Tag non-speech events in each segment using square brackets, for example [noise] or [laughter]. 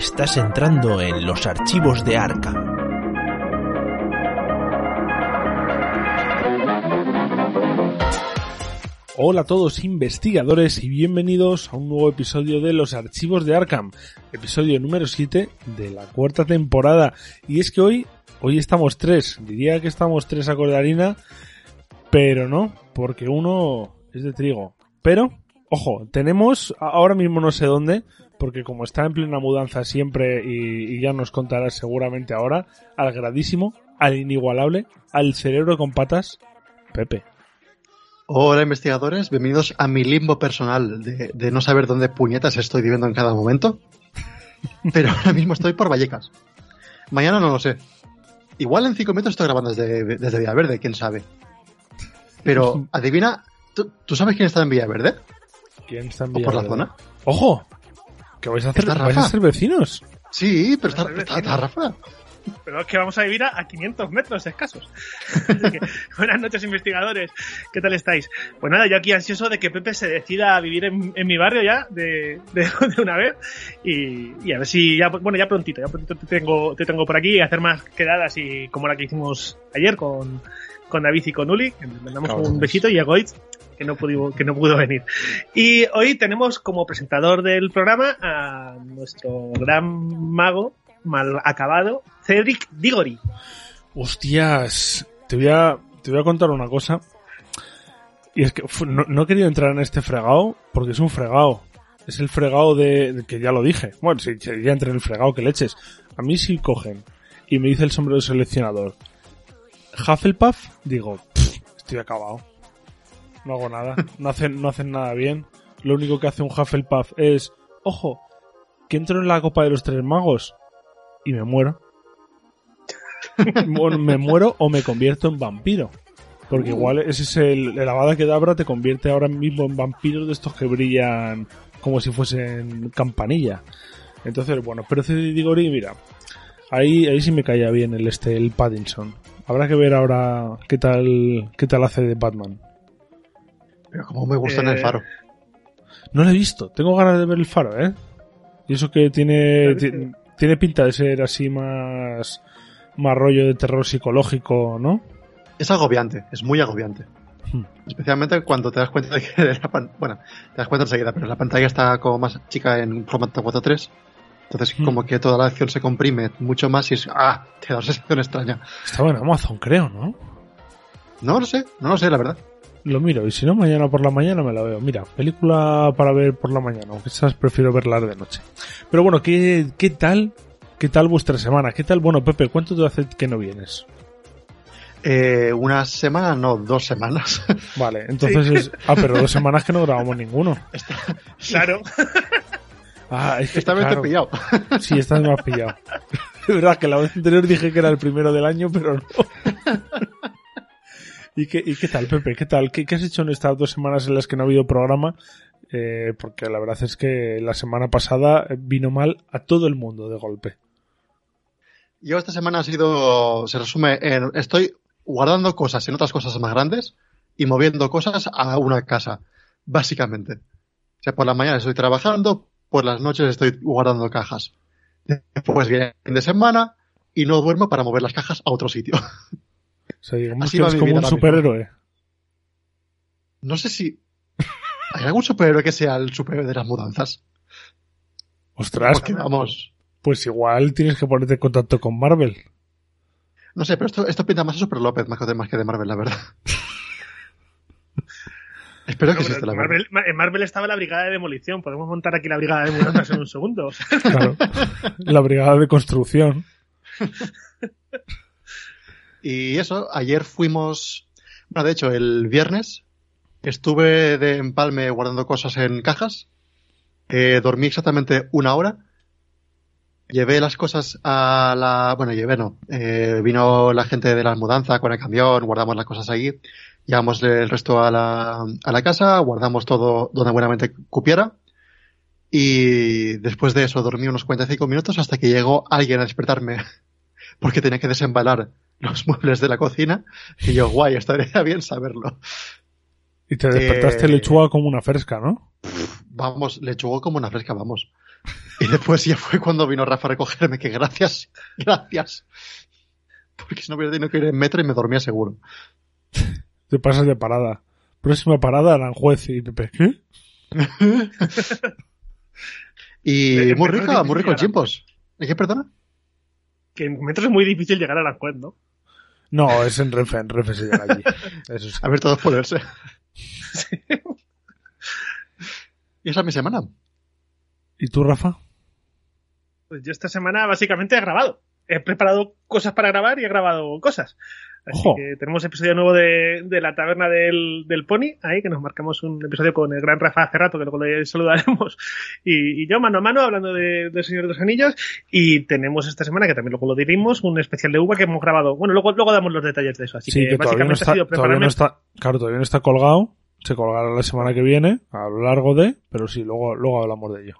Estás entrando en los archivos de Arkham. Hola a todos investigadores y bienvenidos a un nuevo episodio de los archivos de Arkham, episodio número 7 de la cuarta temporada. Y es que hoy, hoy estamos tres, diría que estamos tres a harina, pero no, porque uno es de trigo. Pero, ojo, tenemos ahora mismo no sé dónde, porque como está en plena mudanza siempre y, y ya nos contará seguramente ahora, al gradísimo, al inigualable, al cerebro con patas, Pepe. Hola investigadores, bienvenidos a mi limbo personal de, no saber dónde puñetas estoy viviendo en cada momento. [laughs] Pero ahora mismo estoy por Vallecas. Mañana no lo sé. Igual en cinco metros estoy grabando desde, desde Villaverde, quién sabe. Pero [laughs] adivina, ¿tú, sabes quién está en Villaverde? ¿Quién está en Villaverde? ¿O por la zona? ¡Ojo! ¿Que vais a hacer? ¿Vais a ser vecinos? Sí, pero está, está Rafa. Pero es que vamos a vivir a, 500 metros escasos. [laughs] buenas noches, investigadores. ¿Qué tal estáis? Pues nada, yo aquí ansioso de que Pepe se decida a vivir en, mi barrio ya de, [laughs] una vez. Y, a ver si ya, bueno, ya prontito, ya prontito te tengo, te tengo por aquí y hacer más quedadas y como la que hicimos ayer con, con David y con Uli. Que mandamos un besito y a Goitz que no, pudo, que no pudo venir. Y hoy tenemos como presentador del programa a nuestro gran mago, mal acabado, Cedric Diggory. Hostias, te voy a, te voy a contar una cosa. Y es que no, he querido entrar en este fregado porque es un fregado. Es el fregado de, que ya lo dije. Bueno, si, ya entré en el fregado que leches. A mí si cogen y me dice el sombrero de seleccionador Hufflepuff, digo, estoy acabado. No hago nada. No hacen, no hacen nada bien. Lo único que hace un Hufflepuff es, ojo, que entro en la Copa de los Tres Magos y me muero. me muero o me convierto en vampiro. Porque uh. igual ese es el, el Avada Kedavra te convierte ahora mismo en vampiros de estos que brillan como si fuesen campanilla. Entonces, bueno, pero Diggory, mira, ahí, ahí sí me caía bien el este, el Paddington. Habrá que ver ahora qué tal, qué tal hace de Batman. Pero como me gusta en el eh, faro. No lo he visto, tengo ganas de ver el faro, ¿eh? Y eso que tiene, tiene pinta de ser así más, más rollo de terror psicológico, ¿no? Es agobiante, es muy agobiante. Hmm. Especialmente cuando te das cuenta de que la bueno, te das cuenta enseguida, pero la pantalla está como más chica en formato 4.3. Entonces, hmm. como que toda la acción se comprime mucho más y es, ah, te da una sensación extraña. Estaba en Amazon, creo, ¿no? No lo sé, no lo sé, la verdad lo miro y si no mañana por la mañana me la veo. Mira, película para ver por la mañana, aunque quizás prefiero verla de noche. Pero bueno, ¿qué, qué tal? ¿Qué tal vuestra semana? ¿Qué tal? Bueno, Pepe, ¿cuánto te hace que no vienes? Eh, una semana, no, dos semanas. [laughs] Vale, entonces es... Ah, pero dos semanas que no grabamos ninguno. [laughs] Claro. Ah, es que, esta vez te he pillado. [laughs] Sí, esta vez me has pillado. Es verdad que la vez anterior dije que era el primero del año, pero no. ¿Y qué, ¿Y qué tal, Pepe? ¿Qué tal? ¿Qué, has hecho en estas dos semanas en las que no ha habido programa? Eh, porque la verdad es que la semana pasada vino mal a todo el mundo de golpe. Yo esta semana ha sido, se resume en, estoy guardando cosas en otras cosas más grandes y moviendo cosas a una casa, básicamente. O sea, por la mañana estoy trabajando, por las noches estoy guardando cajas. Después viene el fin de semana y no duermo para mover las cajas a otro sitio. [laughs] O sea, digamos que es como un superhéroe. No sé si. ¿Hay algún superhéroe que sea el superhéroe de las mudanzas? Ostras. vamos. Pues igual tienes que ponerte en contacto con Marvel. No sé, pero esto, esto pinta más a Super López más que, más que de Marvel, la verdad. [laughs] Espero que exista la Marvel, En Marvel estaba la brigada de demolición. Podemos montar aquí la brigada de mudanzas en un segundo. [laughs] Claro. La brigada de construcción. [laughs] Y eso, ayer fuimos, bueno, de hecho, el viernes estuve de empalme guardando cosas en cajas. Eh, dormí exactamente una hora. Llevé las cosas a la, bueno, llevé no, eh, vino la gente de la mudanza con el camión, guardamos las cosas ahí, llevamos el resto a la, a la casa, guardamos todo donde buenamente cupiera. Y después de eso dormí unos 45 minutos hasta que llegó alguien a despertarme [laughs] porque tenía que desembalar los [laughs] muebles de la cocina. Y yo, guay, estaría bien saberlo. Y te despertaste lechuga como una fresca, ¿no? Vamos, lechuga como una fresca, vamos. Y después ya fue cuando vino Rafa a recogerme, que gracias, [laughs] gracias. Porque si no hubiera tenido que ir en metro y me dormía seguro. Te pasas de parada. Próxima parada, Aranjuez y Pepe. ¿Qué? [laughs] Y Eh, muy es difícil muy rico el chimpos. ¿Y qué perdona? Que en metro es muy difícil llegar a Aranjuez, ¿no? No, es en Renfe, en Renfe se llega allí. Eso sí. [laughs] A ver, todos ponerse. [laughs] y esa es mi semana. ¿Y tú, Rafa? Pues yo esta semana básicamente he grabado. He preparado cosas para grabar y he grabado cosas. Así Ojo. que tenemos episodio nuevo de, de la taberna del, del Pony, ahí que nos marcamos un episodio con el gran Rafa hace rato, que luego le saludaremos, [laughs] y, y yo mano a mano hablando de, Señor de los Anillos. Y tenemos esta semana, que también luego lo diremos, un especial de uva que hemos grabado. Bueno, luego, luego damos los detalles de eso. Así sí, que, que todavía no, básicamente está, ha sido todavía prepararme no está, claro, todavía no está colgado. Se colgará la semana que viene, a lo largo de, pero sí, luego, luego hablamos de ello.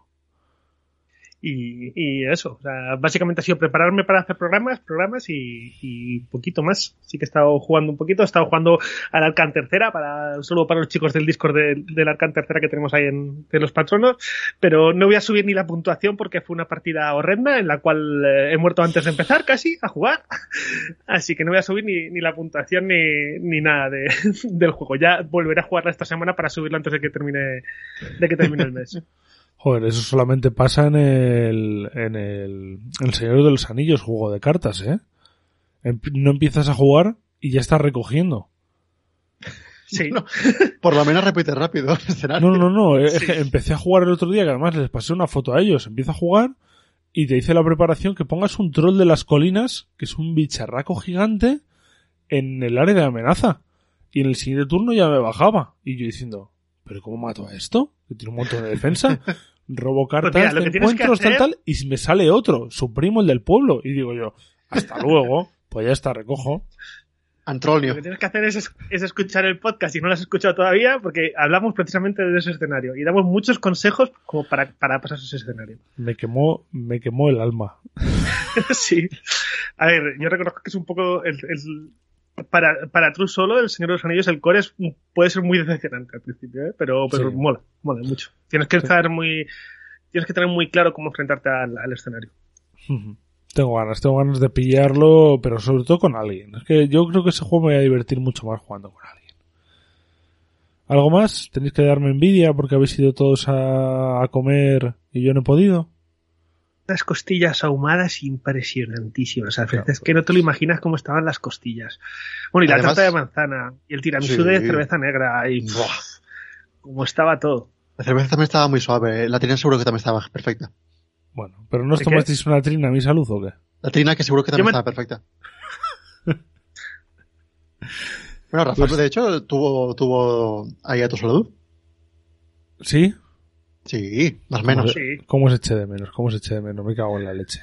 Y, y eso, o sea, básicamente ha sido prepararme para hacer programas, programas y, y poquito más. Sí que he estado jugando un poquito, he estado jugando al Arcan Tercera, para, solo para los chicos del Discord de- del Arcan Tercera que tenemos ahí en, de los patronos, pero no voy a subir ni la puntuación porque fue una partida horrenda en la cual eh, he muerto antes de empezar casi a jugar. [laughs] Así que no voy a subir ni, ni la puntuación ni, ni nada de, [laughs] del juego. Ya volveré a jugarla esta semana para subirla antes de que termine, de que termine el mes. [laughs] Joder, eso solamente pasa en el, en el, en el Señor de los Anillos, juego de cartas, ¿eh? Em- No empiezas a jugar y ya estás recogiendo. [laughs] Sí. No. Por lo menos repite rápido el escenario. No, no, no, es Sí. que [laughs] empecé a jugar el otro día, que además les pasé una foto a ellos. Empieza a jugar y te dice la preparación que pongas un troll de las colinas, que es un bicharraco gigante, en el área de amenaza. Y en el siguiente turno ya me bajaba. Y yo diciendo, ¿pero cómo mato a esto? Que tiene un montón de defensa. [laughs] Robo cartas Pues mira, lo que que tal, tal, y me sale otro, su primo, el del pueblo. Y digo yo, hasta [laughs] luego, pues ya está, recojo. Antrolnio. Lo que tienes que hacer es, es- es escuchar el podcast si no lo has escuchado todavía, porque hablamos precisamente de ese escenario y damos muchos consejos como para, para pasar ese escenario. Me quemó, me quemó el alma. [laughs] sí. A ver, yo reconozco que es un poco el, el- para, para True solo, el Señor de los Anillos, el core es, puede ser muy decepcionante al principio, ¿eh? pero, pero Sí. mola, mola mucho. Tienes que Sí. estar muy, tienes que tener muy claro cómo enfrentarte al, al escenario. Tengo ganas, tengo ganas de pillarlo, pero sobre todo con alguien. Es que yo creo que ese juego me va a divertir mucho más jugando con alguien. ¿Algo más? ¿Tenéis que darme envidia porque habéis ido todos a, a comer y yo no he podido? Las costillas ahumadas impresionantísimas. A veces Claro. que no te lo imaginas cómo estaban las costillas. Bueno, y la tarta de manzana, y el tiramisú Sí. de cerveza negra, y Buah. cómo estaba todo. La cerveza también estaba muy suave. La trina seguro que también estaba perfecta. Bueno, ¿pero no os tomasteis una trina a mi salud o qué? La trina que seguro que también me- estaba perfecta. [laughs] bueno, Rafa, Pues- de hecho, tuvo, tuvo ahí a tu salud. ¿Sí? Sí, más o menos. Sí. ¿Cómo se eche de menos? ¿Cómo se eche de menos? Me cago en la leche.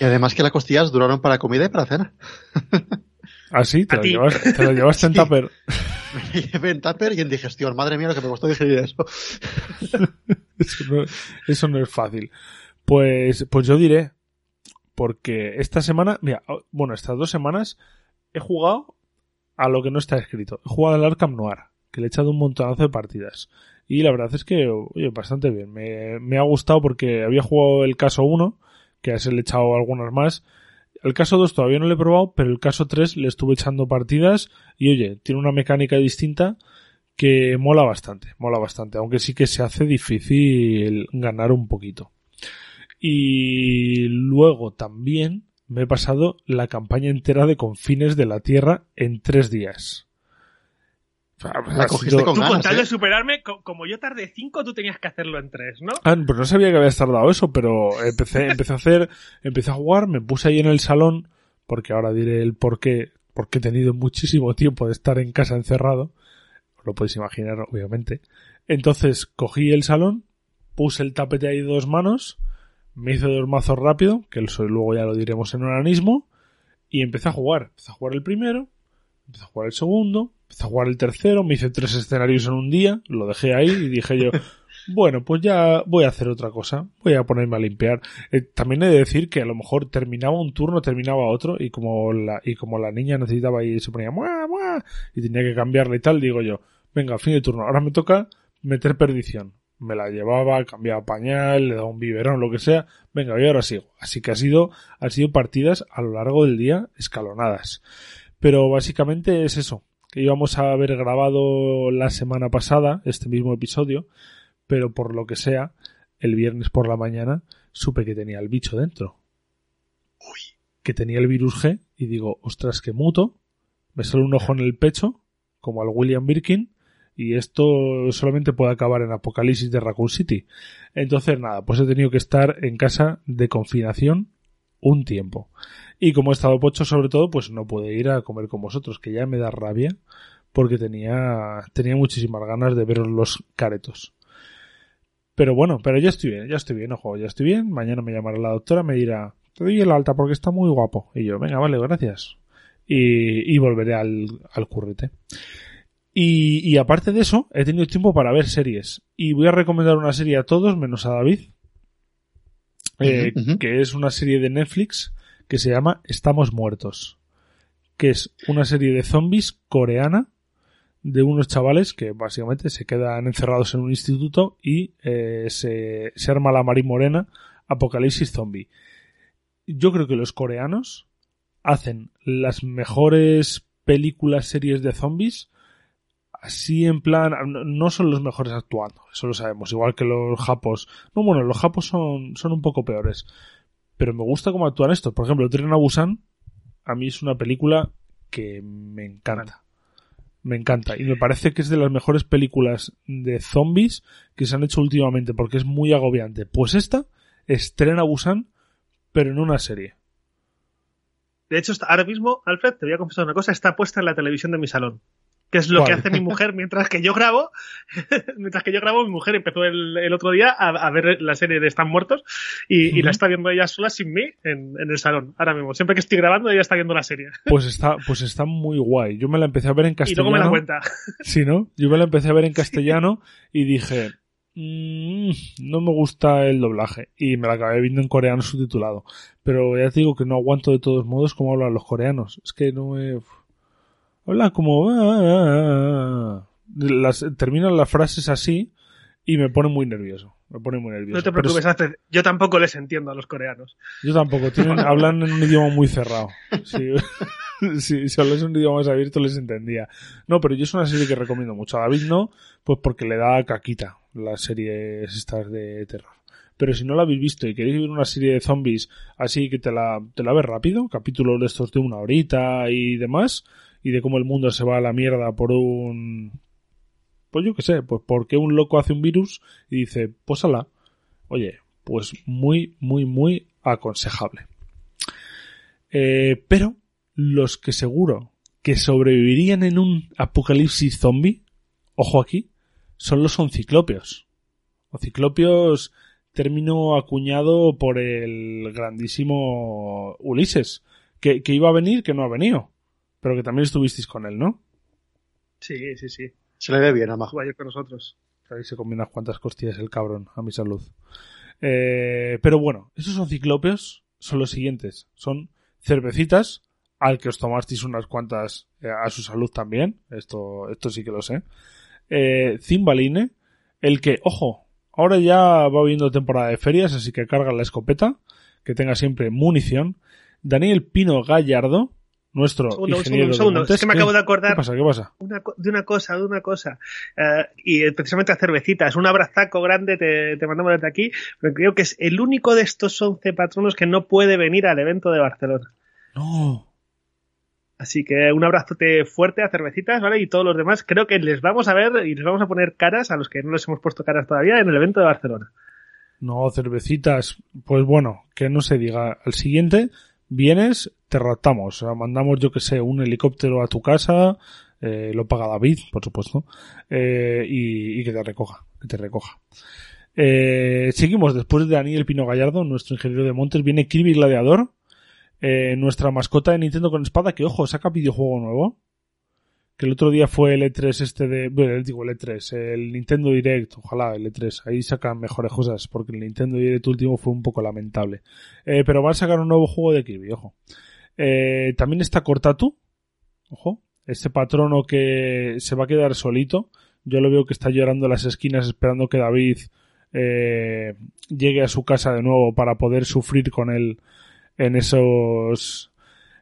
Y además que las costillas duraron para comida y para cena. ¿Ah, sí? ¿Te lo, llevas, te lo llevaste en [laughs] Sí. tupper? Me [laughs] llevé en tupper y en digestión. Madre mía, lo que me costó digerir eso. [laughs] Eso no, eso no es fácil. Pues, pues yo diré, porque esta semana, mira, oh, bueno, estas dos semanas he jugado a lo que no está escrito. He jugado al Arkham Noir, que le he echado un montonazo de partidas. Y la verdad es que, oye, bastante bien. Me, ha gustado porque había jugado el caso 1, que a ese le he echado algunas más. El caso 2 todavía no lo he probado, pero el caso 3 le estuve echando partidas y oye, tiene una mecánica distinta que mola bastante, mola bastante, aunque sí que se hace difícil ganar un poquito. Y luego también me he pasado la campaña entera de Confines de la Tierra en tres días. Sea, La cogiste con Tú con ganas, tal de ¿eh? superarme, co- como yo tardé cinco, tú tenías que hacerlo en tres, ¿no? Ah, pues no sabía que habías tardado eso, pero empecé, [laughs] empecé a hacer, empecé a jugar, me puse ahí en el salón, porque ahora diré el por qué, porque he tenido muchísimo tiempo de estar en casa encerrado, os lo podéis imaginar, obviamente. Entonces cogí el salón, puse el tapete ahí de dos manos, me hice dos mazos rápido, que luego ya lo diremos en organismo, y empecé a jugar. Empecé a jugar el primero, empecé a jugar el segundo, empecé a jugar el tercero, me hice tres escenarios en un día, lo dejé ahí y dije yo, [laughs] bueno, pues ya voy a hacer otra cosa, voy a ponerme a limpiar. Eh, también he de decir que a lo mejor terminaba un turno, terminaba otro, y como la, y como la niña necesitaba y se ponía ¡mua, mua! y tenía que cambiarle y tal, digo yo, venga, fin de turno, ahora me toca meter perdición. Me la llevaba, cambiaba pañal, le daba un biberón, lo que sea. Venga, y ahora sigo. Así que ha sido, ha sido partidas a lo largo del día escalonadas. Pero básicamente es eso. Que íbamos a haber grabado la semana pasada este mismo episodio, pero por lo que sea, el viernes por la mañana supe que tenía el bicho dentro. Uy. Que tenía el virus G y digo, ostras, que muto. Me sale un ojo en el pecho, como al William Birkin, y esto solamente puede acabar en Apocalipsis de Raccoon City. Entonces, nada, pues he tenido que estar en casa de confinación un tiempo. Y como he estado pocho sobre todo, pues no pude ir a comer con vosotros, que ya me da rabia, porque tenía, tenía muchísimas ganas de veros los caretos. Pero bueno, pero ya estoy bien, ya estoy bien, ojo, ya estoy bien. Mañana me llamará la doctora, me dirá, te doy el alta porque está muy guapo. Y yo, venga, vale, gracias. Y, y volveré al, al currete. Y, y aparte de eso, he tenido tiempo para ver series. Y voy a recomendar una serie a todos, menos a David. Eh, que es una serie de Netflix que se llama Estamos Muertos. Que es una serie de zombies coreana de unos chavales que básicamente se quedan encerrados en un instituto y eh, se, se arma la Marín Morena Apocalipsis Zombie. Yo creo que los coreanos hacen las mejores películas, series de zombies así en plan, no- son los mejores actuando, eso lo sabemos, igual que los japos. No, bueno, los japos son, son un poco peores. Pero me gusta cómo actúan estos. Por ejemplo, Tren a Busan, a mí es una película que me encanta. Me encanta. Y me parece que es de las mejores películas de zombies que se han hecho últimamente, porque es muy agobiante. Pues esta es Tren a Busan, pero en una serie. De hecho, ahora mismo, Alfred, te voy a confesar una cosa, está puesta en la televisión de mi salón. Que es lo ¿Cuál? que hace mi mujer mientras que yo grabo. [laughs] mientras que yo grabo, mi mujer empezó el, el otro día a, a ver la serie de Están Muertos y, y la está viendo ella sola sin mí en, en el salón. Ahora mismo. Siempre que estoy grabando, ella está viendo la serie. [laughs] Pues está, pues está muy guay. Yo me la empecé a ver en Y castellano. luego me la cuenta. [laughs] Sí, ¿no? Yo me la empecé a ver en castellano y dije, "Mm, no me gusta el doblaje. Y me la acabé viendo en coreano subtitulado. Pero ya te digo que no aguanto de todos modos cómo hablan los coreanos. Es que no me... Hablan como... "Ah, ah, ah, ah". Las, terminan las frases así y me pone muy nervioso. Me pone muy nervioso. No te preocupes. Yo tampoco les entiendo a los coreanos. yo tampoco. Tienen, [laughs] hablan en un idioma muy cerrado. Si, si, si hablas un idioma más abierto les entendía. No, pero yo es una serie que recomiendo mucho. A David no, pues porque le da caquita las series estas de terror. Pero si no la habéis visto y queréis ver una serie de zombies así que te la, te la ves rápido, capítulos de estos de una horita y demás, y de cómo el mundo se va a la mierda por un... Pues yo qué sé, pues porque un loco hace un virus y dice, pues ala. Oye, pues muy, muy, muy aconsejable. Eh, pero los que seguro que sobrevivirían en un apocalipsis zombie, ojo aquí, son los onciclopios. Onciclopios, término acuñado por el grandísimo Ulises, que, que iba a venir, que no ha venido, pero que también estuvisteis con él, ¿no? Sí, sí, sí. Se le ve bien a Majo. Ayer con nosotros. Ahí se combina unas cuantas costillas el cabrón, a mi salud. Eh, pero bueno, esos onciclopios son los siguientes. Son cervecitas, al que os tomasteis unas cuantas eh, a su salud también. Esto, esto sí que lo sé. Eh, Cimbaline, el que, ojo, ahora ya va viendo temporada de ferias, así que carga la escopeta, que tenga siempre munición. Daniel Pino Gallardo, nuestro Segundo, un segundo, un segundo. Montes. Es que me acabo de acordar ¿Qué pasa? ¿Qué pasa? una de una cosa, de una cosa. Eh, y eh, precisamente a cervecitas. Un abrazaco grande te, te mandamos desde aquí. Pero creo que es el único de estos 11 patronos que no puede venir al evento de Barcelona. No. Así que un abrazote fuerte a cervecitas, ¿vale? Y todos los demás. Creo que les vamos a ver y les vamos a poner caras a los que no les hemos puesto caras todavía en el evento de Barcelona. No, cervecitas. Pues bueno, que no se diga. Al siguiente, vienes, te raptamos. O sea, mandamos, yo que sé, un helicóptero a tu casa, eh, lo paga David, por supuesto, eh, y, y que te recoja, que te recoja. Eh, seguimos, después de Daniel Pino Gallardo, nuestro ingeniero de montes, viene Kirby Gladiador, eh, nuestra mascota de Nintendo con espada, que ojo, saca videojuego nuevo. Que el otro día fue el E3 este de, bueno, digo el E3, el Nintendo Direct, ojalá el E3, ahí sacan mejores cosas, porque el Nintendo Direct último fue un poco lamentable. Eh, pero van a sacar un nuevo juego de Kirby, ojo. Eh, también está Cortatu, ojo, este patrono que se va a quedar solito. Yo lo veo que está llorando en las esquinas esperando que David eh, llegue a su casa de nuevo para poder sufrir con él en esos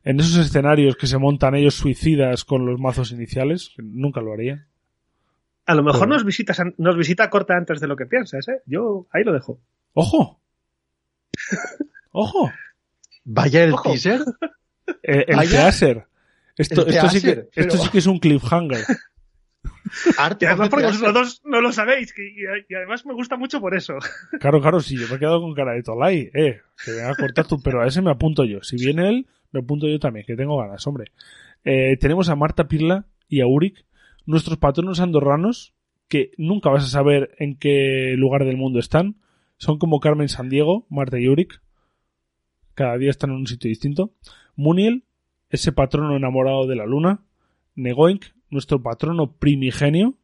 en esos escenarios que se montan ellos suicidas con los mazos iniciales. Nunca lo haría. A lo mejor Pero- nos, visitas, an- nos visita corta antes de lo que piensas, ¿eh? Yo ahí lo dejo. ¡Ojo! ¡Ojo! Vaya el Ojo. teaser. Eh, el Vaya. teaser. Esto, El esto, sí que, pero- esto sí que es un cliffhanger. Art Y además porque vosotros no lo sabéis. que- y, y además me gusta mucho por eso. Claro, claro, si yo me he quedado con cara de Tolai, eh, que venga a cortar tú, pero a ese me apunto yo. Si viene él, me apunto yo también, que tengo ganas, hombre. Eh, tenemos a Marta Pirla y a Uric, nuestros patronos andorranos, que nunca vas a saber en qué lugar del mundo están. Son como Carmen San Diego, Marta y Uric. Cada día están en un sitio distinto. Muniel, ese patrono enamorado de la luna. Negoink, nuestro patrono primigenio.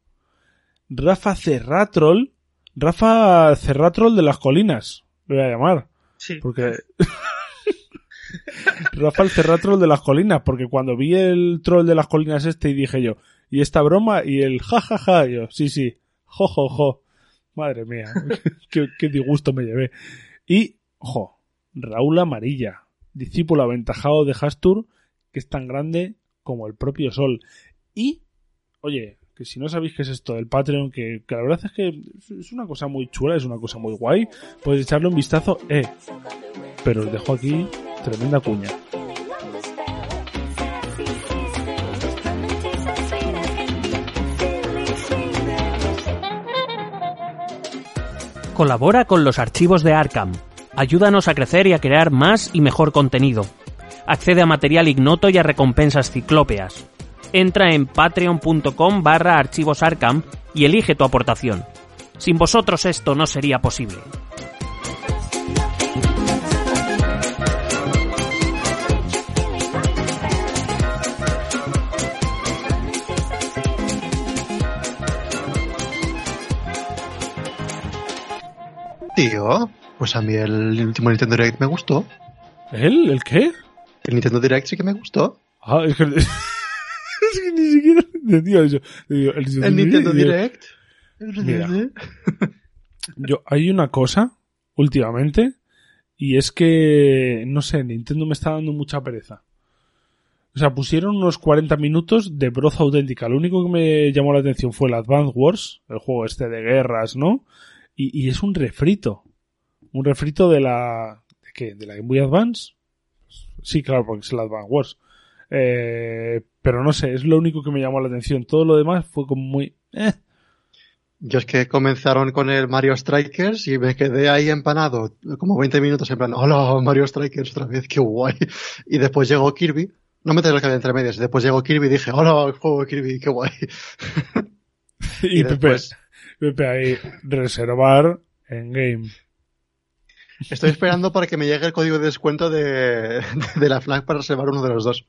Rafa Cerratrol, Rafa Cerratrol de las colinas, lo voy a llamar. Sí. Porque. [laughs] Rafa el Cerratrol de las colinas, porque cuando vi el troll de las colinas este y dije yo, ¿y esta broma? Y el jajaja, yo, sí, sí, jo, jo, jo. Madre mía, [laughs] qué disgusto me llevé. Y, ojo, Raúl Amarilla, discípulo aventajado de Hastur, que es tan grande como el propio sol. Y, oye, que si no sabéis qué es esto del Patreon, que, que la verdad es que es una cosa muy chula, es una cosa muy guay, podéis echarle un vistazo, eh. Pero os dejo aquí tremenda cuña. Colabora con los archivos de Arkham. Ayúdanos a crecer y a crear más y mejor contenido. Accede a material ignoto y a recompensas ciclópeas. Entra en patreon.com barra archivos Arkham y elige tu aportación. Sin vosotros esto no sería posible. Tío, pues a mí el último Nintendo Direct me gustó. ¿El? ¿El qué? El Nintendo Direct sí que me gustó. Ah, es que, [laughs] que ni siquiera entendía eso. Digo, El, El Nintendo Direct. Mira. [laughs] Yo, hay una cosa últimamente y es que, no sé, Nintendo me está dando mucha pereza. O sea, pusieron unos 40 minutos de broza auténtica. Lo único que me llamó la atención fue el Advance Wars, el juego este de guerras, ¿no? Y, y es un refrito. Un refrito de la... ¿De qué? ¿De la Game Boy Advance? Sí, claro, porque es el Advance Wars. Eh, pero no sé, es lo único que me llamó la atención. Todo lo demás fue como muy... eh. Yo es que comenzaron con el Mario Strikers y me quedé ahí empanado como 20 minutos en plan, hola Mario Strikers otra vez, qué guay. Y después llegó Kirby, no me traes lo que había entre medias, después llegó Kirby y dije, hola el juego de Kirby, qué guay. [laughs] Y, Y Pepe, después- Pepe ahí, reservar en game. Estoy esperando para que me llegue el código de descuento de, de la FNAC para reservar uno de los dos.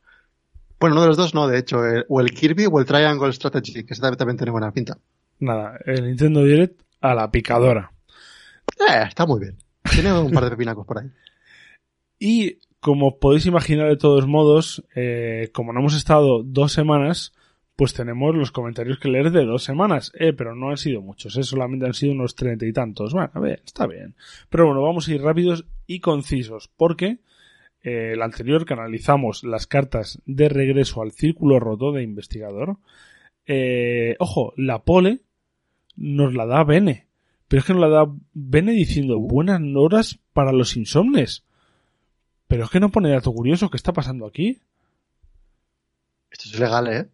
Bueno, uno de los dos no, de hecho, el- o el Kirby o el Triangle Strategy, que también, tiene buena pinta. Nada, el Nintendo Direct a la picadora. Eh, está muy bien. Tiene un par de pepinacos por ahí. [laughs] Y como podéis imaginar de todos modos, eh, como no hemos estado dos semanas, pues tenemos los comentarios que leer de dos semanas. Eh, pero no han sido muchos, eh, solamente han sido unos treinta y tantos. Bueno, a ver, está bien. Pero bueno, vamos a ir rápidos y concisos, porque el anterior que analizamos las cartas de regreso al círculo roto de investigador, eh, ojo, la pole nos la da Bene. Pero es que nos la da Bene diciendo buenas horas para los insomnes. Pero es que no pone dato curioso. ¿Qué está pasando aquí? Esto es ilegal, ¿eh?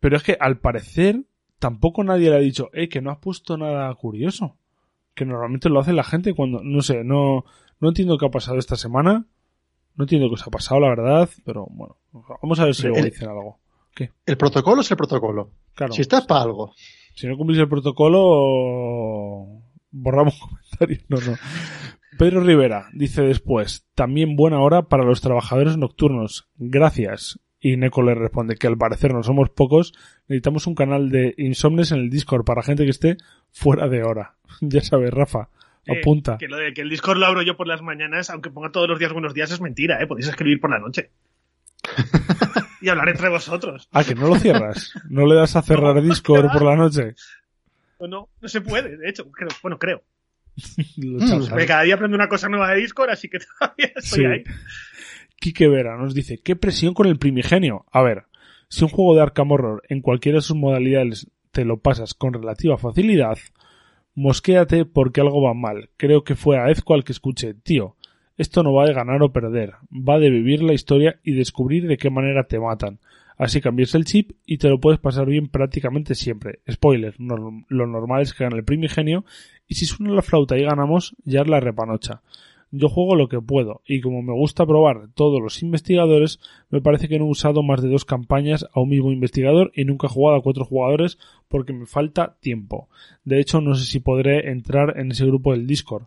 Pero es que al parecer tampoco nadie le ha dicho, eh, que no has puesto nada curioso. Que normalmente lo hace la gente cuando, no sé, no, no entiendo qué ha pasado esta semana. No entiendo qué os ha pasado, la verdad. Pero bueno, vamos a ver si luego dicen algo. El protocolo es el protocolo. Claro. Si estás para algo. Si no cumplís el protocolo, borramos [laughs] comentarios. No, no. Pedro Rivera dice después, también buena hora para los trabajadores nocturnos. Gracias. Y Neko le responde que al parecer no somos pocos, necesitamos un canal de insomnes en el Discord para gente que esté fuera de hora. [laughs] ya sabes, Rafa, Eh, apunta. que lo de que el Discord lo abro yo por las mañanas, aunque ponga todos los días buenos días, es mentira, ¿eh? Podéis escribir por la noche. [laughs] y hablar entre vosotros. Ah, que no lo cierras. No le das a cerrar Discord por la noche. No, no se puede, de hecho, creo, bueno, creo. [laughs] Porque cada día aprendo una cosa nueva de Discord, así que [laughs] todavía estoy Sí. ahí. Quique Vera nos dice, qué presión con el primigenio. A ver, si un juego de Arkham Horror en cualquiera de sus modalidades te lo pasas con relativa facilidad, mosquéate porque algo va mal. Creo que fue a Ezco al que escuché, tío, esto no va de ganar o perder, va de vivir la historia y descubrir de qué manera te matan. Así cambias el chip y te lo puedes pasar bien prácticamente siempre. Spoiler, lo normal es que gane el primigenio y si suena la flauta y ganamos, ya es la repanocha. Yo juego lo que puedo, y como me gusta probar todos los investigadores, me parece que no he usado más de dos campañas a un mismo investigador y nunca he jugado a cuatro jugadores porque me falta tiempo. De hecho, no sé si podré entrar en ese grupo del Discord,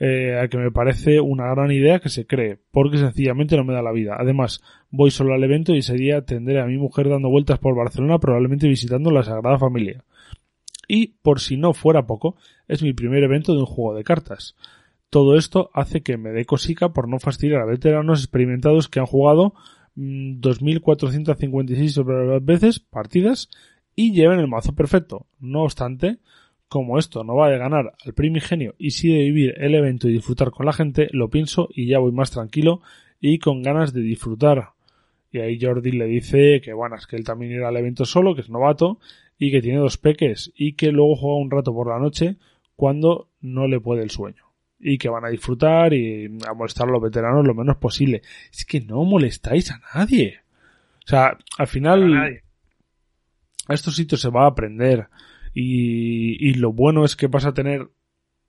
eh, al que me parece una gran idea que se cree, porque sencillamente no me da la vida. Además, voy solo al evento y ese día tendré a mi mujer dando vueltas por Barcelona, probablemente visitando la Sagrada Familia. Y, por si no fuera poco, es mi primer evento de un juego de cartas. Todo esto hace que me dé cosica por no fastidiar a veteranos experimentados que han jugado mm, 2.456 veces partidas y lleven el mazo perfecto. No obstante, como esto no va de ganar al primigenio y sí de vivir el evento y disfrutar con la gente, lo pienso y ya voy más tranquilo y con ganas de disfrutar. Y ahí Jordi le dice que bueno, es que él también irá al evento solo, que es novato, y que tiene dos peques, y que luego juega un rato por la noche cuando no le puede el sueño. Y que van a disfrutar y a molestar a los veteranos lo menos posible. Es que no molestáis a nadie. O sea, al final a estos sitios se va a aprender. Y, y lo bueno es que vas a tener,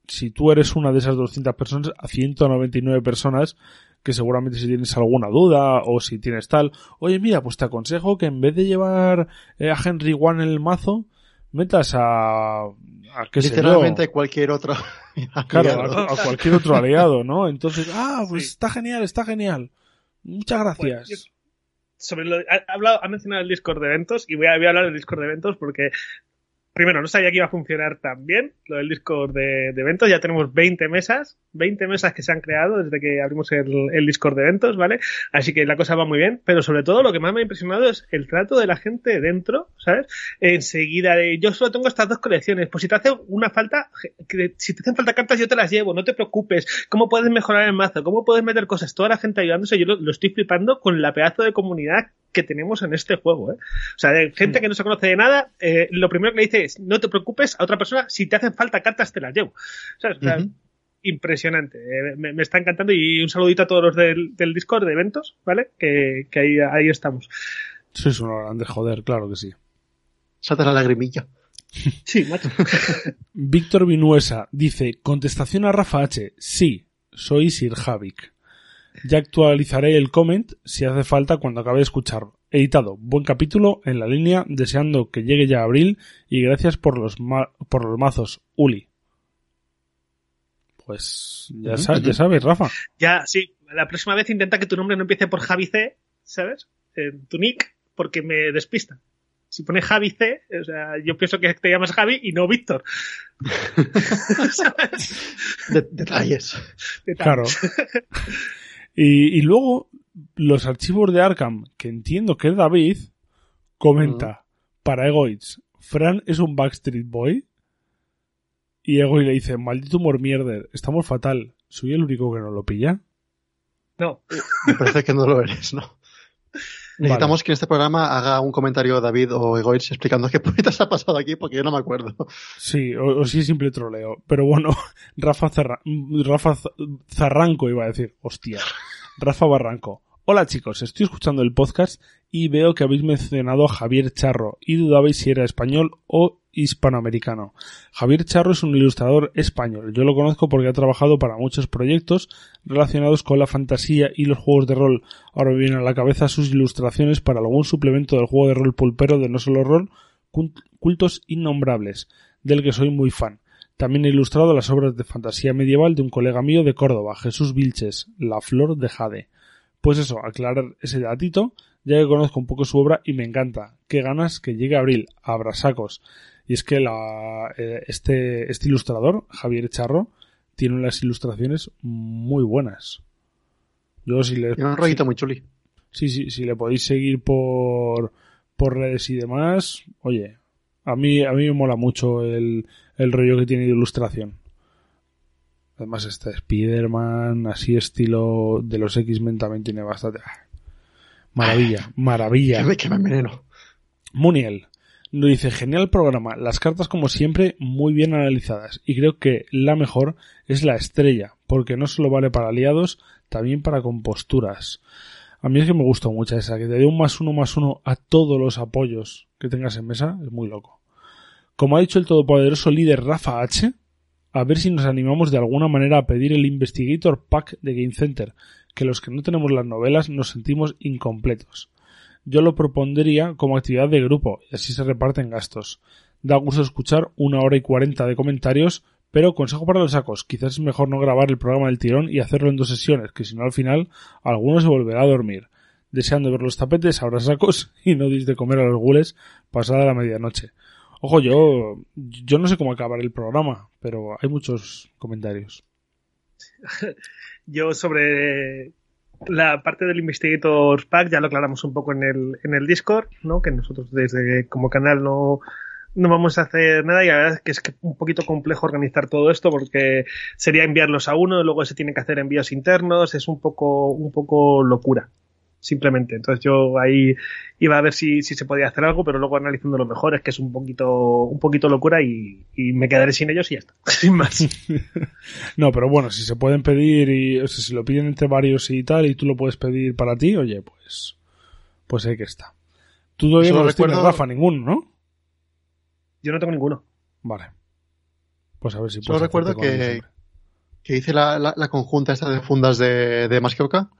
si tú eres una de esas 200 personas, a 199 personas que seguramente si tienes alguna duda o si tienes tal, oye mira, pues te aconsejo que en vez de llevar eh, a Henry One en el mazo, metas a, a qué sé yo, Literalmente cualquier otro. [laughs] claro, a, a cualquier otro aliado, ¿no? Entonces, [laughs] ah, pues Sí. está genial, está genial. Muchas gracias. Pues, yo- sobre lo, ha, ha hablado, ha mencionado el Discord de eventos y voy a, voy a hablar del Discord de eventos porque primero no sabía que iba a funcionar tan bien lo del Discord de, eventos. Ya tenemos 20 mesas, 20 mesas que se han creado desde que abrimos el, Discord de eventos, ¿vale? Así que la cosa va muy bien, pero sobre todo lo que más me ha impresionado es el trato de la gente dentro, ¿sabes? Enseguida de yo solo tengo estas dos colecciones, pues si te hace una falta, si te hacen falta cartas yo te las llevo, no te preocupes, ¿cómo puedes mejorar el mazo? ¿Cómo puedes meter cosas? Toda la gente ayudándose, yo lo, lo estoy flipando con la pedazo de comunidad que tenemos en este juego, ¿eh? O sea, de gente que no se conoce de nada, eh, lo primero que le dice es, no te preocupes, a otra persona, si te hacen falta cartas te las llevo. ¿Sabes? O sea, impresionante. Eh, me, me está encantando y un saludito a todos los del, del Discord de eventos, ¿vale? Que, que ahí, ahí estamos. Sois unos grandes, joder, claro que sí. Salta la lagrimilla. [laughs] Sí, macho. Víctor Vinuesa dice, contestación a Rafa H. Sí, soy Sir Javik. Ya actualizaré el comment si hace falta cuando acabe de escucharlo. Editado, buen capítulo en la línea, deseando que llegue ya abril y gracias por los, ma- por los mazos, Uli. Pues ya, sa- sabes, Rafa. Ya, sí. La próxima vez intenta que tu nombre no empiece por Javi C, ¿sabes? En tu nick, porque me despista. Si pone Javi C, o sea, yo pienso que te llamas Javi y no Víctor. ¿Sabes? [laughs] De- detalles. Claro. [laughs] Y, y luego, los archivos de Arkham, que entiendo que es David, comenta para Egoitz, Fran es un Backstreet Boy. Y Egoy le dice, maldito humor mierder, estamos fatal. ¿Soy el único que no lo pilla? No. Me parece que no lo eres, ¿no? Necesitamos que en este programa haga un comentario David o Egoitz explicando qué puñetas ha pasado aquí porque yo no me acuerdo. Sí, o, o sí simple troleo. Pero bueno, [laughs] Rafa, Zarra- Rafa Zarranco iba a decir. Hostia. Rafa Barranco. Hola chicos, estoy escuchando el podcast y veo que habéis mencionado a Javier Charro y dudabais si era español o hispanoamericano. Javier Charro es un ilustrador español. Yo lo conozco porque ha trabajado para muchos proyectos relacionados con la fantasía y los juegos de rol. Ahora me vienen a la cabeza sus ilustraciones para algún suplemento del juego de rol pulpero de no solo rol, cult- cultos innombrables, del que soy muy fan. También he ilustrado las obras de fantasía medieval de un colega mío de Córdoba, Jesús Vilches, La Flor de Jade. Pues eso, aclarar ese datito, ya que conozco un poco su obra y me encanta. Qué ganas que llegue abril, abrasacos. Y es que la, eh, este, este ilustrador, Javier Charro, tiene unas ilustraciones muy buenas. Yo si le, Tiene un rollito muy chuli. Sí, sí, si le podéis seguir por, por redes y demás, oye, a mí, a mí me mola mucho el, el rollo que tiene de ilustración. Además, este Spider-Man, así estilo de los X-Men también tiene bastante. ¡ah! Maravilla, [laughs] maravilla. Que me, que me enveneno. Muniel nos dice, genial programa, las cartas como siempre muy bien analizadas y creo que la mejor es la estrella, porque no solo vale para aliados, también para composturas. A mí es que me gustó mucho esa, que te dé un más uno más uno a todos los apoyos que tengas en mesa, es muy loco. Como ha dicho el todopoderoso líder Rafa H, a ver si nos animamos de alguna manera a pedir el Investigator Pack de Game Center, que los que no tenemos las novelas nos sentimos incompletos. Yo lo propondría como actividad de grupo y así se reparten gastos. Da gusto escuchar una hora y cuarenta de comentarios, pero consejo para los sacos, quizás es mejor no grabar el programa del tirón y hacerlo en dos sesiones, que si no al final alguno se volverá a dormir. Deseando ver los tapetes, habrá sacos [laughs] y no dis de comer a los gules pasada la medianoche. Ojo, yo, yo no sé cómo acabar el programa, pero hay muchos comentarios. [laughs] Yo sobre la parte del Investigators Pack ya lo aclaramos un poco en el, en el Discord, ¿no? Que nosotros desde como canal no, no vamos a hacer nada y la verdad es que es un poquito complejo organizar todo esto porque sería enviarlos a uno, luego se tienen que hacer envíos internos, es un poco, un poco locura. Simplemente. Entonces yo ahí iba a ver si, si se podía hacer algo, pero luego analizando lo mejor es que es un poquito, un poquito locura y, y me quedaré sin ellos y ya está. [laughs] Sin más. [laughs] No, pero bueno, si se pueden pedir y, o sea, si lo piden entre varios y tal, y tú lo puedes pedir para ti, oye, pues, pues ahí que está. Tú todavía Solo no los tienes, recuerdo- Rafa, ninguno, ¿no? Yo no tengo ninguno. Vale. Pues a ver si Solo puedes recuerdo que-. Que hice la, la, la conjunta esta de fundas de, de Masquioca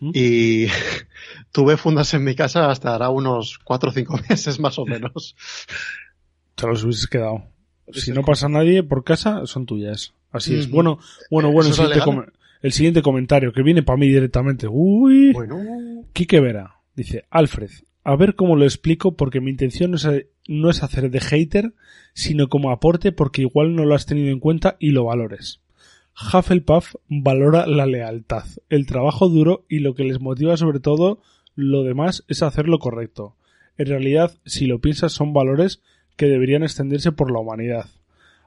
¿Mm? y [laughs] tuve fundas en mi casa hasta hará unos cuatro o cinco [laughs] meses más o menos. Te los hubieses quedado. Si no pasa nadie por casa, son tuyas. Así es. Bueno, bueno, bueno, el siguiente comentario que viene para mí directamente. Uy. Bueno, Quique Vera dice, Alfred, a ver cómo lo explico porque mi intención no es, no es hacer de hater, sino como aporte porque igual no lo has tenido en cuenta y lo valores. Hufflepuff valora la lealtad, el trabajo duro y lo que les motiva sobre todo, lo demás es hacer lo correcto. En realidad, si lo piensas, son valores que deberían extenderse por la humanidad.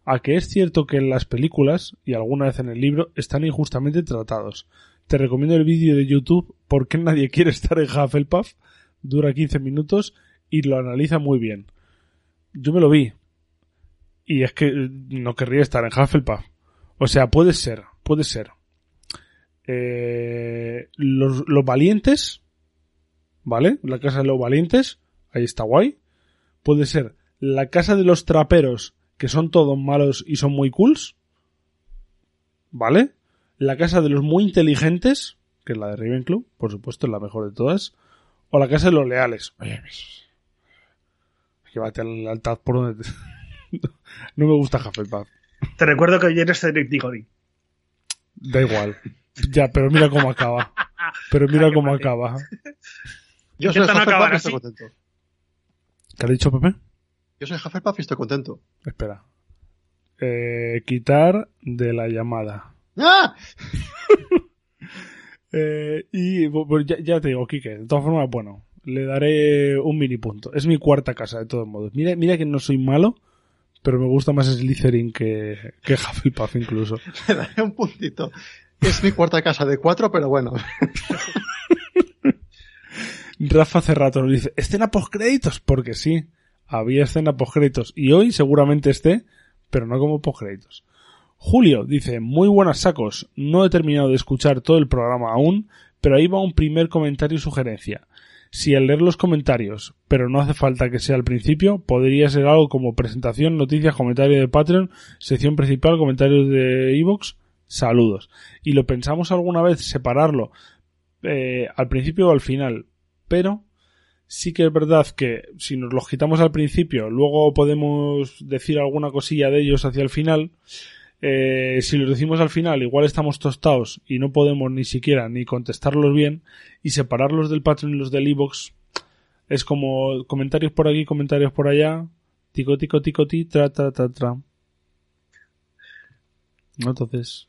A que es cierto que en las películas, y alguna vez en el libro, están injustamente tratados. Te recomiendo el vídeo de YouTube ¿Por qué nadie quiere estar en Hufflepuff? Dura 15 minutos y lo analiza muy bien. Yo me lo vi. Y es que no querría estar en Hufflepuff. O sea, puede ser, puede ser. Eh, los, los valientes, ¿vale? La casa de los valientes, ahí está guay. Puede ser la casa de los traperos, que son todos malos y son muy cools, ¿vale? La casa de los muy inteligentes, que es la de Ravenclaw, por supuesto, es la mejor de todas. O la casa de los leales. Oye, pues, llévate al lealtad por donde... te- [laughs] no me gusta Hufflepuff. Te recuerdo que hoy eres Cedric Diggory. Da igual. Ya, pero mira cómo acaba. Pero mira cómo acaba. yo soy Hufflepuff acabar y estoy contento. ¿Qué ha dicho Pepe? Yo soy Hufflepuff y estoy contento. Espera. Eh, quitar de la llamada. ¡Ah! [laughs] Eh, y ya, ya te digo, Quique, de todas formas, bueno, le daré un mini punto. Es mi cuarta casa, de todos modos. Mira, mira que no soy malo, pero me gusta más Slytherin que, que Hufflepuff incluso. [laughs] Le daré un puntito. Es mi cuarta casa de cuatro, pero bueno. Rafa Cerrato nos dice, escena postcréditos, porque sí, había escena postcréditos y hoy seguramente esté, pero no como postcréditos. Julio dice, muy buenas sacos, no he terminado de escuchar todo el programa aún, pero ahí va un primer comentario y sugerencia. Si al leer los comentarios, pero no hace falta que sea al principio, podría ser algo como presentación, noticias, comentario de Patreon, sección principal, comentarios de Evox, saludos. Y lo pensamos alguna vez separarlo eh, al principio o al final, pero sí que es verdad que si nos los quitamos al principio, luego podemos decir alguna cosilla de ellos hacia el final. Eh, si los decimos al final, igual estamos tostados y no podemos ni siquiera ni contestarlos bien y separarlos del Patreon y los del iBox es como comentarios por aquí, comentarios por allá, tico tico tico ti, tra tra tra tra. ¿No? Entonces,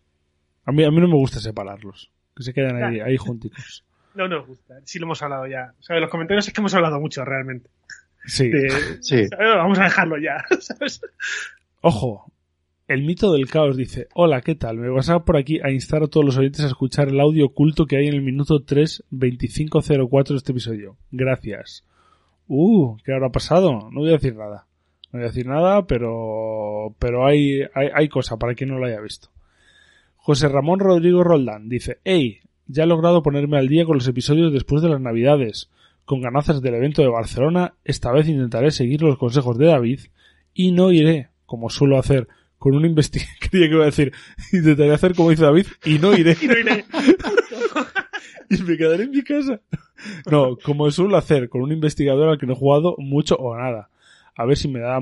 a mí, a mí no me gusta separarlos, que se quedan ahí, ahí junticos. no nos gusta. Sí lo hemos hablado ya. O sea, los comentarios es que hemos hablado mucho realmente. Sí. De- Sí. Vamos a dejarlo ya. [laughs] ¿sabes? Ojo, el mito del caos dice, hola, ¿qué tal? Me pasaba por aquí a instar a todos los oyentes a escuchar el audio oculto que hay en el minuto 3.2504 de este episodio. Gracias. Uh, ¿qué habrá pasado? No voy a decir nada. No voy a decir nada, pero, pero hay, hay, hay cosa para quien no lo haya visto. José Ramón Rodrigo Roldán dice, hey, ya he logrado ponerme al día con los episodios después de las navidades. Con ganazas del evento de Barcelona, esta vez intentaré seguir los consejos de David y no iré, como suelo hacer, con un investigador. [laughs] Creía que iba a decir, intentaré hacer como dice David y no iré. [laughs] Y no iré. [laughs] y me quedaré en mi casa. No, como suelo hacer, con un investigador al que no he jugado mucho o nada. A ver si me da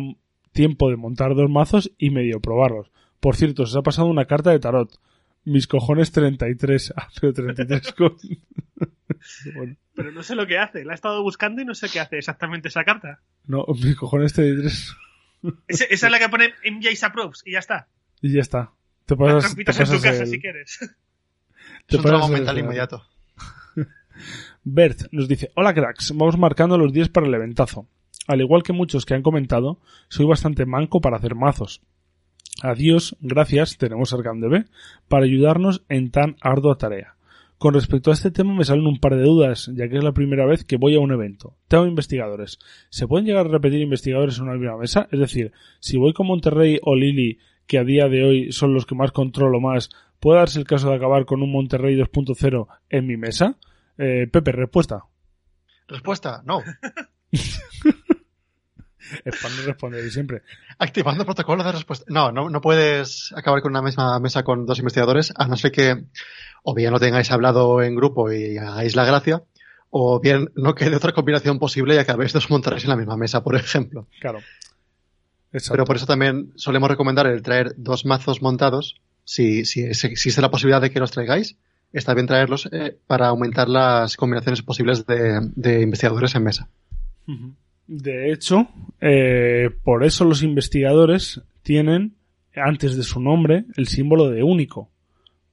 tiempo de montar dos mazos y medio probarlos. Por cierto, se os ha pasado una carta de tarot. Mis cojones 33. Ah, pero 33 con... Bueno, Pero no sé lo que hace. La he estado buscando y no sé qué hace exactamente esa carta. no, mis cojones 33. Esa es la que pone MJ's Approves y ya está. Y ya está. Te pasas, te en tu casa el- si quieres. te Es un el mental inmediato. [laughs] Bert nos dice, hola cracks, vamos marcando los días para el eventazo. Al igual que muchos que han comentado, soy bastante manco para hacer mazos. Adiós, gracias, tenemos ArcanDB, para ayudarnos en tan ardua tarea. Con respecto a este tema me salen un par de dudas, ya que es la primera vez que voy a un evento. Tengo investigadores. ¿Se pueden llegar a repetir investigadores en una misma mesa? Es decir, si voy con Monterrey o Lili, que a día de hoy son los que más controlo más, ¿puede darse el caso de acabar con un Monterrey 2.0 en mi mesa? Eh, Pepe, respuesta. Respuesta, no. [laughs] Responder siempre. Activando protocolo de respuesta. No, no, no puedes acabar con una misma mesa con dos investigadores, a no ser que o bien lo tengáis hablado en grupo y hagáis la gracia, o bien no quede otra combinación posible y acabéis dos montaréis en la misma mesa, por ejemplo. Claro. Exacto. Pero por eso también solemos recomendar el traer dos mazos montados. Si, si existe la posibilidad de que los traigáis, está bien traerlos eh, para aumentar las combinaciones posibles de, de investigadores en mesa. De hecho, eh, por eso los investigadores tienen, antes de su nombre, el símbolo de único.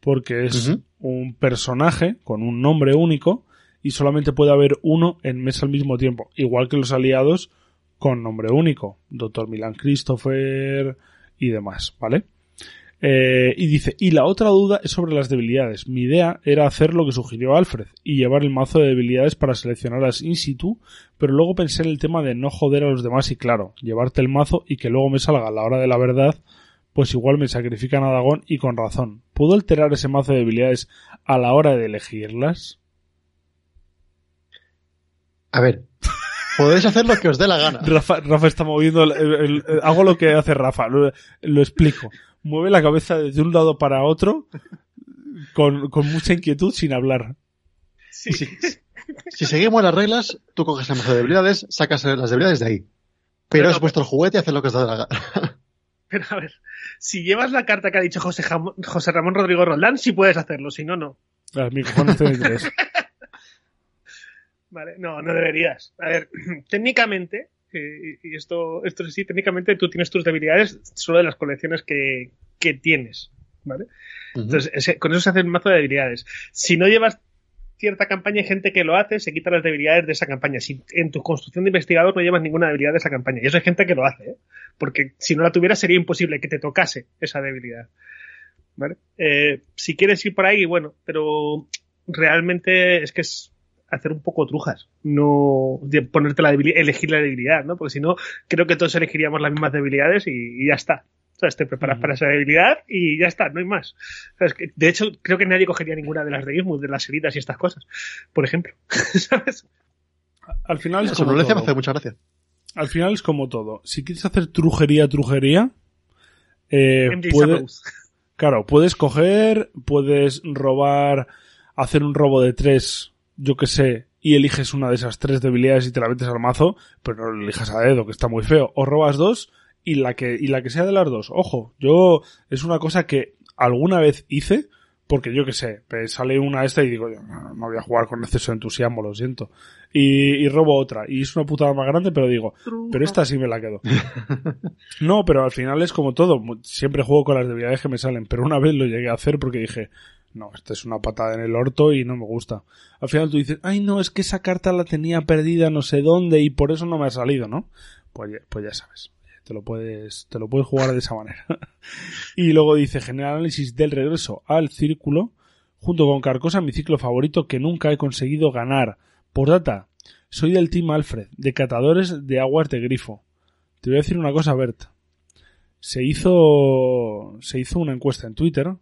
Porque es un personaje con un nombre único y solamente puede haber uno en mesa al mismo tiempo. Igual que los aliados con nombre único. Doctor Milan Christopher y demás, ¿vale? Eh, y dice, y la otra duda es sobre las debilidades. Mi idea era hacer lo que sugirió Alfred y llevar el mazo de debilidades para seleccionarlas in situ, pero luego pensé en el tema de no joder a los demás y claro, llevarte el mazo y que luego me salga a la hora de la verdad, pues igual me sacrifican a Dagón y con razón. ¿Puedo alterar ese mazo de debilidades a la hora de elegirlas? A ver, podéis hacer lo que os dé la gana. [laughs] Rafa, Rafa está moviendo, el- el- el- hago lo que hace Rafa, lo, lo explico. Mueve la cabeza de un lado para otro con, con mucha inquietud sin hablar. Sí. Si, si seguimos las reglas, tú coges de debilidades, sacas las debilidades de ahí. Pero Pero- es vuestro juguete y haced lo que os dé la gana. [laughs] Pero a ver, si llevas la carta que ha dicho José, Jam- José Ramón Rodrigo Roldán, sí puedes hacerlo, si no, no. Ah, mi. [laughs] Vale, no, no deberías. A ver, [clears throat] técnicamente, eh, y esto, esto es así, técnicamente tú tienes tus debilidades solo de las colecciones que, que tienes, ¿vale? Entonces, ese- con eso se hace el mazo de debilidades. Si no llevas cierta campaña, hay gente que lo hace, se quita las debilidades de esa campaña. Si en tu construcción de investigador no llevas ninguna debilidad de esa campaña. Y eso hay gente que lo hace, ¿eh? Porque si no la tuvieras sería imposible que te tocase esa debilidad. ¿Vale? Eh, si quieres ir por ahí, bueno, pero realmente es que es hacer un poco trujas, no de ponerte la debilidad, elegir la debilidad, ¿no? Porque si no, creo que todos elegiríamos las mismas debilidades y, y ya está. O sea, te preparas para esa debilidad y ya está, no hay más. O sea, es que, de hecho, creo que nadie cogería ninguna de las de Ismuth, de las heridas y estas cosas, por ejemplo. [laughs] ¿Sabes? Al final es como violencia me todo. hace mucha gracia. Al final es como todo. Si quieres hacer trujería, trujería, eh, claro, puedes coger, puedes robar, hacer un robo de tres, yo que sé, y eliges una de esas tres debilidades y te la metes al mazo, pero no lo elijas a dedo, que está muy feo. O robas dos y la que, y la que sea de las dos. Ojo, yo, es una cosa que alguna vez hice, porque yo que sé, pues sale una esta y digo, no, no voy a jugar con exceso de entusiasmo, lo siento. Y, y robo otra. Y es una putada más grande, pero digo, pero esta sí me la quedo. [laughs] No, pero al final es como todo. Siempre juego con las debilidades que me salen, pero una vez lo llegué a hacer porque dije, No, esta es una patada en el orto y no me gusta. Al final tú dices, ay no, es que esa carta la tenía perdida no sé dónde y por eso no me ha salido, ¿no? Pues pues ya sabes. Te lo puedes, te lo puedes jugar de esa manera. [laughs] y luego dice, general análisis del regreso al círculo, junto con Carcosa, mi ciclo favorito que nunca he conseguido ganar. Por data, soy del Team Alfred, de catadores de aguas de grifo. Te voy a decir una cosa, Bert. Se hizo, se hizo una encuesta en Twitter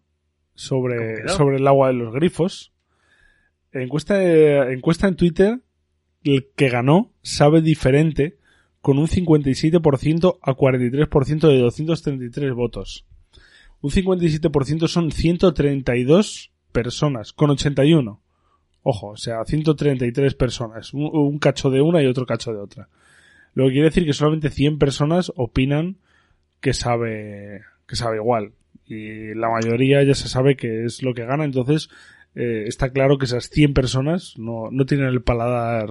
sobre, sobre el agua de los grifos. Encuesta, encuesta en Twitter, el que ganó sabe diferente con un 57% a 43% de 233 votos. Un 57% son 132 personas, con 81. Ojo, o sea, 133 personas. Un, un cacho de una y otro cacho de otra. Lo que quiere decir que solamente 100 personas opinan que sabe, que sabe igual. Y la mayoría ya se sabe que es lo que gana, entonces eh, está claro que esas 100 personas no, no tienen el paladar.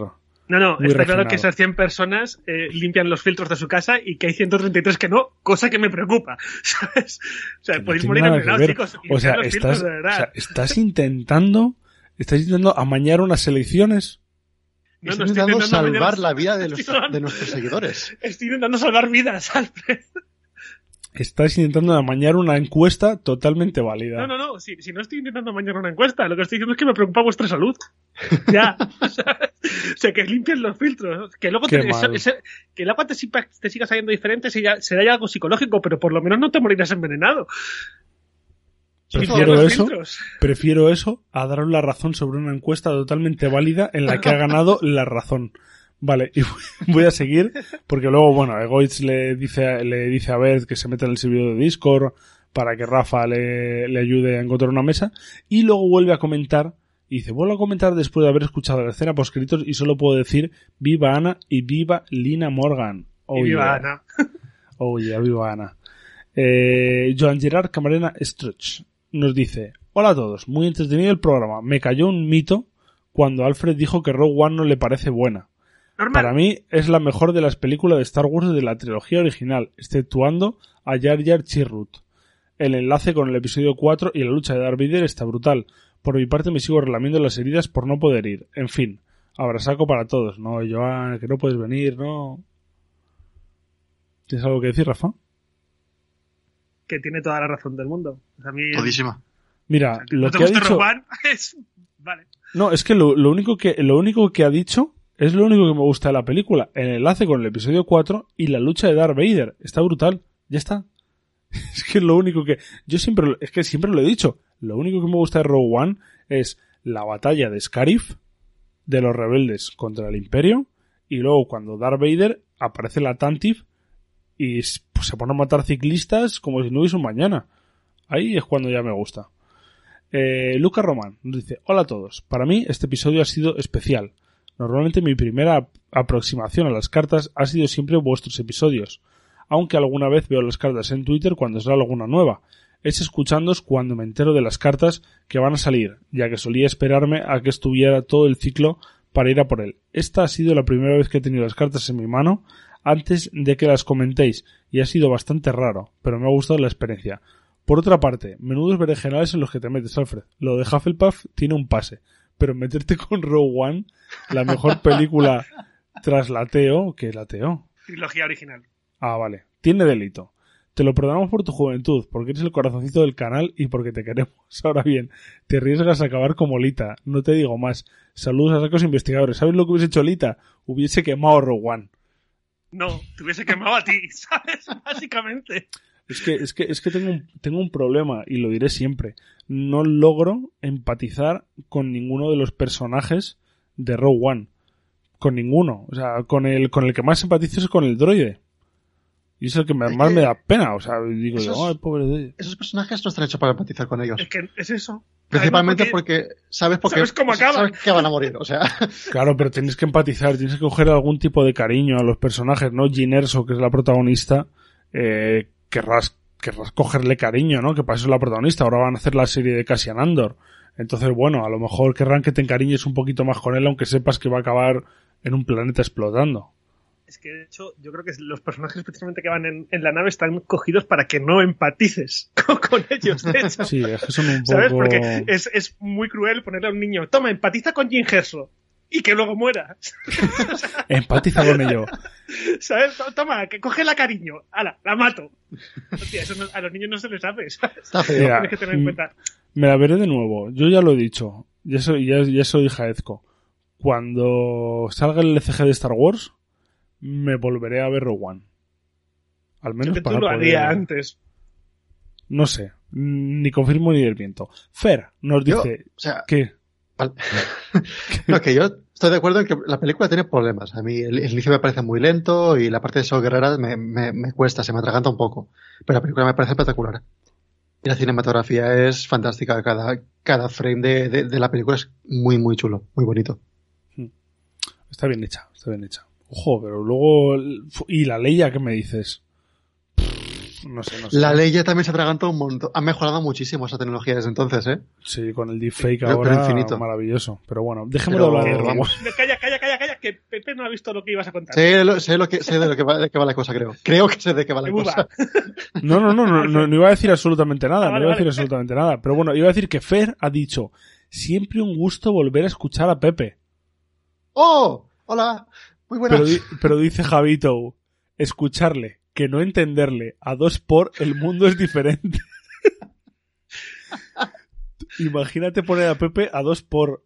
No, no, Muy está claro que esas 100 personas eh, limpian los filtros de su casa y que hay 133 que no, cosa que me preocupa, [laughs] ¿sabes? O sea, que podéis morir envenenados, chicos. O sea, los filtros estás, o sea, estás intentando, estás intentando amañar unas elecciones. No, Estoy no, estoy intentando salvar la vida de, [laughs] salvando- de nuestros seguidores. [laughs] Estoy intentando salvar vidas, Alfred. Estás intentando amañar una encuesta totalmente válida. No, no, no, si, si no estoy intentando mañana una encuesta, lo que estoy diciendo es que me preocupa vuestra salud. [laughs] Ya. o sea, que limpien los filtros. Que luego te- eso- que el agua te, siga- te siga saliendo diferente será, ya algo psicológico, pero por lo menos no te morirás envenenado. Prefiero eso, filtros. prefiero eso a daros la razón sobre una encuesta totalmente válida en la que ha ganado la razón. Vale, y [laughs] voy a seguir porque luego, bueno, Egoitz le dice, le dice a Bert que se meta en el servidor de Discord para que Rafa le, le ayude a encontrar una mesa y luego vuelve a comentar y dice, vuelvo a comentar después de haber escuchado la escena por escritos y solo puedo decir viva Ana y viva Lina Morgan. Oh, y viva yeah. Ana. [laughs] Oh, yeah, viva Ana. Eh, Joan Gerard Camarena Struch nos dice, hola a todos, muy entretenido el programa. Me cayó un mito cuando Alfred dijo que Rogue One no le parece buena. Normal. Para mí es la mejor de las películas de Star Wars de la trilogía original, exceptuando a Jar Jar Chirrut. El enlace con el episodio 4 y la lucha de Darth Vader está brutal. Por mi parte me sigo relamiendo las heridas por no poder ir. En fin, abrasaco para todos. No, Joan, que no puedes venir, no. ¿Tienes algo que decir, Rafa? Que tiene toda la razón del mundo. A mí, Todísima. Mira, lo no te que ha gusta dicho... One, [laughs] es... Vale. No, es que lo, lo único que lo único que ha dicho es lo único que me gusta de la película. El enlace con el episodio 4 y la lucha de Darth Vader. Está brutal. Ya está. [laughs] Es que es lo único que... Yo siempre... Es que siempre lo he dicho. Lo único que me gusta de Rogue One es la batalla de Scarif de los rebeldes contra el Imperio y luego cuando Darth Vader aparece la Tantive y pues, se pone a matar ciclistas como si no hubiese un mañana. Ahí es cuando ya me gusta. Eh, Luca Román nos dice, hola a todos. Para mí este episodio ha sido especial. Normalmente mi primera ap- aproximación a las cartas ha sido siempre vuestros episodios, aunque alguna vez veo las cartas en Twitter cuando sale alguna nueva. Es escuchándoos cuando me entero de las cartas que van a salir, ya que solía esperarme a que estuviera todo el ciclo para ir a por él. Esta ha sido la primera vez que he tenido las cartas en mi mano antes de que las comentéis, y ha sido bastante raro, pero me ha gustado la experiencia. Por otra parte, menudos berenjenales en los que te metes, Alfred. Lo de Hufflepuff tiene un pase, pero meterte con Rogue One, la mejor película tras la Teo, que la Teo. Trilogía original. Ah, vale. Tiene delito. Te lo perdonamos por tu juventud, porque eres el corazoncito del canal y porque te queremos. [laughs] Ahora bien, te arriesgas a acabar como Lita. No te digo más. Saludos a sacos investigadores. ¿Sabes lo que hubiese hecho Lita? Hubiese quemado Rogue One. No, te hubiese quemado a ti, [laughs] ¿sabes? Básicamente. Es que, es que, es que tengo un, tengo un problema, y lo diré siempre. No logro empatizar con ninguno de los personajes de Rogue One. Con ninguno. O sea, con el, con el que más empatizo es con el droide. Y es el que Es más que me da pena. O sea, digo esos- yo, ay, pobre droide. Esos personajes no están hechos para empatizar con ellos. Es que es eso. Principalmente Además, porque, sabes porque sabes cómo acaban. sabes que van a morir. O sea, [laughs] Claro, pero tienes que empatizar, tienes que coger algún tipo de cariño a los personajes, ¿no? Gin Erso, que es la protagonista, eh, querrás, querrás cogerle cariño, ¿no? Que para eso es la protagonista. Ahora van a hacer la serie de Cassian Andor. Entonces, bueno, a lo mejor querrán que te encariñes un poquito más con él, aunque sepas que va a acabar en un planeta explotando. Es que de hecho, yo creo que los personajes especialmente que van en, en la nave están cogidos para que no empatices [laughs] con, con ellos, de hecho. Sí, es que son un poco... ¿Sabes? Porque es, es muy cruel ponerle a un niño, toma, empatiza con Jim y que luego muera. Empatiza con ello. ¿Sabes? Toma, que coge la cariño. Ala, la mato. Hostia, eso no- a los niños no se les hace, ¿sabes? Está feo. Mira, Tienes que tener en cuenta. Me la veré de nuevo. Yo ya lo he dicho. Ya soy, ya, ya soy Jaezco. Cuando salga el LCG de Star Wars, me volveré a ver Rogue One. Al Yo menos que tú para lo poder- haría antes. No sé. Ni confirmo ni del viento. Fer nos Yo- dice O sea, que... vale. [laughs] no, que yo estoy de acuerdo en que la película tiene problemas. A mí el, inicio me parece muy lento y la parte de So Guerrera me, me, me cuesta, se me atraganta un poco. Pero la película me parece espectacular. Y la cinematografía es fantástica. Cada, cada frame de, de, de la película es muy, muy chulo, muy bonito. Está bien hecha, está bien hecha. Ojo, pero luego... ¿Y la Leia qué me dices? No sé, no sé. La ley ya también se atraganta un montón. Ha mejorado muchísimo esa tecnología desde entonces, ¿eh? Sí, con el deepfake Pero- ahora, pero infinito. maravilloso. Pero bueno, dejemos Pero de hablar vamos. [laughs] Calla, calla, calla, calla, que Pepe no ha visto lo que ibas a contar. Sé, lo, sé, lo que, sé de lo que va, de qué va la cosa, creo. Creo que sé de qué va la cosa. [laughs] No, no, no, no, no, no iba a decir absolutamente nada, Ah, vale, no iba a decir vale. absolutamente nada. Pero bueno, iba a decir que Fer ha dicho, siempre un gusto volver a escuchar a Pepe. ¡Oh! Hola. Muy buenas. Pero, pero dice Javito, escucharle, que no entenderle, a dos por el mundo es diferente. [laughs] Imagínate poner a Pepe a dos por...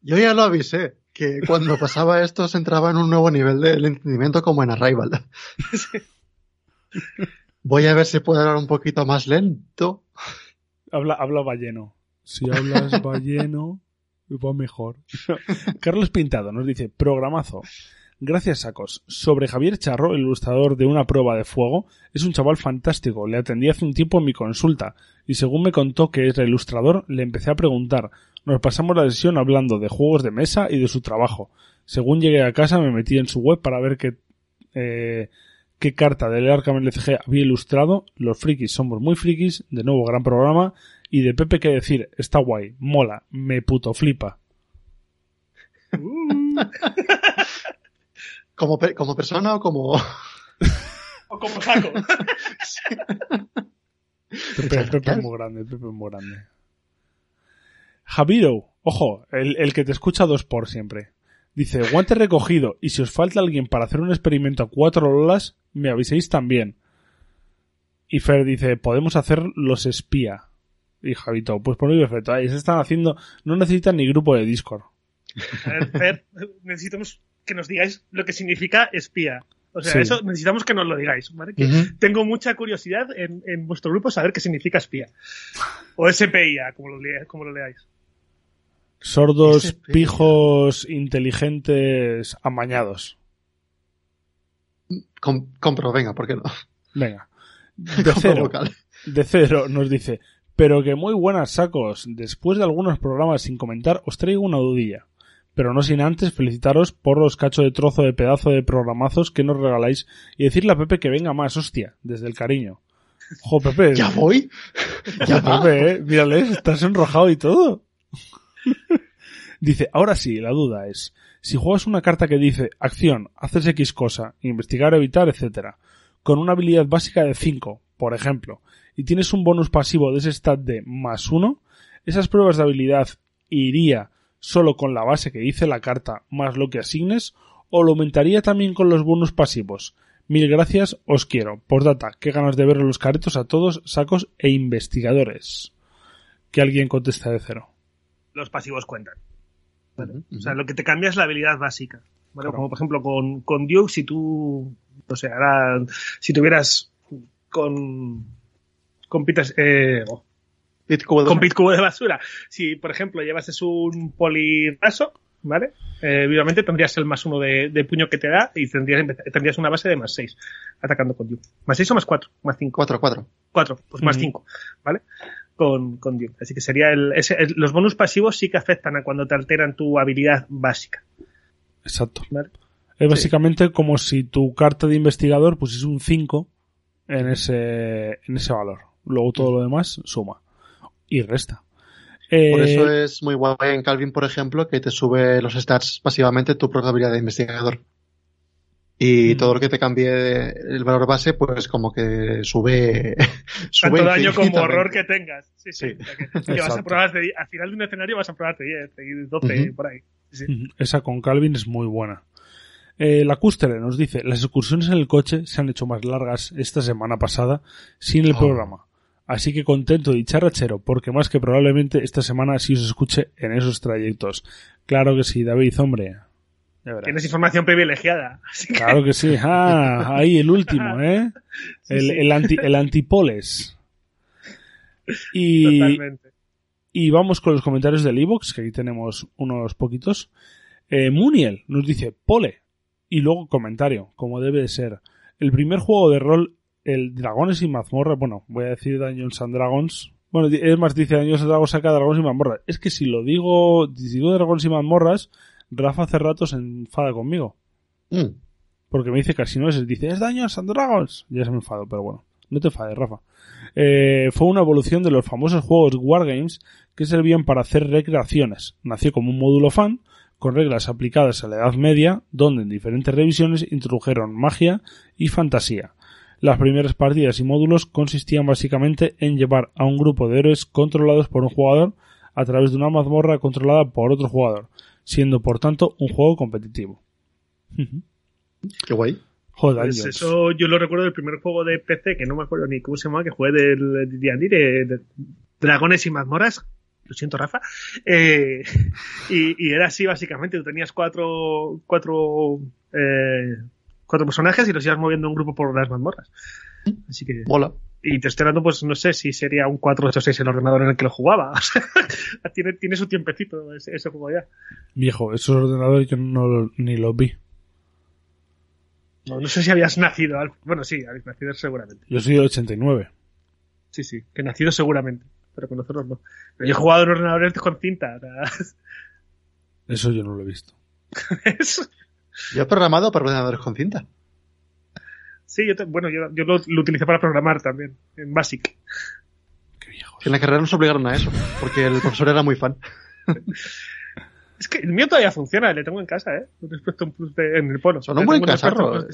Yo ya lo avisé, que cuando pasaba esto se entraba en un nuevo nivel del entendimiento como en Arrival. [laughs] Voy a ver si puedo hablar un poquito más lento. Habla, habla balleno. Si hablas balleno, va mejor. [laughs] Carlos Pintado nos dice, programazo. Gracias, Sacos. Sobre Javier Charro, el ilustrador de una prueba de fuego, es un chaval fantástico. Le atendí hace un tiempo en mi consulta y según me contó que es el ilustrador, le empecé a preguntar. Nos pasamos la sesión hablando de juegos de mesa y de su trabajo. Según llegué a casa me metí en su web para ver qué, eh, qué carta del Arkham LCG había ilustrado. Los frikis somos muy frikis. De nuevo, gran programa. Y de Pepe qué decir, está guay, mola, me puto flipa. [laughs] [laughs] ¿Como, pe- como persona o como...? [laughs] O como saco. [laughs] Pepe, Pepe es muy grande, Pepe es muy grande. Javiro, ojo, el, el que te escucha dos por siempre. Dice, guante recogido, y si os falta alguien para hacer un experimento a cuatro lolas, me aviséis también. Y Fer dice, podemos hacer los espía. Y Javito, pues por muy perfecto, ahí se están haciendo, no necesitan ni grupo de Discord. A ver, Fer, necesitamos que nos digáis lo que significa espía. O sea, Sí. eso necesitamos que nos lo digáis, ¿vale? Que Ujú. tengo mucha curiosidad en, en vuestro grupo saber qué significa espía. O SPIA, como lo, como lo leáis. Sordos, pijos, inteligentes, amañados. Com- compro, venga, ¿por qué no? Venga. [laughs] De cero. vocal. de cero nos dice, pero que muy buenas sacos. Después de algunos programas sin comentar, os traigo una dudilla. Pero no sin antes felicitaros por los cachos de trozo de pedazo de programazos que nos regaláis y decirle a Pepe que venga más, hostia, desde el cariño. Jo, Pepe. ¿Ya voy? [laughs] Ya, Pepe, eh. Mírale, estás enrojado y todo. Dice, ahora sí, la duda es, si juegas una carta que dice acción, haces X cosa, investigar, evitar, etcétera, con una habilidad básica de 5, por ejemplo, y tienes un bonus pasivo de ese stat de más 1, esas pruebas de habilidad iría solo con la base que dice la carta más lo que asignes, o lo aumentaría también con los bonus pasivos. Mil gracias, os quiero. Postdata, qué ganas de ver los caretos a todos, sacos e investigadores. Que alguien conteste de cero. Los pasivos cuentan. O sea, lo que te cambia es la habilidad básica. ¿vale? Claro. Como por ejemplo con, con Duke, si tú, no sé, ahora, si tuvieras con, con Peter, eh, oh, Pit cubo de- con Pit Cubo de basura, si por ejemplo llevases un poliraso, ¿vale? Eh, obviamente tendrías el más uno de, de puño que te da y tendrías, tendrías una base de más seis atacando con Duke. ¿Más seis o más cuatro? Más cinco. Cuatro, cuatro. Cuatro, pues más Ujú. cinco, ¿vale? Con, con Duke. Así que sería el, ese- el- los bonus pasivos sí que afectan a cuando te alteran tu habilidad básica. Exacto. ¿vale? Es básicamente como si tu carta de investigador pusiese un 5 en ese, en ese valor. Luego todo lo demás suma. Y resta. Eh, Por eso es muy guay en Calvin, por ejemplo, que te sube los stats pasivamente tu probabilidad de investigador. Y Mm. todo lo que te cambie el valor base, pues como que sube. [laughs] sube Tanto daño como horror que tengas. Sí, sí. Sí. O sea que- vas a de- al final de un escenario vas a probarte 10 y 12 Ujú. por ahí. Sí. Esa con Calvin es muy buena. Eh, la Cústere nos dice, las excursiones en el coche se han hecho más largas esta semana pasada sin el Oh. programa. Así que contento y charrachero, porque más que probablemente esta semana sí os escuche en esos trayectos. Claro que sí, David, hombre. Tienes información privilegiada. Así que Claro que sí. [laughs] Ah, ahí el último, ¿eh? Sí, el, sí. el anti, el antipoles. [laughs] Y, totalmente. y vamos con los comentarios del iVoox, que aquí tenemos unos poquitos. Eh, Muniel nos dice Pole. Y luego comentario, como debe de ser. El primer juego de rol, el Dragones y Mazmorra, bueno, voy a decir Dungeons and Dragons. Bueno, es más, dice Dungeons and Dragons saca Dragones y Mazmorras. Es que si lo digo, si digo Dragones y Mazmorras, Rafa hace rato se enfada conmigo. Mm. Porque me dice casi no es, dice, es Dungeons and Dragons. Ya se me enfado, pero bueno. No te enfades, Rafa. Eh, fue una evolución de los famosos juegos Wargames que servían para hacer recreaciones. Nació como un módulo fan, con reglas aplicadas a la Edad Media, donde en diferentes revisiones introdujeron magia y fantasía. Las primeras partidas y módulos consistían básicamente en llevar a un grupo de héroes controlados por un jugador a través de una mazmorra controlada por otro jugador, siendo por tanto un juego competitivo. Qué guay. Joder, Pues eso yo lo recuerdo del primer juego de PC, que no me acuerdo ni cómo se llama, que jugué del D&D, de, de Dragones y Mazmorras. Lo siento, Rafa. Eh, [laughs] y, y era así, básicamente. Tú tenías cuatro, cuatro, eh, cuatro personajes y los ibas moviendo un grupo por las mazmorras. Así que, Mola. y te estoy dando, pues no sé si sería un 486 el ordenador en el que lo jugaba. [laughs] O sea, tiene, tiene su tiempecito ese, ese juego ya. Viejo, esos ordenadores yo no ni los vi. No, no sé si habías nacido. Bueno, sí, habéis nacido seguramente. Yo soy del 89. Sí, sí, que nacido seguramente, pero con nosotros no. Pero yo he jugado en ordenadores con cinta. [laughs] Eso yo no lo he visto. [laughs] es- Yo he programado para ordenadores con cinta. sí, yo te- bueno, yo, yo lo, lo utilicé para programar también, en Basic. Qué viejo. En la carrera nos obligaron a eso, porque el profesor era muy fan. [laughs] Es que el mío todavía funciona, le tengo en casa, ¿eh? He puesto un plus de- en el polo. Son un buen cacharro,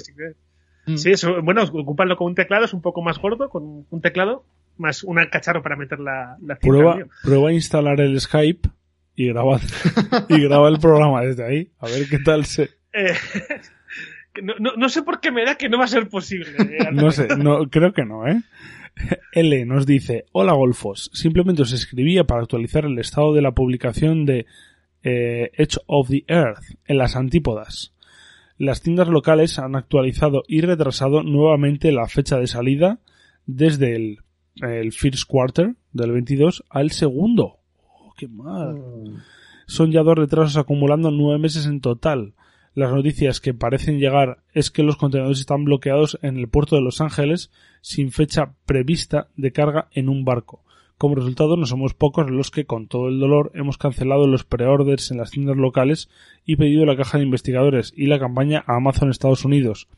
Mm. Sí, eso, bueno, ocuparlo con un teclado es un poco más gordo, con un teclado, más un cacharro para meter la, la cinta. Prueba, mío. prueba a instalar el Skype y graba, [laughs] y graba el programa desde ahí. A ver qué tal se... Eh, [laughs] no, no, no sé por qué me da que no va a ser posible. eh, [laughs] No sé, no, creo que no, ¿eh? L nos dice, hola Golfos, simplemente os escribía para actualizar el estado de la publicación de eh, Edge of the Earth en las antípodas. Las tiendas locales han actualizado y retrasado nuevamente la fecha de salida desde el, el first quarter del 22 al segundo. Oh, qué mal. Son ya dos retrasos acumulando nueve meses en total. Las noticias que parecen llegar es que los contenedores están bloqueados en el puerto de Los Ángeles sin fecha prevista de carga en un barco. Como resultado, no somos pocos los que, con todo el dolor, hemos cancelado los preorders en las tiendas locales y pedido la caja de investigadores y la campaña a Amazon Estados Unidos,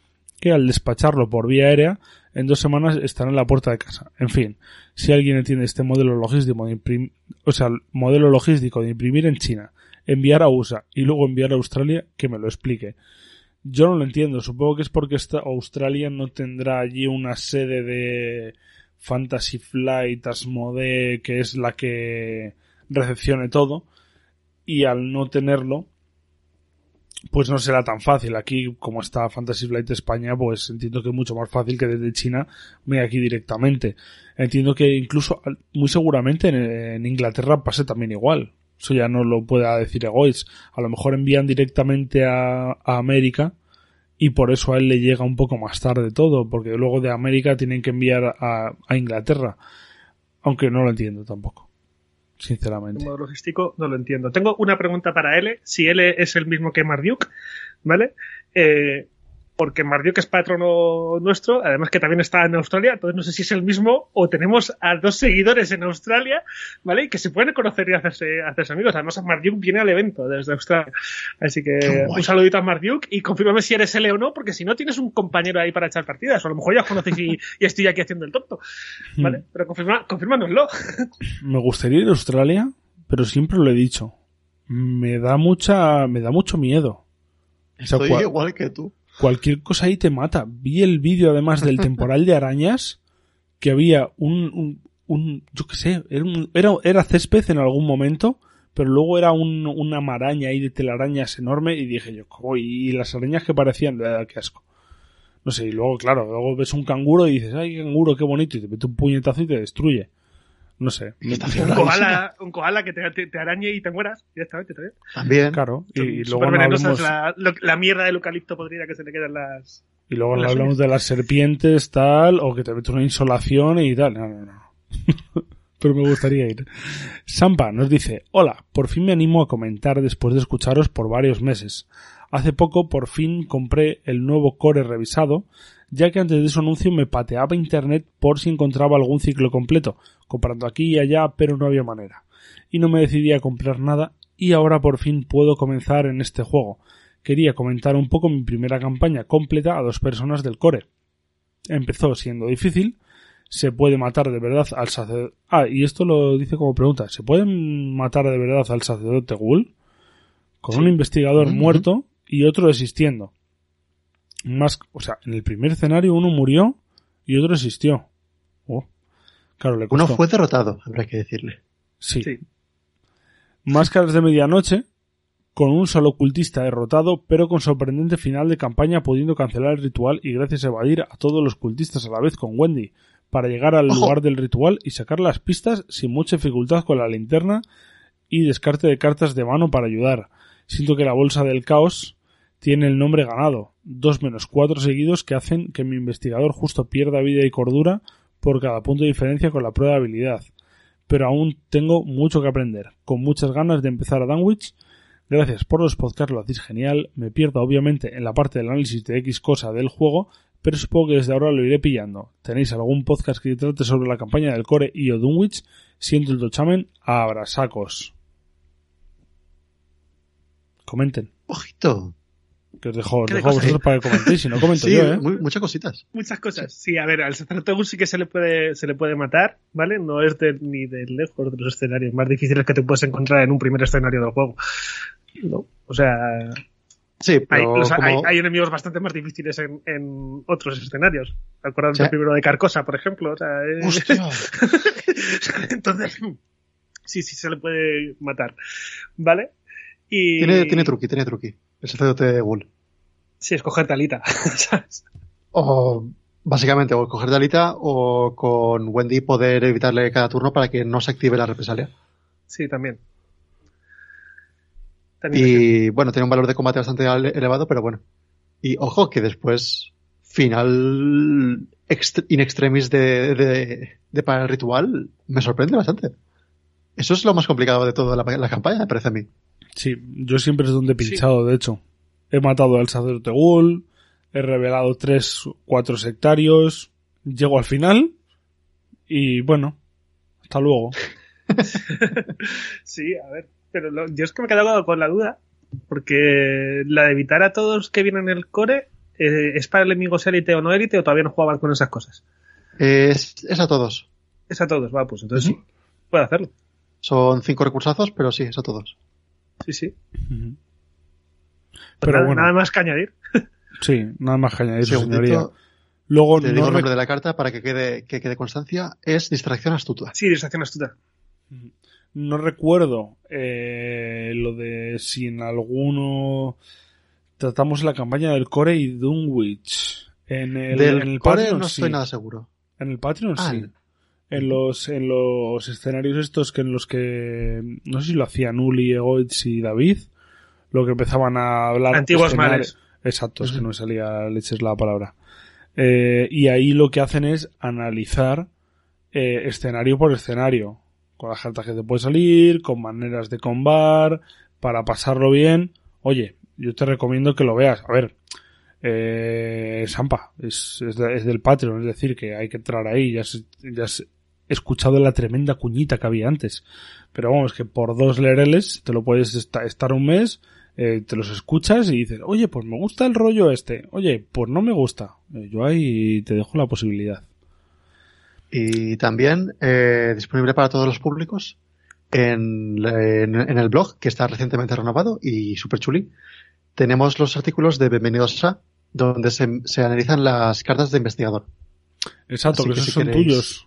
que al despacharlo por vía aérea, en dos semanas estará en la puerta de casa. En fin, si alguien entiende este modelo logístico de imprim- o sea, el modelo logístico de imprimir en China, enviar a USA y luego enviar a Australia, que me lo explique. Yo no lo entiendo, supongo que es porque Australia no tendrá allí una sede de Fantasy Flight, Asmodee, que es la que recepcione todo, y al no tenerlo, pues no será tan fácil. Aquí, como está Fantasy Flight España, pues entiendo que es mucho más fácil que desde China me aquí directamente. Entiendo que incluso, muy seguramente en, en Inglaterra pase también igual. Eso ya no lo pueda decir Egois. A lo mejor envían directamente a, América y por eso a él le llega un poco más tarde todo, porque luego de América tienen que enviar a, a Inglaterra. Aunque no lo entiendo tampoco. Sinceramente. El modo logístico no lo entiendo. Tengo una pregunta para L. Si L es el mismo que Marduk, ¿vale? Eh, porque Marduk es patrono nuestro, además que también está en Australia, entonces no sé si es el mismo o tenemos a dos seguidores en Australia, ¿vale? Y que se pueden conocer y hacerse, hacerse amigos. Además, Marduk viene al evento desde Australia. Así que un saludito a Marduk y confírmame si eres L o no, porque si no tienes un compañero ahí para echar partidas, o a lo mejor ya os conocéis y, [laughs] y estoy aquí haciendo el tonto, ¿vale? Pero confirma, confírmanoslo. Me gustaría ir a Australia, pero siempre lo he dicho. Me da mucha, me da mucho miedo. O sea, Estoy cua- igual que tú. Cualquier cosa ahí te mata. Vi el vídeo además del [laughs] temporal de arañas, que había un, un, un yo qué sé, era, un- era, era césped en algún momento, pero luego era un- una maraña ahí de telarañas enorme y dije yo, "Jo, y las arañas que parecían, "Ah, qué asco. No sé, y luego, claro, luego ves un canguro y dices, ay, canguro, qué bonito, y te mete un puñetazo y te destruye. No sé. Un koala, un koala que te, te, te arañe y te mueras directamente también. También. Claro, y, y luego no hablemos, la, la mierda del eucalipto podrida que se le quedan las... y luego las hablamos de las serpientes, tal, o que te mete una insolación y tal. No, no, no. [laughs] Pero me gustaría ir. Sampa nos dice, hola, por fin me animo a comentar después de escucharos por varios meses. Hace poco por fin compré el nuevo core revisado, ya que antes de su anuncio me pateaba internet por si encontraba algún ciclo completo, comprando aquí y allá, pero no había manera. Y no me decidí a comprar nada, y ahora por fin puedo comenzar en este juego. Quería comentar un poco mi primera campaña completa a dos personas del core. Empezó siendo difícil, se puede matar de verdad al sacerdote. Ah, y esto lo dice como pregunta. ¿Se pueden matar de verdad al sacerdote Ghoul? Con un investigador muerto y otro existiendo. Más, o sea, en el primer escenario uno murió y otro existió. Oh. Claro, le Uno fue derrotado, habrá que decirle. Sí. Sí. Máscaras de medianoche, con un solo cultista derrotado, pero con sorprendente final de campaña pudiendo cancelar el ritual y gracias a evadir a todos los cultistas a la vez con Wendy, para llegar al Ojo. lugar del ritual y sacar las pistas sin mucha dificultad con la linterna y descarte de cartas de mano para ayudar. Siento que la bolsa del caos tiene el nombre ganado, dos menos cuatro seguidos que hacen que mi investigador justo pierda vida y cordura por cada punto de diferencia con la prueba de habilidad pero aún tengo mucho que aprender. Con muchas ganas de empezar a Danwich. Gracias por los podcasts, lo hacéis genial. Me pierdo obviamente en la parte del análisis de X cosa del juego, pero supongo que desde ahora lo iré pillando. ¿Tenéis algún podcast que trate sobre la campaña del Core y o Dunwich? Siento el tochamen, abrasacos. Comenten. Ojito. Que os dejo, os ¿Qué de dejo a vosotros para que comentéis, si no comento Sí, yo, ¿eh? muy- muchas cositas. Muchas cosas. Sí, a ver, al sacerdote Gus sí que se le puede, se le puede matar, ¿vale? No es de, ni de lejos de los escenarios más difíciles que te puedes encontrar en un primer escenario del juego. No. O sea, Sí, hay, pero los- como- hay, hay enemigos bastante más difíciles en, en otros escenarios. Del primero de Carcosa, por ejemplo. O sea, es- ¡Hostia! [laughs] Entonces, sí, sí se le puede matar. ¿Vale? Y... tiene, tiene truqui, tiene truqui. El sacerdote Ghoul. Sí, escoger talita. [laughs] ¿sabes? O básicamente, o coger de alita o con Wendy poder evitarle cada turno para que no se active la represalia. Sí, también. También Y bueno, tiene un valor de combate bastante elevado, pero bueno. Y ojo que después, final ext- in extremis de, de, de para el ritual, me sorprende bastante. Eso es lo más complicado de toda la, la campaña, me parece a mí. Sí, yo siempre es donde he pinchado, de hecho. He matado al sacerdote Ghoul, he revelado tres, cuatro sectarios, llego al final y bueno, hasta luego. [laughs] Sí, a ver. Pero lo- yo es que me he quedado con la duda. Porque la de evitar a todos que vienen en el core eh, es para enemigos élite o no élite o todavía no jugaban con esas cosas. Es, es a todos. Es a todos, va, pues entonces sí. Puede hacerlo. Son cinco recursazos, pero sí, es a todos. Sí, sí. Pero nada, bueno. nada más que añadir. [laughs] Sí, nada más que añadir, Segundito, señoría. Luego te no, digo el nombre de la carta para que quede, que quede constancia. Es distracción astuta. Sí, distracción astuta. no recuerdo eh, lo de si en alguno tratamos la campaña del Core y Dunwich. En el, Del en el core Patreon, no sí. estoy nada seguro. En el Patreon Ah, sí. En los, en los escenarios estos que en los que no sé si lo hacían Uli, Egoitz y David, lo que empezaban a hablar Antiguos males. Exacto, es que no me salía leches la palabra. Eh, y ahí lo que hacen es analizar eh, escenario por escenario, con las cartas que te puede salir, con maneras de combar, para pasarlo bien. Oye, yo te recomiendo que lo veas. A ver, eh, Sampa, es, es, de- es del Patreon, es decir, que hay que entrar ahí. Ya, has- ya has escuchado la tremenda cuñita que había antes. Pero vamos, que por dos lereles te lo puedes esta- estar un mes, eh, te los escuchas y dices, oye, pues me gusta el rollo este. Oye, pues no me gusta. Eh, yo ahí te dejo la posibilidad. Y también eh, disponible para todos los públicos en, en- en el blog, que está recientemente renovado y super chuli. Tenemos los artículos de Bienvenidos a, donde se, se analizan las cartas de investigador. Exacto, Así que que esos si son queréis- tuyos.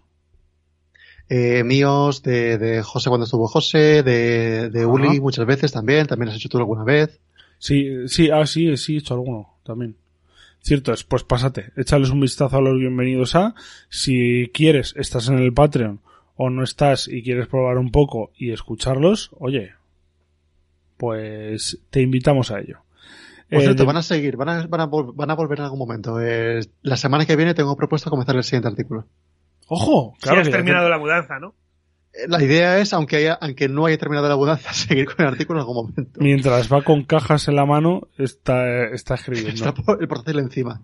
Eh, míos, de, de José cuando estuvo José, de, de Ajá. Uli muchas veces también, también has hecho tú alguna vez. Sí, sí, ah, sí, sí, he hecho alguno también. Cierto es, pues pásate, échales un vistazo a los bienvenidos a. Si quieres, estás en el Patreon o no estás y quieres probar un poco y escucharlos, oye, pues te invitamos a ello. Por Eh, cierto, de- van a seguir, van a, van, a van a volver en algún momento. Eh, la semana que viene tengo propuesto comenzar el siguiente artículo. Ojo, Si claro. has que ya terminado te- la mudanza, ¿no? Eh, La idea es, aunque, haya, aunque no haya terminado la mudanza, [laughs] seguir con el artículo en algún momento. Mientras va con cajas en la mano, está, está escribiendo. Está el portátil encima.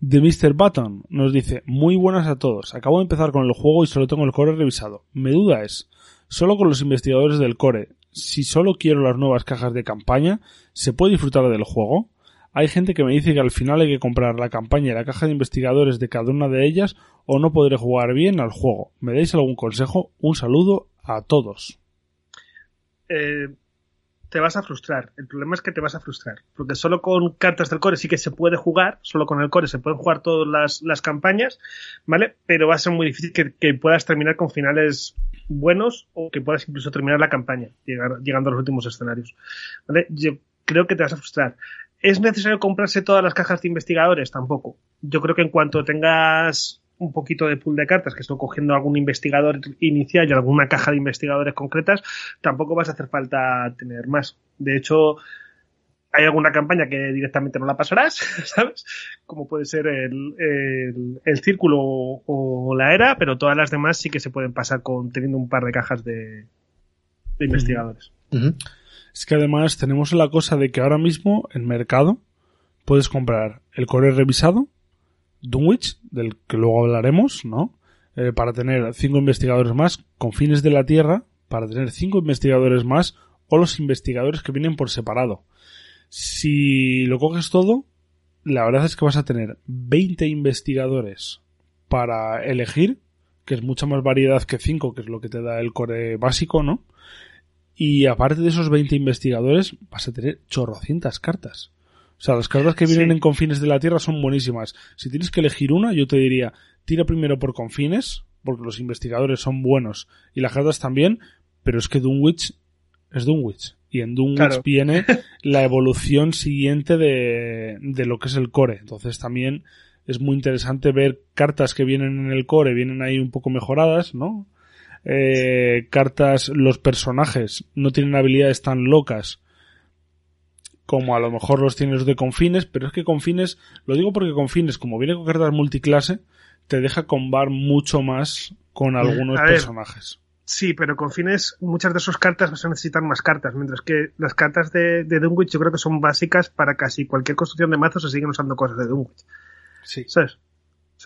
de Mr. Button nos dice, muy buenas a todos. Acabo de empezar con el juego y solo tengo el core revisado. Mi duda es, solo con los investigadores del core, si solo quiero las nuevas cajas de campaña, ¿se puede disfrutar del juego? Hay gente que me dice que al final hay que comprar la campaña y la caja de investigadores de cada una de ellas o no podré jugar bien al juego. ¿Me dais algún consejo? Un saludo a todos. Eh, te vas a frustrar. El problema es que te vas a frustrar. Porque solo con cartas del core sí que se puede jugar. Solo con el core se pueden jugar todas las, las campañas. ¿Vale? Pero va a ser muy difícil que, puedas terminar con finales buenos o que puedas incluso terminar la campaña, llegando a los últimos escenarios. ¿Vale? Yo creo que te vas a frustrar. ¿Es necesario comprarse todas las cajas de investigadores? Tampoco. Yo creo que en cuanto tengas un poquito de pool de cartas, que estoy cogiendo algún investigador inicial y alguna caja de investigadores concretas, tampoco vas a hacer falta tener más. De hecho, hay alguna campaña que directamente no la pasarás, [laughs] ¿sabes? Como puede ser el, el, el círculo o, o la era, pero todas las demás sí que se pueden pasar con teniendo un par de cajas de, de investigadores. Es que además tenemos la cosa de que ahora mismo en mercado puedes comprar el core revisado, Dunwich, del que luego hablaremos, ¿no? Eh, para tener cinco investigadores más con fines de la Tierra, para tener cinco investigadores más o los investigadores que vienen por separado. Si lo coges todo, la verdad es que vas a tener 20 investigadores para elegir, que es mucha más variedad que 5, que es lo que te da el core básico, ¿no? Y aparte de esos 20 investigadores, vas a tener chorrocientas cartas. O sea, las cartas que vienen Sí. en confines de la Tierra son buenísimas. Si tienes que elegir una, yo te diría, tira primero por confines, porque los investigadores son buenos y las cartas también, pero es que Dunwich es Dunwich. Y en Dunwich Claro. viene [laughs] la evolución siguiente de, de lo que es el core. Entonces también es muy interesante ver cartas que vienen en el core, vienen ahí un poco mejoradas, ¿no? Eh, cartas, los personajes no tienen habilidades tan locas como a lo mejor los tienes de confines, pero es que confines, lo digo porque confines, como viene con cartas multiclase, te deja combar mucho más con algunos A ver. personajes. Sí, pero con fines, muchas de sus cartas vas a necesitar más cartas, mientras que las cartas de, de Dunwich yo creo que son básicas para casi cualquier construcción de mazo se siguen usando cosas de Dunwich. Sí. ¿Sabes?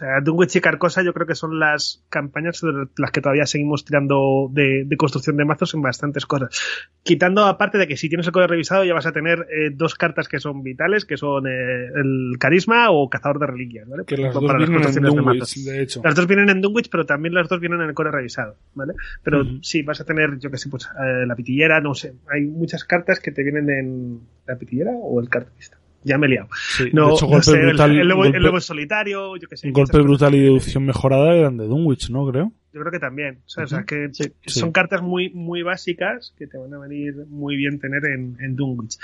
Sea, Dunwich y Carcosa yo creo que son las campañas de las que todavía seguimos tirando de, de construcción de mazos en bastantes cosas. Quitando aparte de que si tienes el código revisado ya vas a tener eh, dos cartas que son vitales, que son eh, el carisma o cazador de reliquias, ¿vale? Que las dos para las vienen en construcciones de Dunwich, mazos. de hecho. Las dos vienen en Dunwich, pero también las dos vienen en el core revisado, ¿vale? Pero sí, vas a tener, yo que sé, pues eh, la pitillera, no sé. Hay muchas cartas que te vienen en la pitillera o el cartista. Ya me he liado. Sí, No, de hecho, no golpe sé, el- brutal, el, lobo, el golpe, lobo en solitario, yo que sé. golpe brutal y deducción mejorada eran de Dunwich, ¿no? Creo. Yo creo que también. O sea, o sea, que Sí. son Sí. cartas muy, muy básicas que te van a venir muy bien tener en, en Dunwich.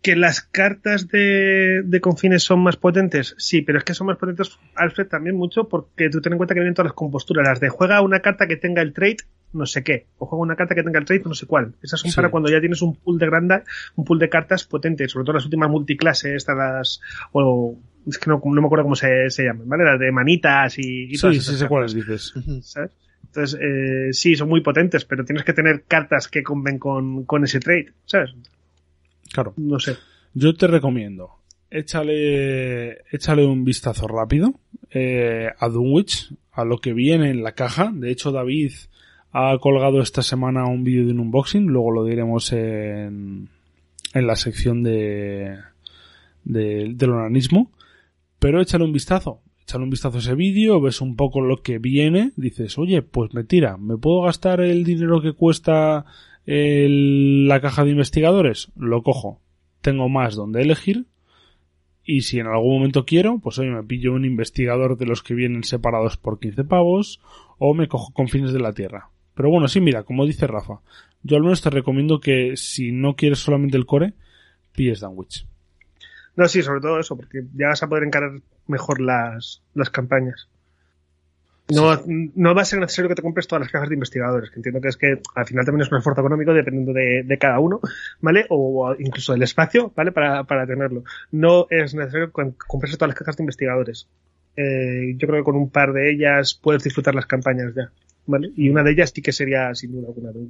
Que las cartas de, de confines son más potentes, sí, pero es que son más potentes, Alfred, también mucho, porque tú ten en cuenta que vienen todas las composturas. Las de juega una carta que tenga el trait, no sé qué, o juega una carta que tenga el trait, no sé cuál. Esas son Sí. para cuando ya tienes un pool de grande, un pool de cartas potentes, sobre todo las últimas multiclase, estas las, o, es que no, no me acuerdo cómo se, se llaman, ¿vale? Las de manitas y, y todas Sí, esas sí sé cuáles dices. ¿sabes? Entonces, eh, sí, son muy potentes, pero tienes que tener cartas que conven con, con ese trade, ¿sabes? Claro. No sé. Yo te recomiendo, échale, échale un vistazo rápido eh, a Dunwich, a lo que viene en la caja. De hecho, David ha colgado esta semana un vídeo de un unboxing, luego lo diremos en, en la sección de, de- del onanismo. Pero échale un vistazo, échale un vistazo a ese vídeo, ves un poco lo que viene, dices, oye, pues me tira, ¿me puedo gastar el dinero que cuesta el- la caja de investigadores? Lo cojo tengo más donde elegir Y si en algún momento quiero, pues hoy me pillo un investigador de los que vienen separados por 15 pavos o me cojo confines de la Tierra. Pero bueno, sí, mira, como dice Rafa, yo al menos te recomiendo que si no quieres solamente el core, pilles Danwich. No, sí, sobre todo eso, porque ya vas a poder encarar mejor las, las campañas. No, no va a ser necesario que te compres todas las cajas de investigadores, que entiendo que es que al final también es un esfuerzo económico dependiendo de, de cada uno, ¿vale? O incluso del espacio, ¿vale? Para, para tenerlo. No es necesario que compres todas las cajas de investigadores. Eh, yo creo que con un par de ellas puedes disfrutar las campañas ya, ¿vale? Y una de ellas sí que sería sin duda alguna de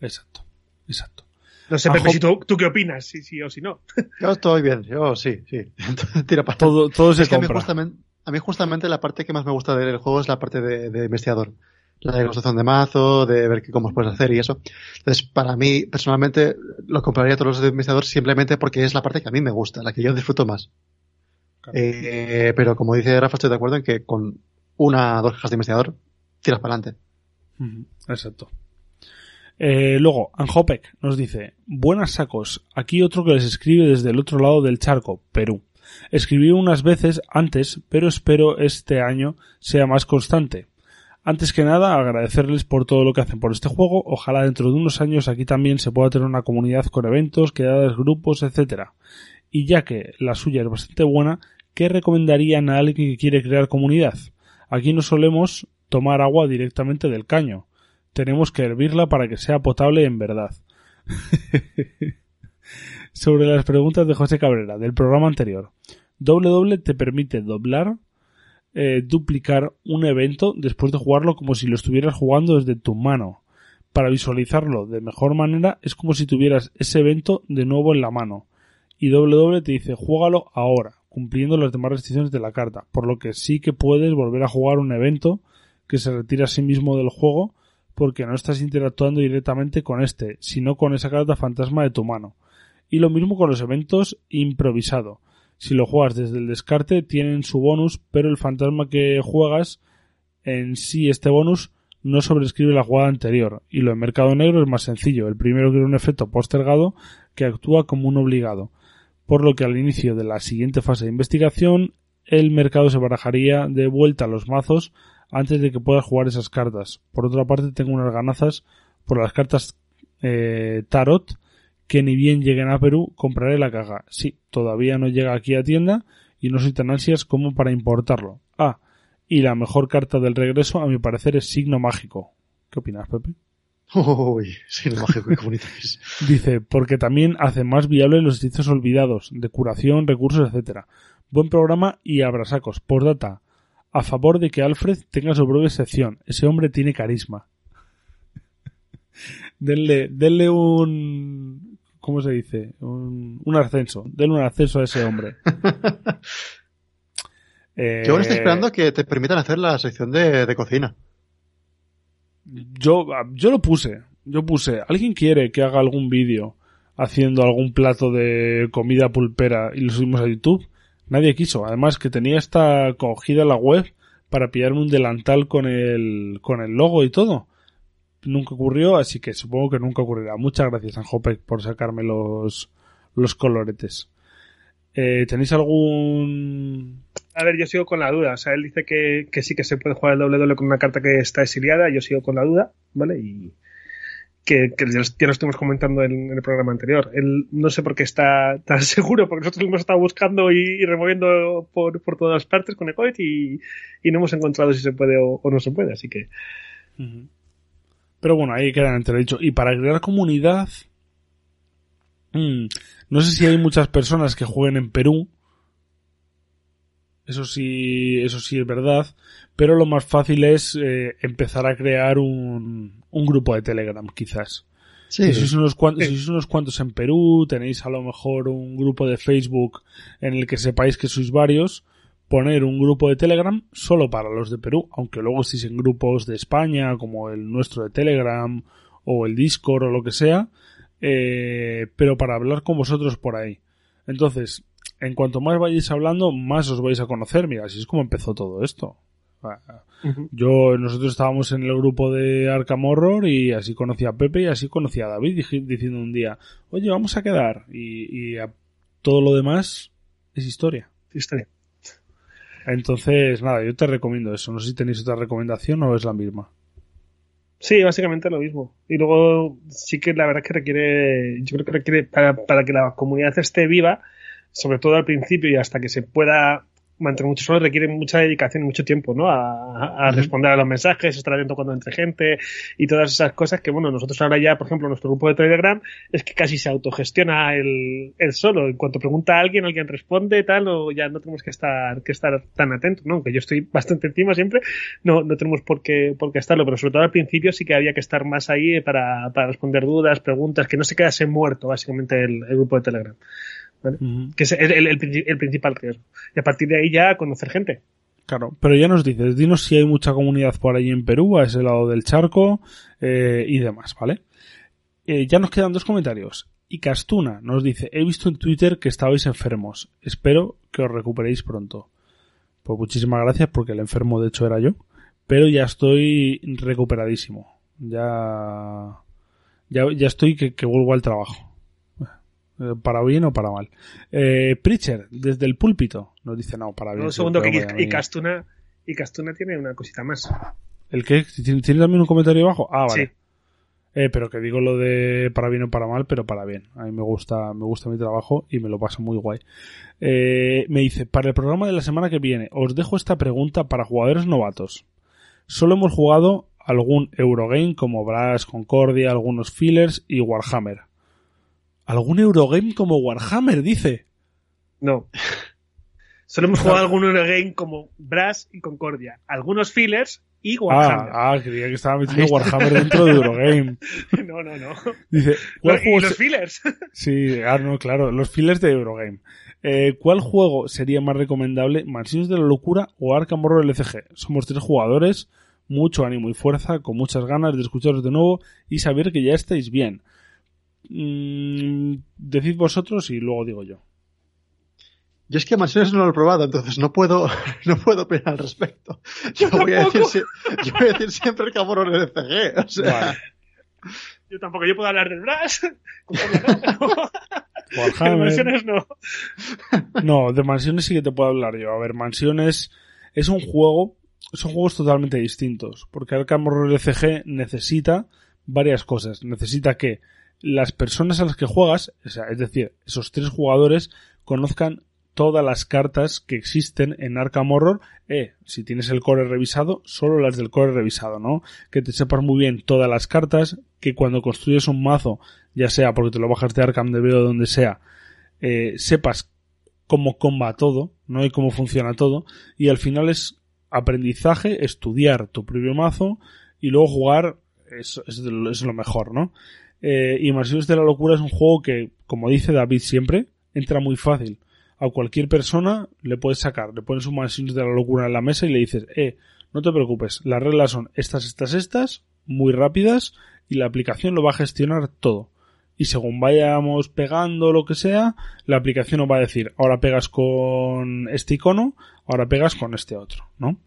Exacto, exacto. No sé, Pepe, si tú, tú, qué opinas, si sí o si no. [laughs] Yo estoy bien, yo sí, sí. [laughs] Tira para todo, todo se es compra. a, mí justamente, a mí justamente la parte que más me gusta del juego es la parte de, de investigador. La de construcción de mazo, de ver qué, cómo puedes hacer y eso. Entonces, para mí, personalmente, lo compraría todos los de investigador simplemente porque es la parte que a mí me gusta, la que yo disfruto más. Claro. Eh, pero como dice Rafa, estoy de acuerdo en que con una o dos cajas de investigador tiras para adelante. Exacto. Eh, luego, Anjopek nos dice, buenas sacos, aquí otro que les escribe desde el otro lado del charco, Perú. Escribí unas veces antes, pero espero este año sea más constante. Antes que nada, agradecerles por todo lo que hacen por este juego. Ojalá dentro de unos años aquí también se pueda tener una comunidad con eventos, quedadas, grupos, etc. Y ya que la suya es bastante buena, ¿qué recomendarían a alguien que quiere crear comunidad? Aquí no solemos tomar agua directamente del caño tenemos que hervirla para que sea potable en verdad. [laughs] Sobre las preguntas de José Cabrera del programa anterior. Doble te permite doblar, eh, duplicar un evento después de jugarlo como si lo estuvieras jugando desde tu mano. Para visualizarlo de mejor manera es como si tuvieras ese evento de nuevo en la mano. Y doble te dice juégalo ahora, cumpliendo las demás restricciones de la carta, por lo que sí que puedes volver a jugar un evento que se retira a sí mismo del juego porque no estás interactuando directamente con este, sino con esa carta fantasma de tu mano. Y lo mismo con los eventos improvisado. Si lo juegas desde el descarte tienen su bonus, pero el fantasma que juegas en sí este bonus no sobrescribe la jugada anterior. Y lo en mercado negro es más sencillo. El primero crea un efecto postergado que actúa como un obligado. Por lo que al inicio de la siguiente fase de investigación, el mercado se barajaría de vuelta a los mazos antes de que puedas jugar esas cartas. Por otra parte, tengo unas ganazas por las cartas eh, Tarot que ni bien lleguen a Perú, compraré la caja. Sí, todavía no llega aquí a tienda y no soy tan ansias como para importarlo. Ah, y la mejor carta del regreso, a mi parecer, es Signo Mágico. ¿Qué opinas, Pepe? Uy, Signo Mágico, qué bonito es. [laughs] Dice, porque también hace más viables los hechizos olvidados, de curación, recursos, etcétera. Buen programa y abrasacos. Por data, a favor de que Alfred tenga su propia sección. Ese hombre tiene carisma. denle, denle un... ¿Cómo se dice? Un, un ascenso. Denle un ascenso a ese hombre. eh, [laughs] Yo estoy esperando que te permitan hacer la sección de, de cocina. Yo, yo lo puse. Yo puse. ¿Alguien quiere que haga algún vídeo haciendo algún plato de comida pulpera y lo subimos a YouTube? Nadie quiso. Además que tenía esta cogida la web para pillarme un delantal con el, con el logo y todo. Nunca ocurrió, así que supongo que nunca ocurrirá. Muchas gracias, Anjopec, por sacarme los, los coloretes. Eh, ¿Tenéis algún...? A ver, yo sigo con la duda. O sea, él dice que, que sí que se puede jugar el doble doble con una carta que está exiliada. Yo sigo con la duda, ¿vale? Y, que, ya lo estuvimos comentando en, el programa anterior. Él no sé por qué está tan [laughs] seguro, porque nosotros lo hemos estado buscando y, removiendo por, por, todas partes con Ecoit y, y, no hemos encontrado si se puede o, no se puede, así que. Pero bueno, ahí quedan entredicho. Y para crear comunidad, mmm, no sé si hay muchas personas que jueguen en Perú. Eso sí, eso sí es verdad. Pero lo más fácil es eh, empezar a crear un, un grupo de Telegram, quizás. Sí. Si sois, unos cuantos, si sois unos cuantos en Perú, tenéis a lo mejor un grupo de Facebook en el que sepáis que sois varios, poner un grupo de Telegram solo para los de Perú, aunque luego estéis en grupos de España, como el nuestro de Telegram, o el Discord, o lo que sea, eh, pero para hablar con vosotros por ahí. Entonces, en cuanto más vayáis hablando, más os vais a conocer. Mira, así es como empezó todo esto. Yo, nosotros estábamos en el grupo de Arkham Horror y así conocí a Pepe y así conocí a David diciendo un día, oye, vamos a quedar. Y, y a todo lo demás, es historia. Historia. Entonces, nada, yo te recomiendo eso. No sé si tenéis otra recomendación o es la misma. Sí, básicamente lo mismo. Y luego sí que la verdad es que requiere, yo creo que requiere, para, para que la comunidad esté viva, sobre todo al principio y hasta que se pueda mantener mucho solo requiere mucha dedicación y mucho tiempo, ¿no? A, a responder a los mensajes, estar atento cuando entre gente y todas esas cosas que, bueno, nosotros ahora ya, por ejemplo, nuestro grupo de Telegram es que casi se autogestiona el, el solo. En cuanto pregunta a alguien, alguien responde, tal, o ya no tenemos que estar, que estar tan atentos, ¿no? Aunque yo estoy bastante encima siempre, no, no tenemos por qué, por qué estarlo, pero sobre todo al principio sí que había que estar más ahí para, para responder dudas, preguntas, que no se quedase muerto, básicamente, el, el grupo de Telegram. ¿Vale? Que es el, el- el princi- el principal riesgo. Y a partir de ahí ya conocer gente. Claro, pero ya nos dices, dinos si hay mucha comunidad por ahí en Perú, a ese lado del charco eh, y demás, ¿vale? Eh, ya nos quedan dos comentarios. Y Castuna nos dice, he visto en Twitter que estabais enfermos. Espero que os recuperéis pronto. Pues muchísimas gracias porque el enfermo de hecho era yo. Pero ya estoy recuperadísimo. Ya, ya, ya estoy que, que vuelvo al trabajo. Eh, Para bien o para mal. Eh, Preacher, desde el púlpito, nos dice, no, para bien. Un segundo que y, vaya, y Castuna y Castuna tiene una cosita más. ¿El qué? ¿Tiene tiene también un comentario abajo? Ah, vale. Sí. Eh, pero que digo lo de para bien o para mal, pero para bien. A mí me gusta, me gusta mi trabajo y me lo paso muy guay. Eh, me dice, para el programa de la semana que viene, os dejo esta pregunta para jugadores novatos. Solo hemos jugado algún Eurogame como Brass, Concordia, algunos fillers y Warhammer. ¿Algún Eurogame como Warhammer? Dice. No. [laughs] Solo hemos jugado algún Eurogame como Brass y Concordia. Algunos fillers y Warhammer. Ah, ah, creía que estaba metiendo Warhammer dentro de Eurogame. [laughs] No, no, no. Dice, ¿cuál y juego los se- fillers. [laughs] Sí, ah, no, claro, los fillers de Eurogame. Eh, ¿Cuál juego sería más recomendable, Mansiones de la Locura o Arkham Horror LCG? Somos tres jugadores, mucho ánimo y fuerza, con muchas ganas de escucharos de nuevo y saber que ya estáis bien. Mm, decid vosotros y luego digo yo. Yo es que Mansiones no lo he probado, entonces no puedo, [laughs] no puedo opinar al respecto. Yo, voy a decir, tampoco. si- yo voy a decir siempre el cabrón en el CG. O sea, Vale. Yo tampoco, yo puedo hablar del Brass. [laughs] Warhammer. Mansiones no. No, de mansiones sí que te puedo hablar yo. A ver, mansiones es un juego, son juegos totalmente distintos, porque Arkham Horror LCG necesita varias cosas. Necesita que las personas a las que juegas, es decir, esos tres jugadores, conozcan todas las cartas que existen en Arkham Horror. Eh, si tienes el core revisado, solo las del core revisado, ¿no? Que te sepas muy bien todas las cartas, que cuando construyes un mazo, ya sea porque te lo bajas de Arkham DB o donde sea, eh, sepas cómo comba todo, ¿no? Y cómo funciona todo. Y al final es aprendizaje, estudiar tu propio mazo y luego jugar de es lo mejor, ¿no? Eh, y Mansiones de la Locura es un juego que, como dice David siempre, entra muy fácil. A cualquier persona le puedes sacar, le pones un Mansiones de la Locura en la mesa y le dices, eh, no te preocupes, las reglas son estas, estas, estas, muy rápidas y la aplicación lo va a gestionar todo y según vayamos pegando lo que sea, la aplicación nos va a decir, ahora pegas con este icono, ahora pegas con este otro, ¿no?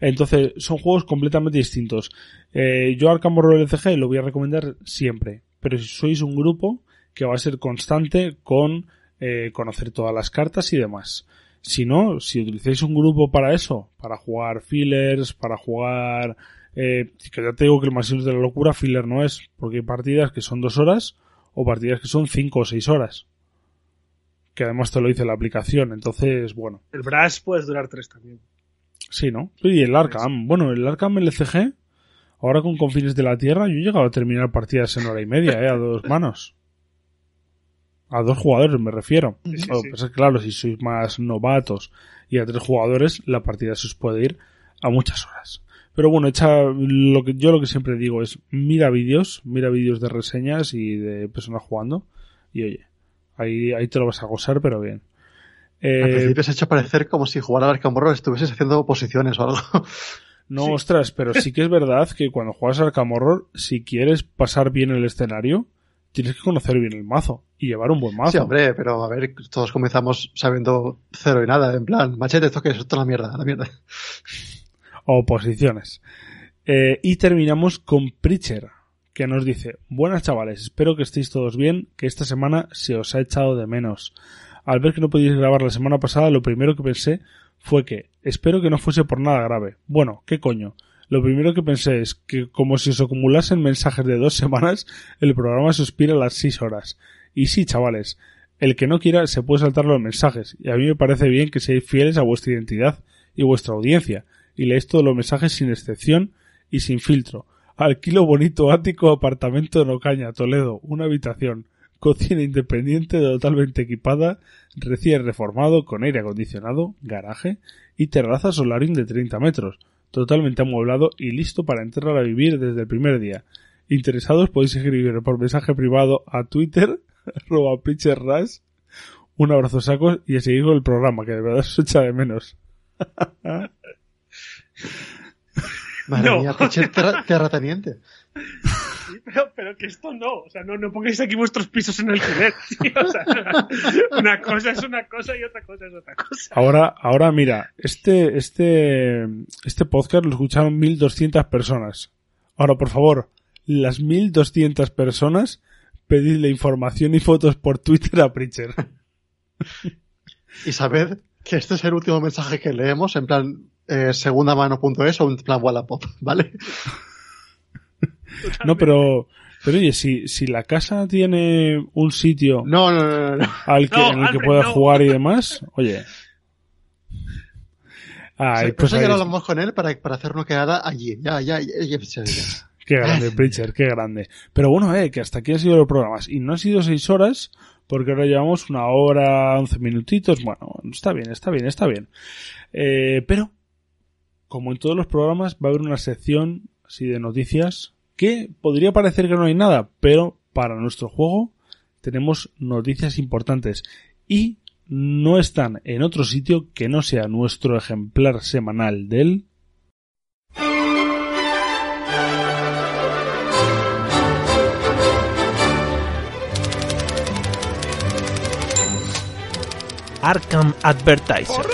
Entonces, son juegos completamente distintos. Eh, yo Arkham Horror LCG lo voy a recomendar siempre, pero si sois un grupo que va a ser constante con eh, conocer todas las cartas y demás. Si no, si utilizáis un grupo para eso, para jugar fillers, para jugar... Eh, que ya te digo que el Mansiones de la Locura filler no es, porque hay partidas que son dos horas o partidas que son 5 o 6 horas. Que además te lo dice la aplicación, entonces, bueno, El Brass puedes durar tres también. sí, ¿no? Y el Arkham, bueno, el Arkham LCG, ahora con Confines de la Tierra, yo he llegado a terminar partidas en hora y media, ¿eh? A dos [laughs] manos. A dos jugadores me refiero. Sí, sí, sí. claro, si sois más novatos y a tres jugadores, la partida se os puede ir a muchas horas. Pero bueno, echa, lo que, yo lo que siempre digo es, mira vídeos, mira vídeos de reseñas y de personas jugando, y oye, ahí, ahí te lo vas a gozar, pero bien. al Eh, principio se ha hecho parecer como si jugar al Arkham Horror estuvieses haciendo posiciones o algo. [laughs] no, sí. ostras, pero sí que es verdad que cuando juegas al Arkham Horror, si quieres pasar bien el escenario, tienes que conocer bien el mazo y llevar un buen mazo. Sí, hombre, pero a ver, todos comenzamos sabiendo cero y nada, en plan, machete, esto que es, esto es la mierda, la mierda. [laughs] o posiciones. Eh, y terminamos con Preacher, que nos dice, buenas chavales, espero que estéis todos bien, que esta semana se os ha echado de menos. Al ver que no podíais grabar la semana pasada, lo primero que pensé fue que espero que no fuese por nada grave. Bueno, ¿qué coño? Lo primero que pensé es que como si os acumulasen mensajes de dos [laughs] semanas, el programa suspira las seis horas. Y sí, chavales, el que no quiera se puede saltar los mensajes, y a mí me parece bien que seáis fieles a vuestra identidad y vuestra audiencia, y leéis todos los mensajes sin excepción y sin filtro. Alquilo bonito ático, apartamento en Ocaña, Toledo, una habitación, cocina independiente totalmente equipada, recién reformado, con aire acondicionado, garaje y terraza solarium de 30 metros, totalmente amueblado y listo para entrar a vivir desde el primer día. Interesados podéis escribir por mensaje privado a Twitter, [laughs] arroba Rush. Un abrazo sacos y a seguir con el programa, que de verdad se echa de menos. [laughs] Madre No. mía, terrateniente. [laughs] Pero, pero que esto no, o sea, no, no pongáis aquí vuestros pisos en alquiler, [laughs] tío, o sea, una cosa es una cosa y otra cosa es otra cosa. Ahora, ahora mira, este, este, este podcast lo escucharon 1200 personas. Ahora, por favor, las 1200 personas, pedidle información y fotos por Twitter a Preacher. [laughs] Y sabed que este es el último mensaje que leemos, en plan eh, segundamano.es o en plan Wallapop, ¿vale? No, pero, pero oye, si, si la casa tiene un sitio No, no, no, no. no. al que, No, en el que pueda no. jugar y demás, oye. Ay, Sí, pues eso ya lo hablamos con él para, para hacer una quedada allí. Ya, ya, ya, ya, ya, ya. [laughs] Qué grande, Preacher, qué grande. Pero bueno, eh, que hasta aquí han sido los programas. Y no han sido seis horas, porque ahora llevamos una hora, once minutitos. Bueno, está bien, está bien, está bien. Eh, pero, como en todos los programas, va a haber una sección así de noticias que podría parecer que no hay nada, pero para nuestro juego tenemos noticias importantes. Y no están en otro sitio que no sea nuestro ejemplar semanal del Arkham Advertiser.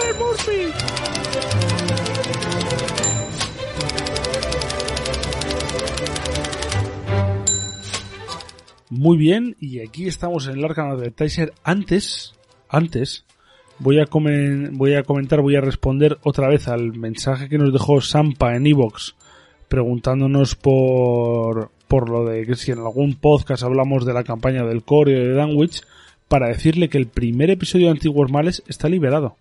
Muy bien, y aquí estamos en el Arkham Advertiser. Antes, antes, voy a, voy a comentar, voy a responder otra vez al mensaje que nos dejó Sampa en Evox, preguntándonos por, por lo de que si en algún podcast hablamos de la campaña del core o de Danwich, para decirle que el primer episodio de Antiguos Males está liberado.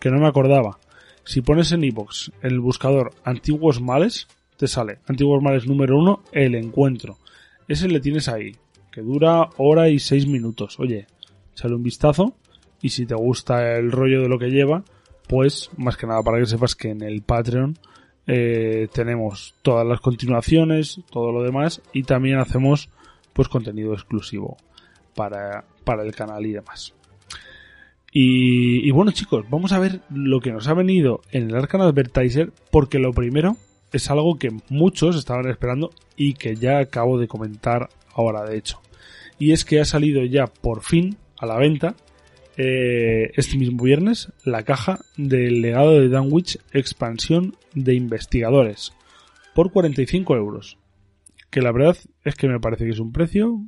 Que no me acordaba. Si pones en Evox el buscador Antiguos Males, te sale Antiguos Males número uno, el encuentro. Ese le tienes ahí, que dura hora y seis minutos. Oye, échale un vistazo y si te gusta el rollo de lo que lleva, pues más que nada para que sepas que en el Patreon eh, tenemos todas las continuaciones, todo lo demás y también hacemos pues contenido exclusivo para, para el canal y demás. Y, y bueno chicos, vamos a ver lo que nos ha venido en el Arcan Advertiser porque lo primero es algo que muchos estaban esperando y que ya acabo de comentar ahora de hecho. Y es que ha salido ya por fin a la venta eh, este mismo viernes la caja del legado de Danwich expansión de investigadores por 45 euros. Que la verdad es que me parece que es un precio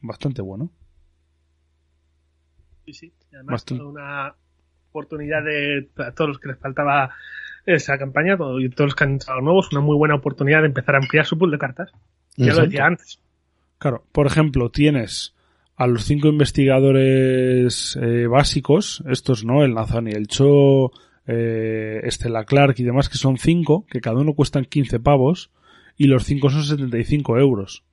bastante bueno. Sí, sí. Y además, Bastante. una oportunidad de a todos los que les faltaba esa campaña todo- y todos los que han entrado nuevos, una muy buena oportunidad de empezar a ampliar su pool de cartas. Ya lo decía antes. Claro, por ejemplo, tienes a los cinco investigadores eh, básicos, estos no, el Nathan y el Cho, eh, Stella Clark y demás, que son cinco, que cada uno cuestan 15 pavos, y los cinco son 75 euros.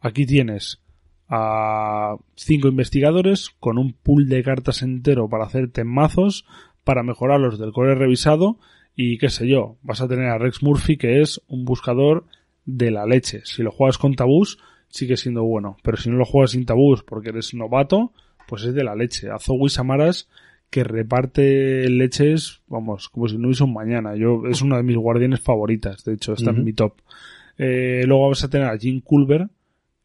Aquí tienes a cinco investigadores con un pool de cartas entero para hacerte mazos, para mejorar los del core revisado, y qué sé yo, vas a tener a Rex Murphy, que es un buscador de la leche. Si lo juegas con tabús, sigue siendo bueno. Pero si no lo juegas sin tabús porque eres novato, pues es de la leche. A Zoe Samaras que reparte leches, vamos, como si no hubiese un mañana. Yo, es una de mis guardianes favoritas, de hecho, está en mi top. Eh, luego vas a tener a Jim Culver,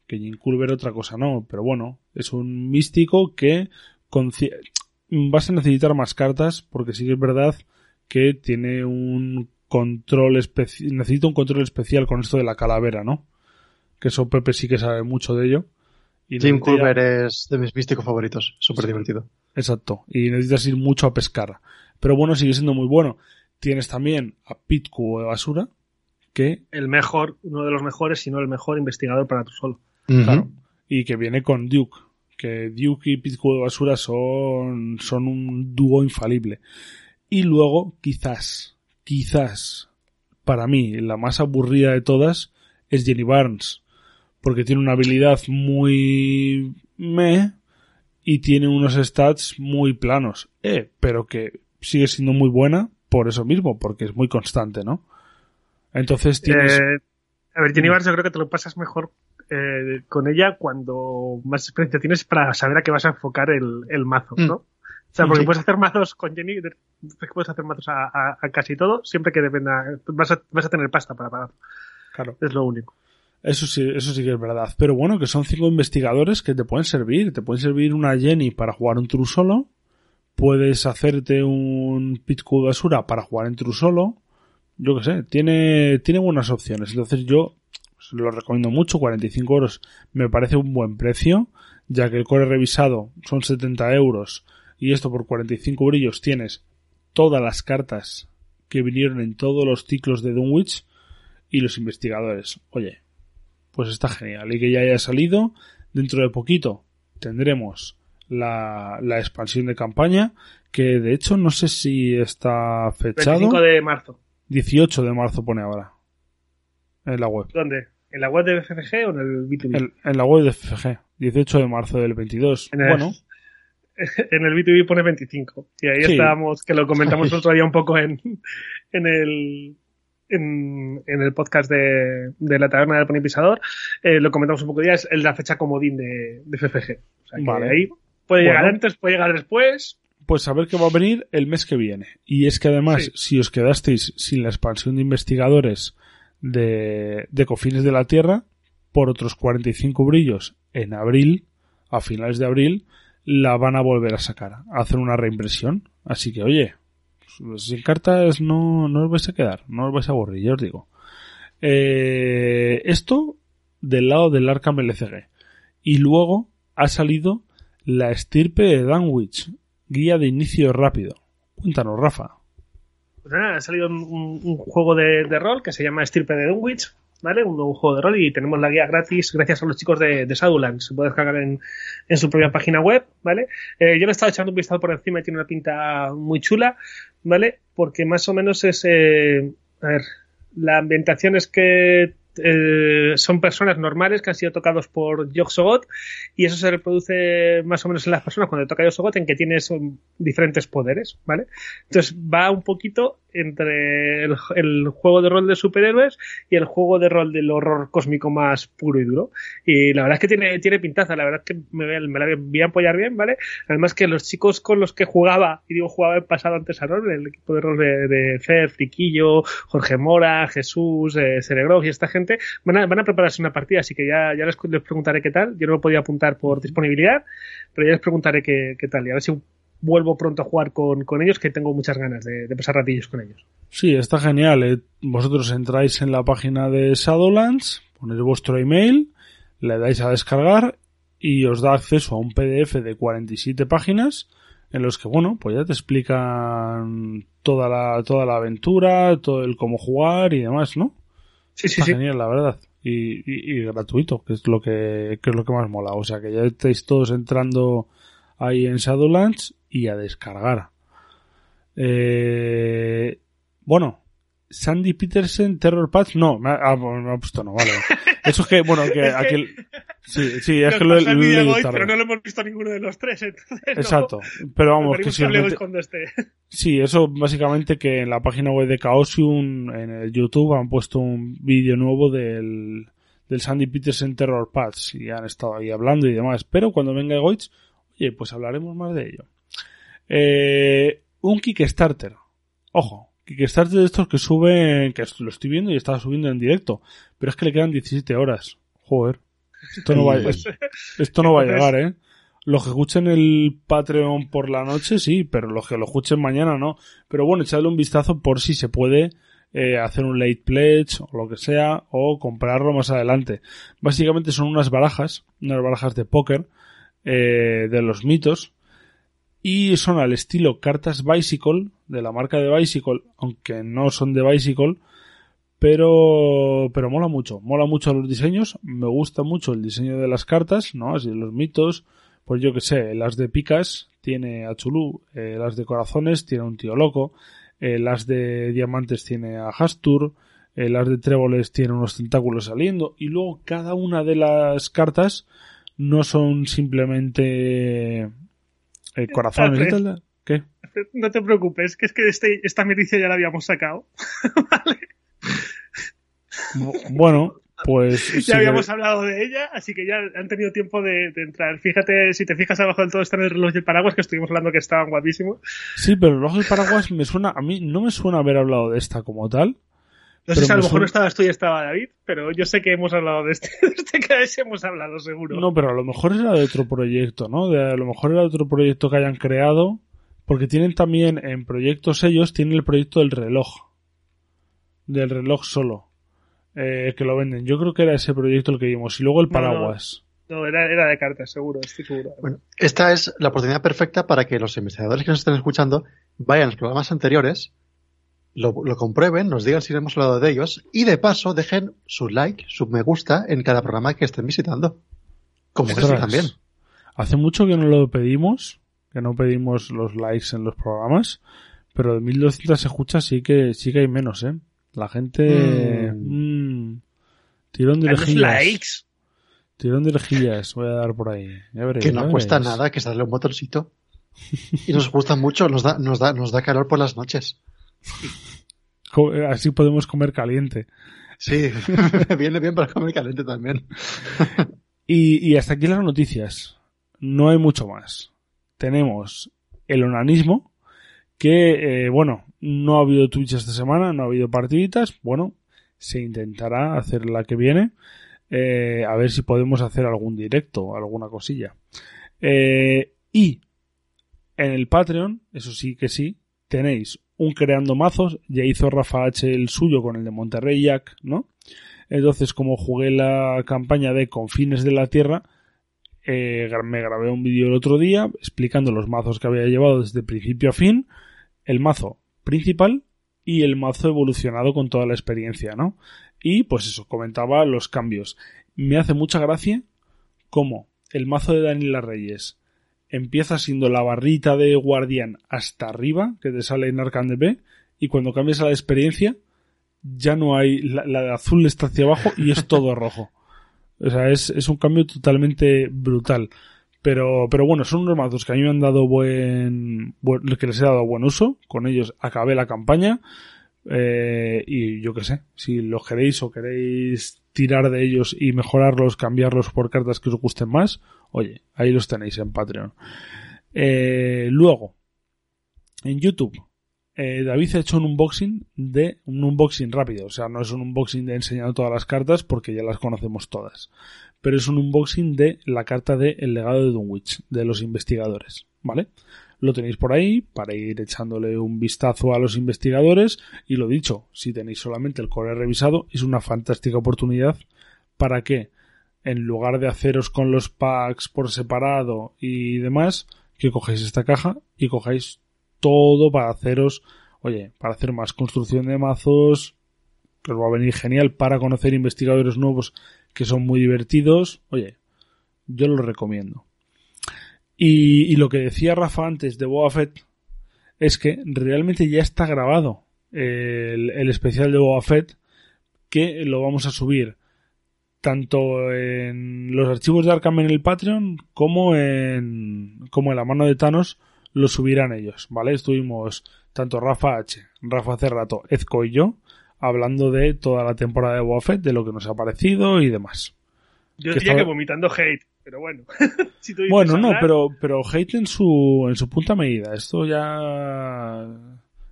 que Jim Culver otra cosa no, pero bueno, es un místico que con vas a necesitar más cartas porque sí que es verdad que tiene un control especial, necesita un control especial con esto de la calavera, ¿no? Que eso Pepe sí que sabe mucho de ello Y Jim Culver es de mis místicos favoritos. Súper divertido. Exacto. Y necesitas ir mucho a pescar. Pero bueno, sigue siendo muy bueno. Tienes también a Pit Cubo de Basura, que, El mejor, uno de los mejores, si no el mejor investigador para tu solo. claro, y que viene con Duke. Que Duke y Pit Cubo de Basura son, son un dúo infalible. Y luego, quizás, quizás, para mí, la más aburrida de todas es Jenny Barnes. Porque tiene una habilidad muy meh y tiene unos stats muy planos. Eh, pero que sigue siendo muy buena por eso mismo, porque es muy constante, ¿no? Entonces tienes... Eh, a ver. Jenny Barnes yo creo que te lo pasas mejor eh, con ella cuando más experiencia tienes para saber a qué vas a enfocar el, el mazo, Mm. ¿no? Sea, porque Sí. puedes hacer mazos con Jenny, de- puedes hacer mazos a, a- a casi todo, siempre que dependa, vas a, vas a tener pasta para pagar. Claro. Es lo único. Eso sí, eso sí que es verdad. Pero bueno, que son cinco investigadores que te pueden servir. Te pueden servir una Jenny para jugar un true solo. Puedes hacerte un Pit Cubo de Basura para jugar en true solo. Yo qué sé, tiene, tiene buenas opciones. Entonces yo pues, lo recomiendo mucho. 45 euros me parece un buen precio, ya que el core revisado son 70 euros. Y esto por 45 brillos tienes todas las cartas que vinieron en todos los ciclos de Dunwich y los investigadores. Oye, pues está genial. Y que ya haya salido, dentro de poquito tendremos la, la expansión de campaña, que de hecho no sé si está fechado. 25 de marzo. 18 de marzo pone ahora. En la web. ¿Dónde? ¿En la web de BFG o en el B2B? En, en la web de FG. 18 de marzo del 22. En el- Bueno, en el B2B pone 25. Y ahí Sí. estábamos, que lo comentamos [laughs] el otro día un poco en, en el en, en el podcast de, de la taberna del Pony Pisador, eh, lo comentamos un poco ya, es la fecha comodín de, de FFG. O sea que Vale. ahí puede llegar Bueno. antes, puede llegar después. pues a ver qué va a venir el mes que viene. Y es que además, Sí. si os quedasteis sin la expansión de investigadores de, de Cofines de la Tierra, por otros 45 brillos en abril, a finales de abril, la van a volver a sacar, a hacer una reimpresión. Así que, oye, pues, sin cartas no, no os vais a quedar, no os vais a aburrir, ya os digo. Eh, esto del lado del Arkham LCG. Y luego ha salido la estirpe de Danwich, guía de inicio rápido. Cuéntanos, Rafa. Pues nada, ha salido un, juego de, de rol que se llama Estirpe de Dunwich, ¿vale? Un nuevo juego de rol y tenemos la guía gratis gracias a los chicos de, de. Se puede descargar en, en su propia página web, ¿vale? Eh, yo le he estado echando un vistazo por encima y tiene una pinta muy chula, ¿vale? Porque más o menos es, eh, a ver, la ambientación es que eh, son personas normales que han sido tocados por Yog-Sothoth y eso se reproduce más o menos en las personas cuando toca Yog-Sothoth en que tienes diferentes poderes, ¿vale? Entonces va un poquito entre el, juego de rol de superhéroes y el juego de rol del horror cósmico más puro y duro. Y la verdad es que tiene, tiene pintaza, la verdad es que me, me la voy a apoyar bien, ¿vale? Además que los chicos con los que jugaba, y digo jugaba el pasado antes a rol, el equipo de rol de, de Fer, Friquillo, Jorge Mora, Jesús, eh, y esta gente, van a, van a prepararse una partida, así que ya, ya les, les preguntaré qué tal. Yo no me podía apuntar por disponibilidad, pero ya les preguntaré qué, qué tal y a ver si vuelvo pronto a jugar con, con ellos, que tengo muchas ganas de, de pasar ratillos con ellos. Sí, está genial. eh. Vosotros entráis en la página de Shadowlands, ponéis vuestro email, le dais a descargar y os da acceso a un PDF de 47 páginas en los que, bueno, pues ya te explican toda la, toda la aventura, todo el cómo jugar y demás, ¿no? Sí, sí, Está sí. genial, la verdad. Y, y- y gratuito, que es lo que, que es lo que más mola. O sea que ya estáis todos entrando ahí en Shadowlands y a descargar. Eh, bueno, Sandy Peterson, Terror Patch, no, me ha, ah, me ha puesto no, vale. [laughs] Eso es que, bueno, que sí, sí, es Nos que lo, lo he hoy, tarde. pero no lo hemos visto ninguno de los tres, entonces no- Exacto, pero vamos, que si esté. [laughs] Sí, eso básicamente que en la página web de Chaosium, en el YouTube, han puesto un vídeo nuevo del, del Sandy Peterson Terror Patch y han estado ahí hablando y demás. Pero cuando venga Goitz, oye, pues hablaremos más de ello. Eh, un Kickstarter. Ojo, Kickstarter de estos que suben, que lo estoy viendo y estaba subiendo en directo, pero es que le quedan 17 horas. Joder. Esto no va, Pues, esto no va a llegar, ¿eh? Los que escuchen el Patreon por la noche, sí, pero los que lo escuchen mañana no. Pero bueno, echadle un vistazo por si se puede eh, hacer un late pledge o lo que sea, o comprarlo más adelante. Básicamente son unas barajas, unas barajas de póker eh, de los mitos, y son al estilo cartas Bicycle, de la marca de Bicycle, aunque no son de Bicycle, pero, pero mola mucho, mola mucho los diseños, me gusta mucho el diseño de las cartas, ¿no? Así los mitos, pues yo que sé, las de picas tiene a Chulú, eh, las de corazones tiene a un tío loco, eh, las de diamantes tiene a Hastur, eh, las de tréboles tiene unos tentáculos saliendo, y luego cada una de las cartas no son simplemente corazones y tal. ¿Qué? No te preocupes, que es que este, esta noticia ya la habíamos sacado. [laughs] ¿Vale? Bu- Bueno, pues... Ya sí, habíamos hablado de ella, así que ya han tenido tiempo de, de entrar. Fíjate, si te fijas abajo del todo están el reloj y el paraguas, que estuvimos hablando que estaban guapísimos. Sí, pero el reloj del paraguas me suena, a mí no me suena haber hablado de esta como tal. No Pero sé si a lo mejor no estabas tú y estaba David, pero yo sé que hemos hablado de este. [laughs] De este KS hemos hablado, seguro. No, pero a lo mejor era de otro proyecto, ¿no? De, a lo mejor era de otro proyecto que hayan creado, porque tienen también en proyectos ellos, tienen el proyecto del reloj. Del reloj solo. eh, que lo venden. Yo creo que era ese proyecto el que vimos. Y luego el No, no. paraguas. No, era, era de cartas, seguro, estoy seguro. Bueno, esta es la oportunidad perfecta para que los investigadores que nos estén escuchando vayan a los programas anteriores, lo, lo comprueben, nos digan si hemos hablado de ellos y de paso dejen su like, su me gusta en cada programa que estén visitando. Como Ostras. también. Hace mucho que no lo pedimos, que no pedimos los likes en los programas, pero de 1200 escuchas sí que, sí que hay menos, ¿eh? La gente... mm, tirón de los orejillas. likes. Tirón de orejillas voy a dar por ahí. Ya Que ya no cuesta veréis. nada, que es darle un botoncito. Y nos gusta mucho, nos da, nos da, nos da calor por las noches. [laughs] Co- Así podemos comer caliente. Sí, [laughs] viene bien para comer caliente también. Y, y hasta aquí las noticias. No hay mucho más. Tenemos el onanismo, que, eh, bueno, no ha habido Twitch esta semana, no ha habido partiditas. Bueno, se intentará hacer la que viene. eh, a ver si podemos hacer algún directo, alguna cosilla. Eh, y en el Patreon, eso sí que sí, tenéis un creando mazos. Ya hizo Rafa H el suyo con el de Monterrey Jack, ¿no? Entonces, como jugué la campaña de Confines de la Tierra, eh, me grabé un vídeo el otro día explicando los mazos que había llevado desde principio a fin, el mazo principal y el mazo evolucionado con toda la experiencia, ¿no? Y pues eso, comentaba los cambios. Me hace mucha gracia cómo el mazo de Daniela Reyes empieza siendo la barrita de guardián hasta arriba, que te sale en Arcan de B, y cuando cambias a la experiencia, ya no hay, la, la de azul está hacia abajo y es todo [laughs] rojo. O sea, es, es un cambio totalmente brutal. Pero, pero bueno, son unos mazos que a mí me han dado buen, buen- que les he dado buen uso. Con ellos acabé la campaña. Eh, y yo qué sé, si los queréis o queréis tirar de ellos y mejorarlos, cambiarlos por cartas que os gusten más, oye, ahí los tenéis en Patreon. Eh, luego, en YouTube, eh, David ha hecho un unboxing de un unboxing rápido, o sea, no es un unboxing de enseñando todas las cartas porque ya las conocemos todas, pero es un unboxing de la carta de El legado de Dunwich, de los investigadores, ¿vale? Lo tenéis por ahí para ir echándole un vistazo a los investigadores y lo dicho, si tenéis solamente el core revisado, es una fantástica oportunidad para que en lugar de haceros con los packs por separado y demás, que cojáis esta caja y cojáis todo para haceros, oye, para hacer más construcción de mazos, que os va a venir genial para conocer investigadores nuevos que son muy divertidos. Oye, yo lo recomiendo. Y, y lo que decía Rafa antes de Boba Fett es que realmente ya está grabado el, el especial de Boba Fett que lo vamos a subir tanto en los archivos de Arkham en el Patreon como en como en la mano de Thanos lo subirán ellos, ¿vale? Estuvimos tanto Rafa H, Rafa hace rato, Ezco y yo hablando de toda la temporada de Boba Fett, de lo que nos ha parecido y demás. Yo Que diría estaba- que vomitando hate, pero bueno. [laughs] Si tú dices Bueno, no, pero pero hate en su en su punta medida. Esto ya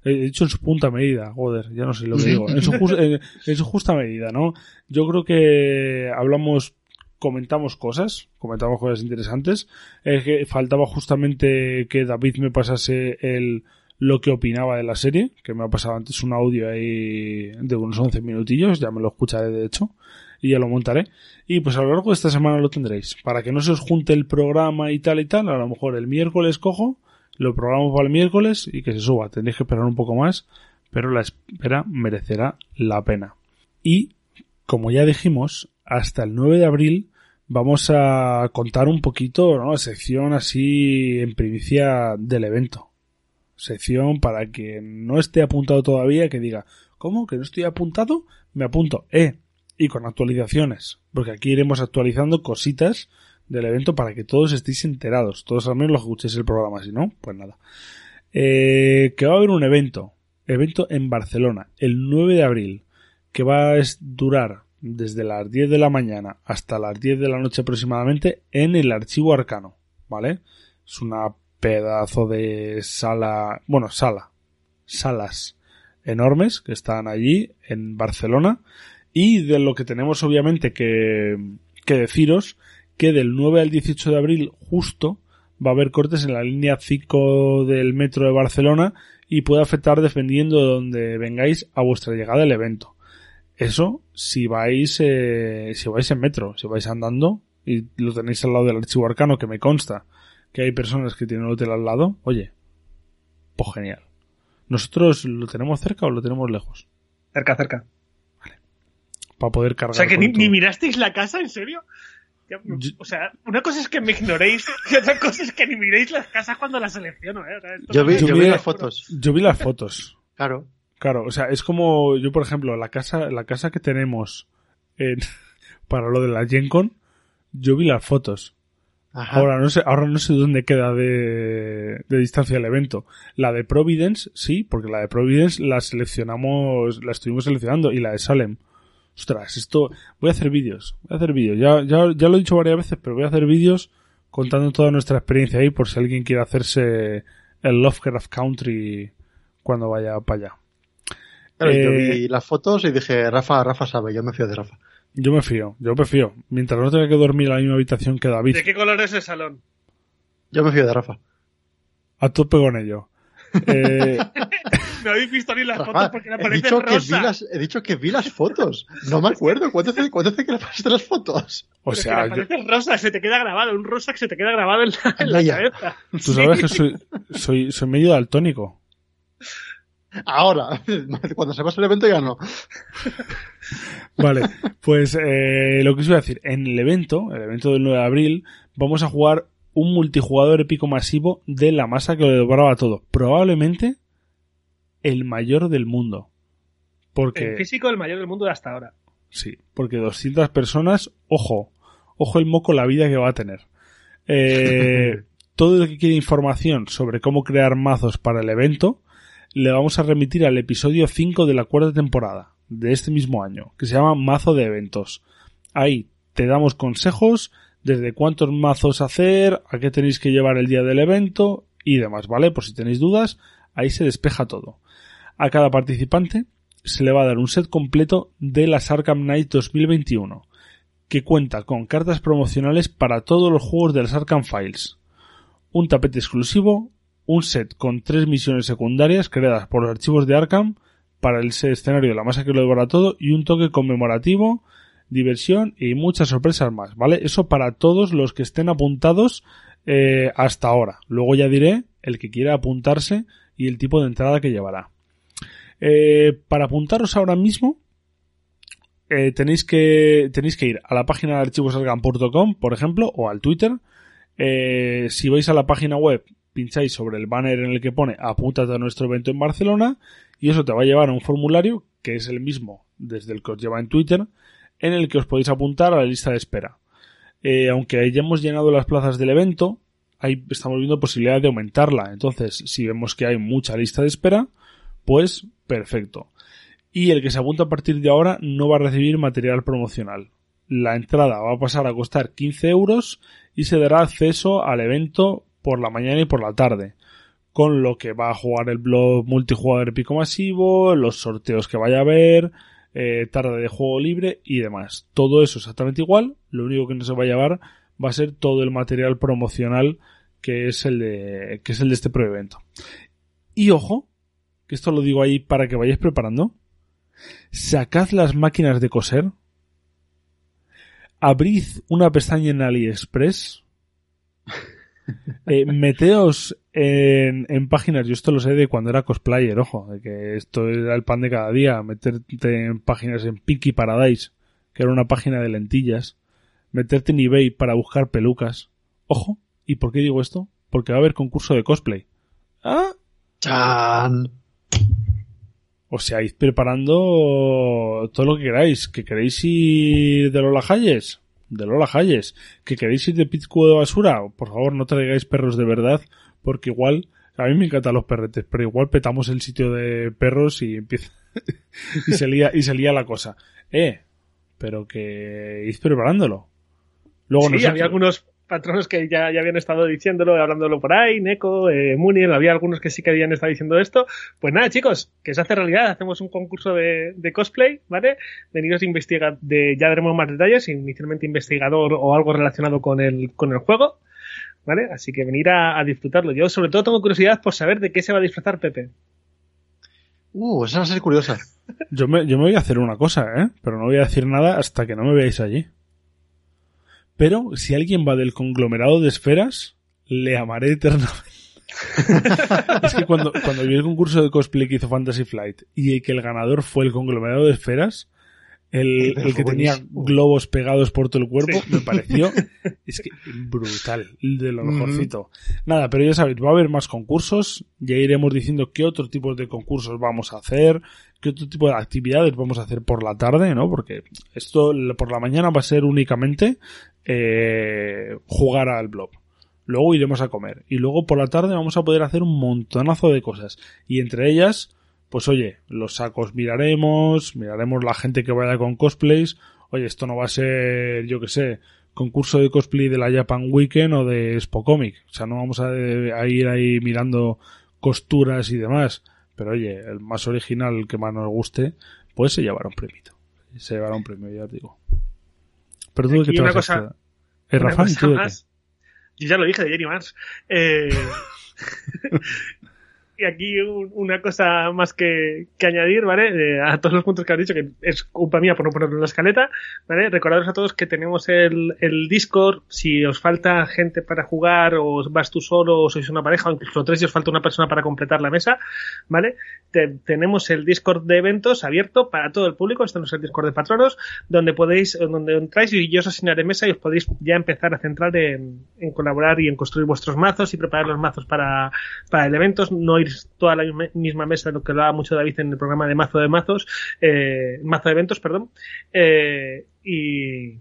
he dicho en su punta medida, joder, ya no sé lo que digo. En su, [laughs] en su justa medida, ¿no? Yo creo que hablamos, comentamos cosas, comentamos cosas interesantes. Es que faltaba justamente que David me pasase el lo que opinaba de la serie, que me ha pasado antes un audio ahí de unos 11 minutillos, ya me lo escucharé de hecho, y ya lo montaré. Y pues a lo largo de esta semana lo tendréis. Para que no se os junte el programa y tal y tal, a lo mejor el miércoles cojo, lo programo para el miércoles y que se suba. Tendréis que esperar un poco más, pero la espera merecerá la pena. Y, como ya dijimos, hasta el 9 de abril vamos a contar un poquito, ¿no? Sección así en primicia del evento sección para que no esté apuntado todavía, que diga, ¿cómo? ¿Que no estoy apuntado? Me apunto, eh, y con actualizaciones, porque aquí iremos actualizando cositas del evento para que todos estéis enterados, todos al menos los escuchéis el programa, si no, pues nada. Eh, que va a haber un evento, evento en Barcelona, el 9 de abril, que va a durar desde las 10 de la mañana hasta las 10 de la noche aproximadamente en el archivo arcano, ¿vale? Es una pedazo de sala, bueno, sala, salas enormes que están allí en Barcelona y de lo que tenemos obviamente que, que deciros que del 9 al 18 de abril justo va a haber cortes en la línea 5 del metro de Barcelona y puede afectar dependiendo de donde vengáis a vuestra llegada al evento. Eso si vais, eh, si vais en metro, si vais andando y lo tenéis al lado del archivo arcano que me consta que hay personas que tienen el hotel al lado, oye, pues genial. ¿Nosotros lo tenemos cerca o lo tenemos lejos? Cerca, cerca. Vale. Para poder cargar. O sea, que ni, mirasteis la casa, ¿en serio? Ya, O sea, una cosa es que me ignoréis [laughs] y otra cosa es que ni miréis las casas cuando las selecciono, ¿eh? O sea, Yo vi, no Yo yo vi- vi las fotos. Yo vi las fotos. Claro. Claro, o sea, es como yo, por ejemplo, la casa, la casa que tenemos en, [laughs] para lo de la Gen Con, yo vi las fotos. Ajá. Ahora no sé, ahora no sé dónde queda de, de distancia el evento. La de Providence, sí, porque la de Providence la seleccionamos, la estuvimos seleccionando y la de Salem. Ostras, esto, voy a hacer vídeos, voy a hacer vídeos. Ya, ya, ya lo he dicho varias veces, pero voy a hacer vídeos contando toda nuestra experiencia ahí por si alguien quiere hacerse el Lovecraft Country cuando vaya para allá. Claro, yo Eh, vi las fotos y dije, Rafa, Rafa sabe, yo me fío de Rafa. Yo me fío, yo me fío. Mientras no tenga que dormir en la misma habitación que David, ¿De qué color es el salón? Yo me fío de Rafa. a tope con ello. [laughs] Eh, No habéis visto ni las Rafa, fotos porque le he, dicho que vi rosa. las, he dicho que vi las fotos. No me acuerdo. ¿Cuánto hace, cuánto hace que le pasaste las fotos? o sea, yo- rosa, se te queda grabado, un rosa que se te queda grabado en la, en la cabeza. tú sabes que soy, soy, soy medio daltónico. Ahora. [laughs] Cuando se pasa el evento ya no. Vale, pues eh, lo que os iba a decir, en el evento, el evento del 9 de abril, vamos a jugar un multijugador épico masivo de la masa que lo devoraba todo. Probablemente el mayor del mundo. Porque... El físico el mayor del mundo de hasta ahora. Sí, porque 200 personas, ojo, ojo el moco la vida que va a tener. Eh, [laughs] todo el que quiere información sobre cómo crear mazos para el evento, le vamos a remitir al episodio 5 de la cuarta temporada de este mismo año, que se llama Mazo de Eventos. Ahí te damos consejos desde cuántos mazos hacer, a qué tenéis que llevar el día del evento y demás, ¿vale? Por si tenéis dudas, ahí se despeja todo. A cada participante se le va a dar un set completo de las Arkham Knight 2021, que cuenta con cartas promocionales para todos los juegos de las Arkham Files, un tapete exclusivo, un set con tres misiones secundarias creadas por los archivos de Arkham para el escenario de la masa que lo devora todo y un toque conmemorativo, diversión y muchas sorpresas más, ¿vale? Eso para todos los que estén apuntados eh, hasta ahora. Luego ya diré el que quiera apuntarse y el tipo de entrada que llevará. Eh, para apuntaros ahora mismo, eh, tenéis que tenéis que ir a la página de archivosalgan.com, por ejemplo, o al Twitter. Eh, si vais a la página web, pincháis sobre el banner en el que pone apúntate a nuestro evento en Barcelona y eso te va a llevar a un formulario que es el mismo desde el que os lleva en Twitter, en el que os podéis apuntar a la lista de espera. Eh, aunque hayamos llenado las plazas del evento, ahí estamos viendo posibilidad de aumentarla. Entonces, si vemos que hay mucha lista de espera, pues perfecto. Y el que se apunta a partir de ahora no va a recibir material promocional. La entrada va a pasar a costar 15 euros y se dará acceso al evento por la mañana y por la tarde. Con lo que va a jugar el blog multijugador épico masivo, los sorteos que vaya a haber, eh, tarde de juego libre y demás. Todo eso exactamente igual. Lo único que no se va a llevar va a ser todo el material promocional que es el de, que es el de este proevento. Y ojo, que esto lo digo ahí para que vayáis preparando. Sacad las máquinas de coser. Abrid una pestaña en AliExpress. [laughs] Eh, meteos en, en páginas, yo esto lo sé de cuando era cosplayer, ojo, de que esto era el pan de cada día, meterte en páginas en Pinky Paradise, que era una página de lentillas, meterte en eBay para buscar pelucas. Ojo, ¿y por qué digo esto? Porque va a haber concurso de cosplay. Ah, ¡Chan! O sea, id preparando todo lo que queráis. ¿Que queréis ir de Lola Hayes? De Lola Hayes. ¿Que queréis ir de Pizco de basura? Por favor, no traigáis perros de verdad, porque igual, a mí me encantan los perretes, pero igual petamos el sitio de perros y empieza, [laughs] y se lía, y se lía la cosa. Eh, pero que id preparándolo. Luego sí, no sé- había algunos patronos que ya, ya habían estado diciéndolo, hablándolo por ahí, Neko, eh, Munir, había algunos que sí que habían estado diciendo esto. Pues nada, chicos, que se hace realidad, hacemos un concurso de, de cosplay, ¿vale? Veniros a investigar, de, ya daremos más detalles, inicialmente investigador o algo relacionado con el, con el juego, ¿vale? Así que venir a, a disfrutarlo. Yo sobre todo tengo curiosidad por saber de qué se va a disfrazar Pepe. Uh, esa va a ser curiosa. [laughs] Yo me, yo me voy a hacer una cosa, ¿eh? Pero no voy a decir nada hasta que no me veáis allí. Pero si alguien va del conglomerado de esferas, le amaré eternamente. [laughs] es que cuando, cuando vi el concurso de cosplay que hizo Fantasy Flight y que el ganador fue el conglomerado de esferas, el, el que tenía globos pegados por todo el cuerpo, Sí. me pareció [laughs] es que brutal, de lo mejorcito. Nada, pero ya sabéis, va a haber más concursos, ya iremos diciendo qué otros tipos de concursos vamos a hacer, qué otro tipo de actividades vamos a hacer por la tarde, ¿no? Porque esto por la mañana va a ser únicamente eh, jugar al blob. Luego iremos a comer. Y luego por la tarde vamos a poder hacer un montonazo de cosas. Y entre ellas, pues oye, los sacos miraremos, miraremos la gente que vaya con cosplays. Oye, esto no va a ser, yo que sé, concurso de cosplay de la Japan Weekend o de Spocomic. O sea, no vamos a, a ir ahí mirando costuras y demás. Pero oye, el más original, el que más nos guste, pues se llevará un premio. Se llevará un premio, ya os digo. Pero tú qué te vas a cosa-? Eh, Una Rafa. Yo ya lo dije de Jenny Mars. Eh, [laughs] y aquí un- una cosa más que, añadir, ¿vale? Eh, a todos los puntos que has dicho, que es culpa mía por no ponerlo en la escaleta, ¿vale? Recordaros a todos que tenemos el, Discord, si os falta gente para jugar, o vas tú solo, o sois una pareja, o incluso tres y os falta una persona para completar la mesa, ¿vale? Te- tenemos el Discord de eventos abierto para todo el público, este no es el Discord de patronos, donde podéis, donde entráis y yo os asignaré mesa y os podéis ya empezar a centrar en, en colaborar y en construir vuestros mazos y preparar los mazos para, para el evento, no ir toda la misma- mesa, lo que hablaba mucho David en el programa de mazo de mazos, eh, mazo de eventos, perdón, eh, y,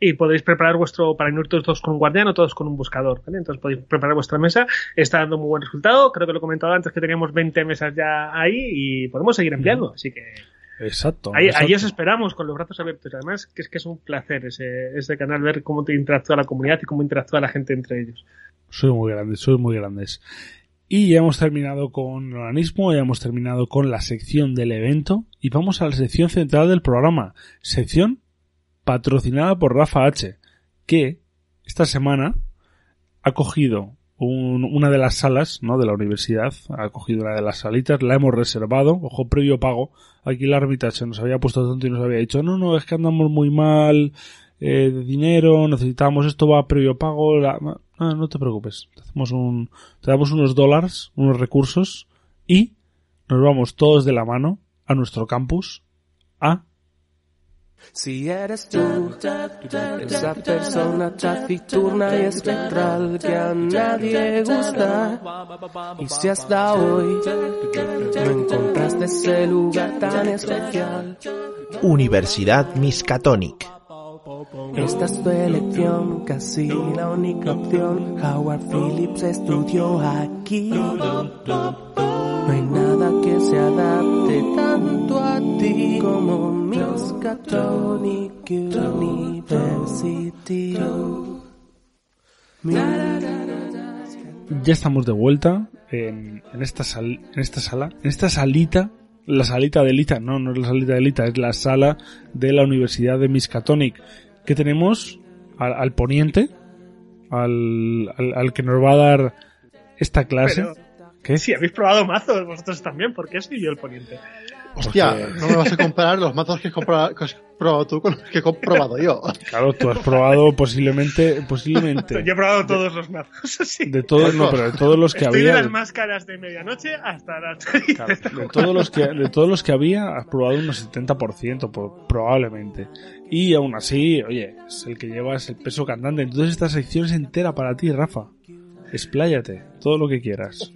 y podéis preparar vuestro, para ir todos con un guardián o todos con un buscador, ¿vale? Entonces podéis preparar vuestra mesa, está dando muy buen resultado, creo que lo he comentado antes que teníamos 20 mesas ya ahí y podemos seguir ampliando, así que Exacto. ahí, exacto. ahí os esperamos con los brazos abiertos, además que es que es un placer ese, ese canal ver cómo te interactúa la comunidad y cómo interactúa la gente entre ellos. Soy muy grandes, soy muy grandes. Y ya hemos terminado con el organismo, ya hemos terminado con la sección del evento y vamos a la sección central del programa. Sección patrocinada por Rafa H, que esta semana ha cogido un- una de las salas ¿no? de la universidad, ha cogido una de las salitas, la hemos reservado, ojo, previo pago. Aquí la árbitra se nos había puesto tanto y nos había dicho, no, no, es que andamos muy mal eh, de dinero, necesitamos esto, va previo pago. La... No, no te preocupes, te, hacemos un, te damos unos dólares, unos recursos y nos vamos todos de la mano a nuestro campus a Si eres tú, esa persona taciturna y espectral que a nadie gusta, y si hasta hoy no encontraste ese lugar tan especial, Universidad Miskatonic. Esta es tu elección, casi la única opción. Howard Phillips estudió aquí. No hay nada que se adapte tanto a ti como Miskatonic University. ya estamos de vuelta en, esta sal, en esta sala, en esta salita, la salita de Lita, no, no es la salita de Lita, es la sala de la Universidad de Miskatonic, que tenemos al, al poniente, al, al, al que nos va a dar esta clase. Pero, ¿Qué? Sí, habéis probado mazos vosotros también, porque soy yo el poniente. Hostia, Porque- no me vas a comparar los mazos que has, comprado, que has probado tú con los que he comprobado yo. Claro, tú has probado posiblemente, posiblemente, Yo he probado todos los mazos, [laughs] sí. de todos, no, pero de todos los que Estoy de había, las máscaras de medianoche hasta las [laughs] claro, de todos los que, de todos los que había, has probado unos 70%, po- probablemente. Y aún así, oye, es el que llevas el peso cantante. Entonces esta sección es entera para ti, Rafa. Expláyate, todo lo que quieras.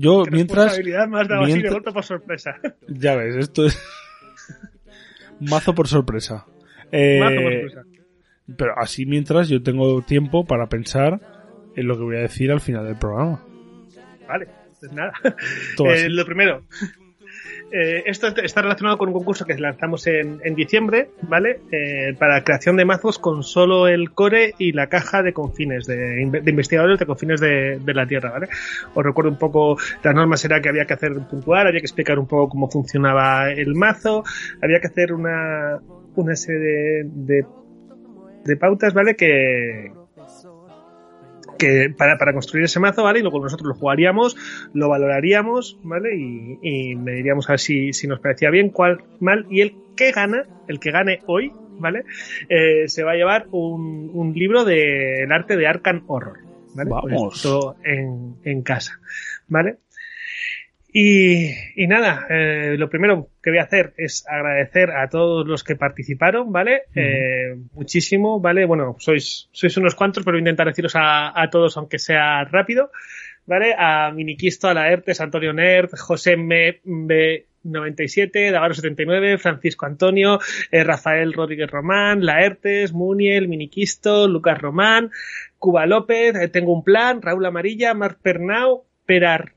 Yo, Qué mientras, has dado así de mientras- golpe por sorpresa. [laughs] ya ves, esto es [laughs] mazo por sorpresa. Eh, Mazo por sorpresa. Pero así mientras yo tengo tiempo para pensar en lo que voy a decir al final del programa. Vale, pues nada. [laughs] Eh, lo primero, eh, esto está relacionado con un concurso que lanzamos en, en diciembre, ¿vale? Eh, para creación de mazos con solo el core y la caja de confines, de, inve- de investigadores de confines de, de la Tierra, ¿vale? Os recuerdo un poco, las normas era que había que hacer puntuar, había que explicar un poco cómo funcionaba el mazo, había que hacer una, una serie de, de, de pautas, ¿vale? Que, que para, para construir ese mazo, ¿vale? Y luego nosotros lo jugaríamos, lo valoraríamos, ¿vale? Y, y me diríamos a ver si, si nos parecía bien, cuál mal. Y el que gana, el que gane hoy, ¿vale? Eh, se va a llevar un, un libro del arte de Arkham Horror, ¿vale? Vamos. Esto en, en casa, ¿vale? Y, y nada, eh, lo primero que voy a hacer es agradecer a todos los que participaron, ¿vale? Eh, muchísimo, ¿vale? Bueno, sois, sois unos cuantos, pero voy a intentar deciros a, a todos, aunque sea rápido, ¿vale? A Miniquisto, a Laertes, Antonio Nerd, José M. B. 97, Davaro 79, Francisco Antonio, eh, Rafael Rodríguez Román, Laertes, Muniel, Miniquisto, Lucas Román, Cuba López, eh, Tengo un plan, Raúl Amarilla, Marc Pernau, Perar,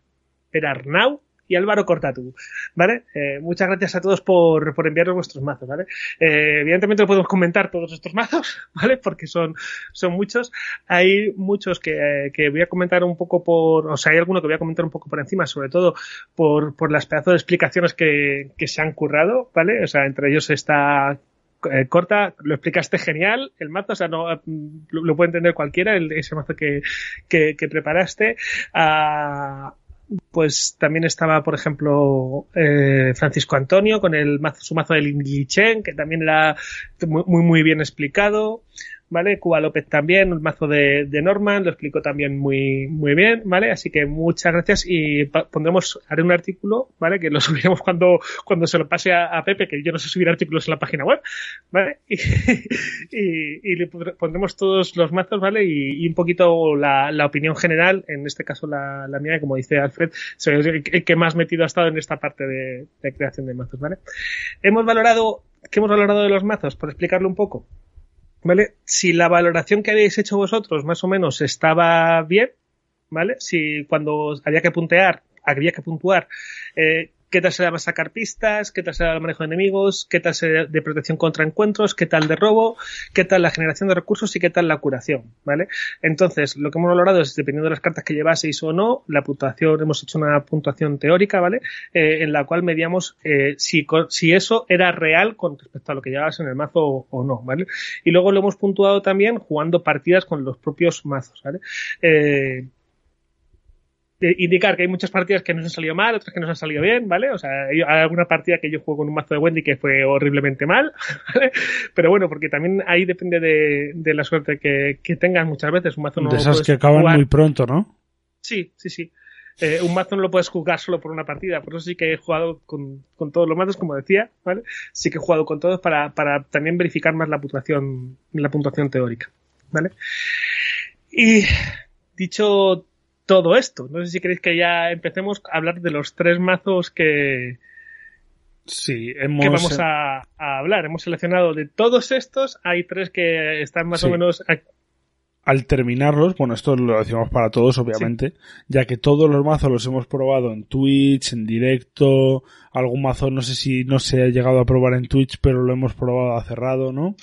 Perarnau y Álvaro Cortatú, ¿vale? Eh, muchas gracias a todos por, por enviarnos vuestros mazos, ¿vale? Eh, evidentemente no podemos comentar todos estos mazos, [laughs] ¿vale? Porque son, son muchos. Hay muchos que, eh, que voy a comentar un poco por, o sea, hay alguno que voy a comentar un poco por encima, sobre todo por, por las pedazos de explicaciones que, que se han currado, ¿vale? O sea, entre ellos está eh, corta, lo explicaste genial, el mazo, o sea, no, lo, puede entender cualquiera, el, ese mazo que, que, que preparaste. Ah, pues también estaba, por ejemplo, eh, Francisco Antonio con el mazo, su mazo del Chen, que también era muy, muy, muy bien explicado. ¿Vale? Cuba López también, el mazo de, de Norman, lo explicó también muy, muy bien, ¿vale? Así que muchas gracias y pondremos, haré un artículo, ¿vale? Que lo [laughs] subiremos cuando, cuando se lo pase a, Pepe, que yo no sé subir artículos en la página web, ¿vale? [laughs] Y, y, le pondremos todos los mazos, ¿vale? Y, un poquito la, opinión general, en este caso la, mía, como dice Alfred, que más metido ha estado en esta parte de, de creación de mazos, ¿vale? Hemos valorado, ¿qué hemos valorado de los mazos? Por explicarlo un poco. ¿Vale? Si la valoración que habéis hecho vosotros más o menos estaba bien, ¿vale? Si cuando había que puntear, había que puntuar, eh, qué tal se daba sacar pistas, qué tal se daba el manejo de enemigos, qué tal se de protección contra encuentros, qué tal de robo, qué tal la generación de recursos y qué tal la curación, ¿vale? Entonces, lo que hemos valorado es, dependiendo de las cartas que llevaseis o no, la puntuación, hemos hecho una puntuación teórica, ¿vale? Eh, en la cual medíamos eh, si, si eso era real con respecto a lo que llevabas en el mazo o, o no, ¿vale? Y luego lo hemos puntuado también jugando partidas con los propios mazos, ¿vale? Eh, indicar que hay muchas partidas que nos han salido mal, otras que nos han salido bien, ¿vale? O sea, hay alguna partida que yo juego con un mazo de Wendy que fue horriblemente mal, [laughs] ¿vale? Pero bueno, porque también ahí depende de, de la suerte que, que tengas muchas veces. Un mazo no de esas que acaban jugar- muy pronto, ¿no? Sí, sí, sí. Eh, un mazo no lo puedes jugar solo por una partida, por eso sí que he jugado con, con todos los mazos, como decía, ¿vale? Sí que he jugado con todos para, para también verificar más la puntuación, la puntuación teórica, ¿vale? Y dicho todo esto, no sé si queréis que ya empecemos a hablar de los tres mazos que, Sí, que hemos... vamos a, a hablar. Hemos seleccionado de todos estos, hay tres que están más Sí. o menos al terminarlos, bueno, esto lo decimos para todos, obviamente, ya que todos los mazos los hemos probado en Twitch, en directo, algún mazo no sé si no se ha llegado a probar en Twitch, pero lo hemos probado a cerrado, ¿no?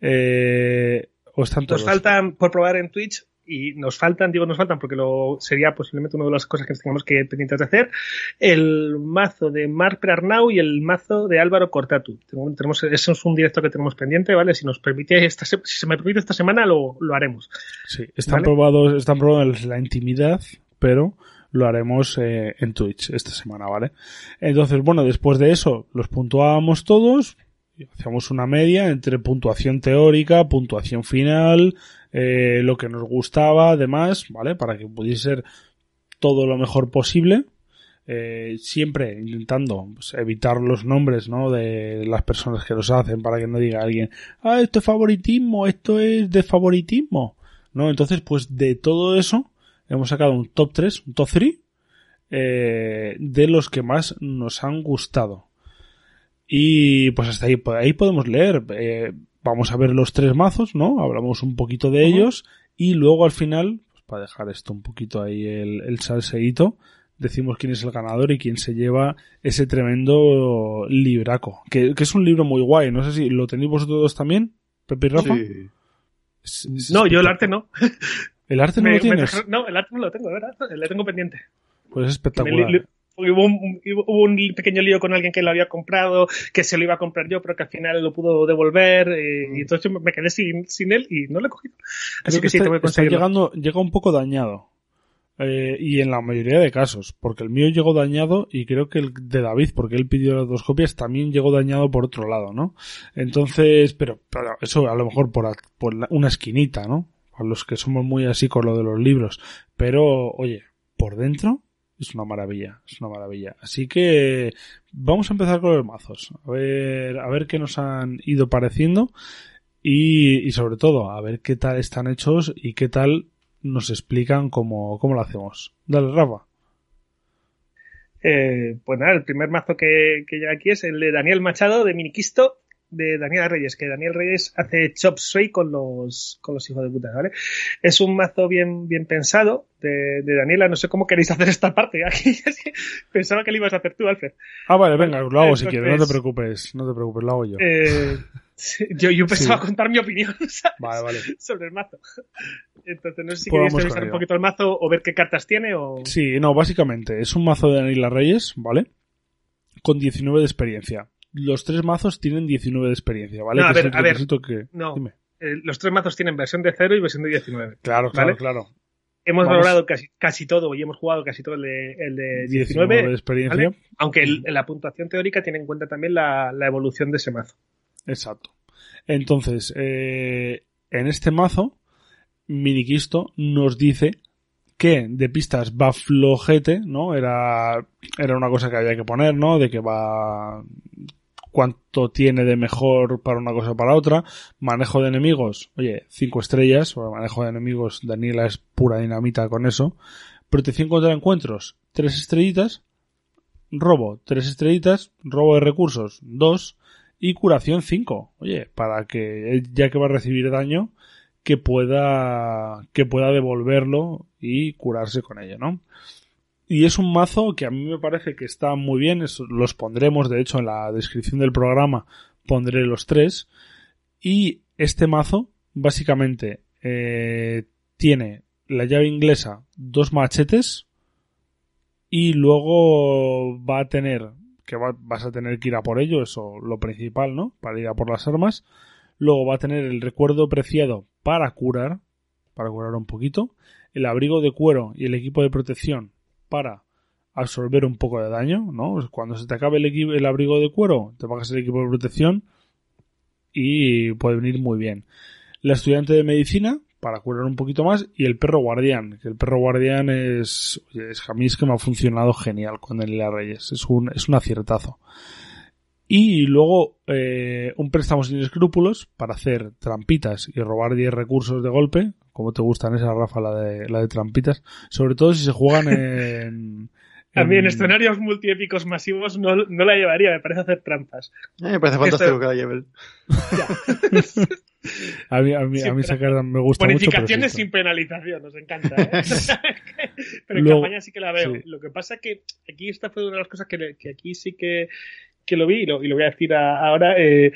Eh, o están todos. Nos faltan por probar en Twitch y nos faltan, digo nos faltan porque lo sería posiblemente una de las cosas que tengamos que pendientes de hacer, el mazo de Marc Arnau y el mazo de Álvaro Cortatu. Tenemos, eso es un directo que tenemos pendiente, ¿vale? Si nos permite esta, si se me permite esta semana lo, lo haremos. Sí, están ¿Vale? probados, están probados la intimidad, pero lo haremos eh, en Twitch esta semana, ¿vale? Entonces, bueno, después de eso, los puntuábamos todos, y hacíamos una media entre puntuación teórica, puntuación final, eh, lo que nos gustaba, además, ¿vale? Para que pudiese ser todo lo mejor posible. Eh, siempre intentando pues, evitar los nombres ¿no? de las personas que los hacen para que no diga alguien ah esto es favoritismo esto es de favoritismo no entonces pues de todo eso hemos sacado un top 3 un top 3 eh, de los que más nos han gustado y pues hasta ahí, ahí podemos leer eh, vamos a ver los tres mazos no hablamos un poquito de ellos y luego al final pues, para dejar esto un poquito ahí el, el salseíto decimos quién es el ganador y quién se lleva ese tremendo libraco. Que, que es un libro muy guay. No sé si lo tenéis vosotros dos también, Pepe y Rafa. Sí. Es- es No, yo el arte no. ¿El arte no Me- lo tienes? dejaron- no, el arte no lo tengo, ¿verdad? Le tengo pendiente. Pues es Me espectacular. Hubo un, hubo un pequeño lío con alguien que lo había comprado, que se lo iba a comprar yo, pero que al final lo pudo devolver, eh, y entonces me quedé sin, sin él y no lo he cogido. Así Creo que, sí, está, está conseguirlo. llegando, llega un poco dañado. Eh, y en la mayoría de casos, porque el mío llegó dañado y creo que el de David, porque él pidió las dos copias, también llegó dañado por otro lado, ¿no? Entonces, pero, pero eso a lo mejor por, por la- una esquinita, ¿no? A los que somos muy así con lo de los libros. Pero, oye, por dentro es una maravilla, es una maravilla. Así que vamos a empezar con los mazos. A ver, a ver qué nos han ido pareciendo y, y sobre todo a ver qué tal están hechos y qué tal nos explican cómo, cómo lo hacemos. Dale, Rafa. Eh, pues nada, el primer mazo que, que llega aquí es el de Daniel Machado de Miniquisto de Daniel Reyes, que Daniel Reyes hace chop suey con los, con los hijos de puta, ¿vale? Es un mazo bien, bien pensado de, de Daniela, no sé cómo queréis hacer esta parte, aquí [laughs] pensaba que lo ibas a hacer tú, Alfred. Ah, vale, venga, lo hago si quieres, no te preocupes, no te preocupes, lo hago yo. Eh, [laughs] yo, yo pensaba Sí. contar mi opinión [laughs] ¿sabes? Vale, vale. sobre el mazo. Entonces, no sé si Pues queréis revisar un poquito el mazo o ver qué cartas tiene o... Sí, no, básicamente es un mazo de Daniela Reyes, ¿vale? Con 19 de experiencia. Los tres mazos tienen 19 de experiencia, ¿vale? No, a Que ver, a ver. que... No. Dime. Eh, los tres mazos tienen versión de 0 y versión de 19. Claro, claro, ¿Vale? claro. Hemos Vamos. valorado casi, casi todo y hemos jugado casi todo el de, el de 19, 19 de experiencia. ¿vale? aunque el- la puntuación teórica tiene en cuenta también la, la evolución de ese mazo. Exacto. Entonces, eh, en este mazo, Miniquisto nos dice que de pistas va flojete, ¿no? Era, era una cosa que había que poner, ¿no? De que va cuánto tiene de mejor para una cosa o para otra. Manejo de enemigos, oye, cinco estrellas, o manejo de enemigos, Daniela es pura dinamita con eso. Protección contra encuentros, tres estrellitas. Robo, tres estrellitas. Robo de recursos, dos y curación 5. Oye, para que ya que va a recibir daño, que pueda que pueda devolverlo y curarse con ello, ¿no? Y es un mazo que a mí me parece que está muy bien, los pondremos, de hecho en la descripción del programa pondré los tres. Y este mazo, básicamente, eh, tiene la llave inglesa, dos machetes, y luego va a tener que va- vas a tener que ir a por ello, eso lo principal, ¿no? Para ir a por las armas. Luego va a tener el recuerdo preciado para curar, para curar un poquito. El abrigo de cuero y el equipo de protección para absorber un poco de daño, ¿no? Cuando se te acabe el, el abrigo de cuero, te pagas el equipo de protección y puede venir muy bien. La estudiante de medicina para curar un poquito más y el perro guardián, que el perro guardián es, es a mí es que me ha funcionado genial con Daniela Reyes, es un, es un aciertazo. Y luego eh, un préstamo sin escrúpulos para hacer trampitas y robar 10 recursos de golpe, como te gustan esas, Rafa, la de, la de trampitas, sobre todo si se juegan [laughs] en... A mí en en- escenarios multiépicos masivos no, no la llevaría, me parece hacer trampas. Eh, me parece fantástico que la lleve. [laughs] A mí, a mí, a mí esa carta me gusta Bonificaciones sin penalización, nos encanta. ¿eh? [laughs] pero en Luego- campaña sí que la veo. sí. Lo que pasa es que aquí esta fue una de las cosas que, que aquí sí que, que lo vi y lo, y lo voy a decir a- ahora. eh,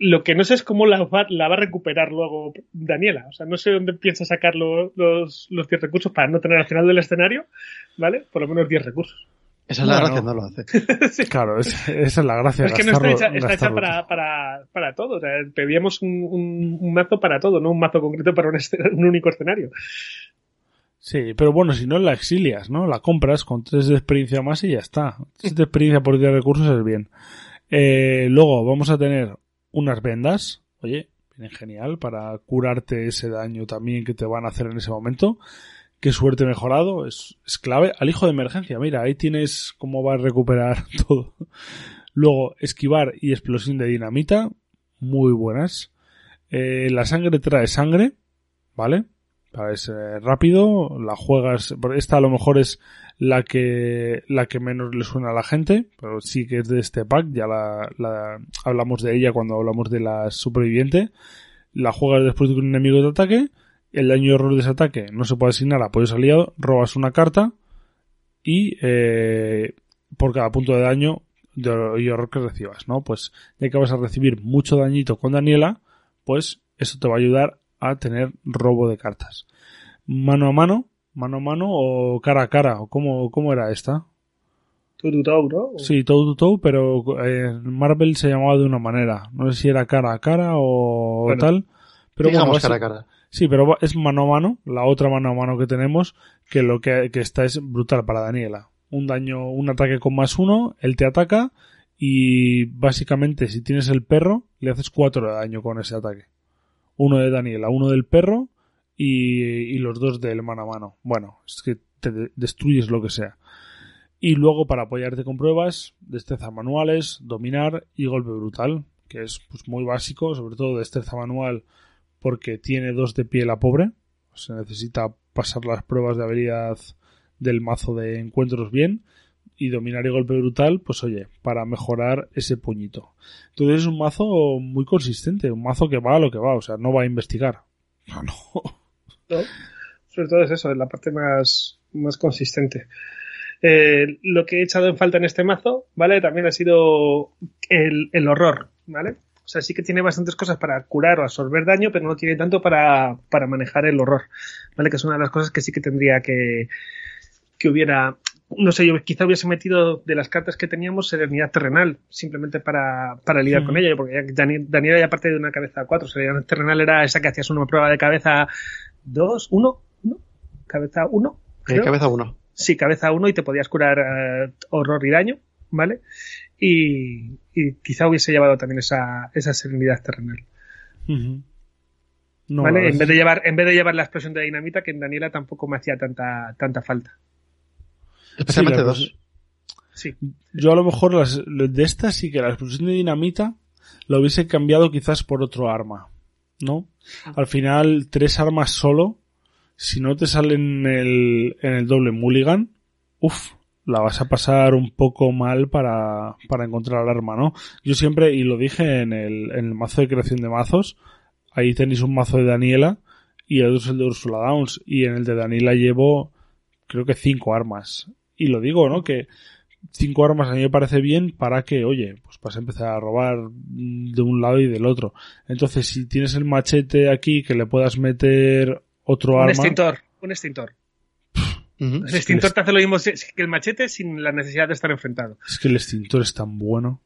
lo que no sé es cómo la va, la va a recuperar luego Daniela. O sea, no sé dónde piensa sacar lo- los, los 10 recursos para no tener al final del escenario, ¿vale? Por lo menos 10 recursos. Esa es la gracia, no lo hace. [laughs] Claro, es- esa es la gracia. es que no está gastarlo- hecha, está hecha para, para, para todo. O sea, pedíamos un, un, un mazo para todo, no un mazo concreto para un, un único escenario. Sí, pero bueno, si no la exilias, ¿no? La compras con tres de experiencia más y ya está. Tres de experiencia por 10 recursos es bien. Eh, luego vamos a tener unas vendas. Oye, viene genial para curarte ese daño también que te van a hacer en ese momento. Qué suerte mejorado, es, es clave. Al hijo de emergencia, mira, ahí tienes cómo va a recuperar [laughs] todo. Luego, esquivar y explosión de dinamita, muy buenas. Eh, la sangre trae sangre, ¿vale? Para es rápido, la juegas, esta a lo mejor es la que, la que menos le suena a la gente, pero sí que es de este pack, ya la, la hablamos de ella cuando hablamos de la superviviente. La juegas después de que un enemigo te ataque, el daño y error de ese ataque no se puede asignar a apoyos aliados, robas una carta y eh, por cada punto de daño de y error que recibas, ¿no? Pues ya que vas a recibir mucho dañito con Daniela, pues eso te va a ayudar a tener robo de cartas. Mano a mano, mano a mano o cara a cara, o cómo, cómo era esta? Tú, tú, tú, ¿no? Sí, toe to toe, pero eh, Marvel se llamaba de una manera. No sé si era cara a cara o Bueno, tal. Pero bueno, Digamos cara a cara. Sí, pero es mano a mano, la otra mano a mano que tenemos, que lo que, que está es brutal para Daniela. Un daño, un ataque con más uno, él te ataca y básicamente si tienes el perro, le haces cuatro de daño con ese ataque. Uno de Daniela, uno del perro y, los dos del mano a mano. Bueno, es que te de- destruyes lo que sea. Y luego para apoyarte con pruebas, destreza manuales, dominar y golpe brutal, que es pues, muy básico, sobre todo destreza manual porque tiene dos de pie la pobre. Se necesita pasar las pruebas de habilidad del mazo de encuentros bien. Y dominar y golpe brutal, pues oye, para mejorar ese puñito. Entonces es un mazo muy consistente, un mazo que va a lo que va, o sea, no va a investigar. No, no. ¿no? Sobre todo es eso, es la parte más, más consistente. Eh, lo que he echado en falta en este mazo, ¿vale? También ha sido el, el horror, ¿vale? O sea, sí que tiene bastantes cosas para curar o absorber daño, pero no tiene tanto para, para manejar el horror, ¿vale? Que es una de las cosas que sí que tendría que, que hubiera, no sé, yo quizá hubiese metido de las cartas que teníamos serenidad terrenal, simplemente para, para lidiar con ella, porque ya Dani- Daniela ya parte de una cabeza 4, serenidad terrenal era esa que hacías una prueba de cabeza 2, 1, 1, cabeza 1, Eh, cabeza uno. Sí, cabeza 1 y te podías curar eh, horror y daño, ¿vale? Y, y quizá hubiese llevado también esa, esa serenidad terrenal. No, ¿vale? En vez de llevar, en vez de llevar la explosión de dinamita, que en Daniela tampoco me hacía tanta, tanta falta. Especialmente Sí, la- dos. Sí. Yo a lo mejor las, de estas sí que la explosión de dinamita la hubiese cambiado quizás por otro arma, ¿no? Al final, tres armas solo, si no te salen en el, en el doble mulligan, uff, la vas a pasar un poco mal para, para encontrar el arma, ¿no? Yo siempre, y lo dije en el, en el mazo de creación de mazos, ahí tenéis un mazo de Daniela y el otro es el de Ursula Downs, y en el de Daniela llevo creo que cinco armas. Y lo digo, ¿no? Que cinco armas a mí me parece bien para que, oye, pues vas a empezar a robar de un lado y del otro. Entonces, si tienes el machete aquí que le puedas meter otro Un arma, extintor, un extintor. El extintor te hace lo mismo que el machete sin la necesidad de estar enfrentado. es que el extintor es tan bueno.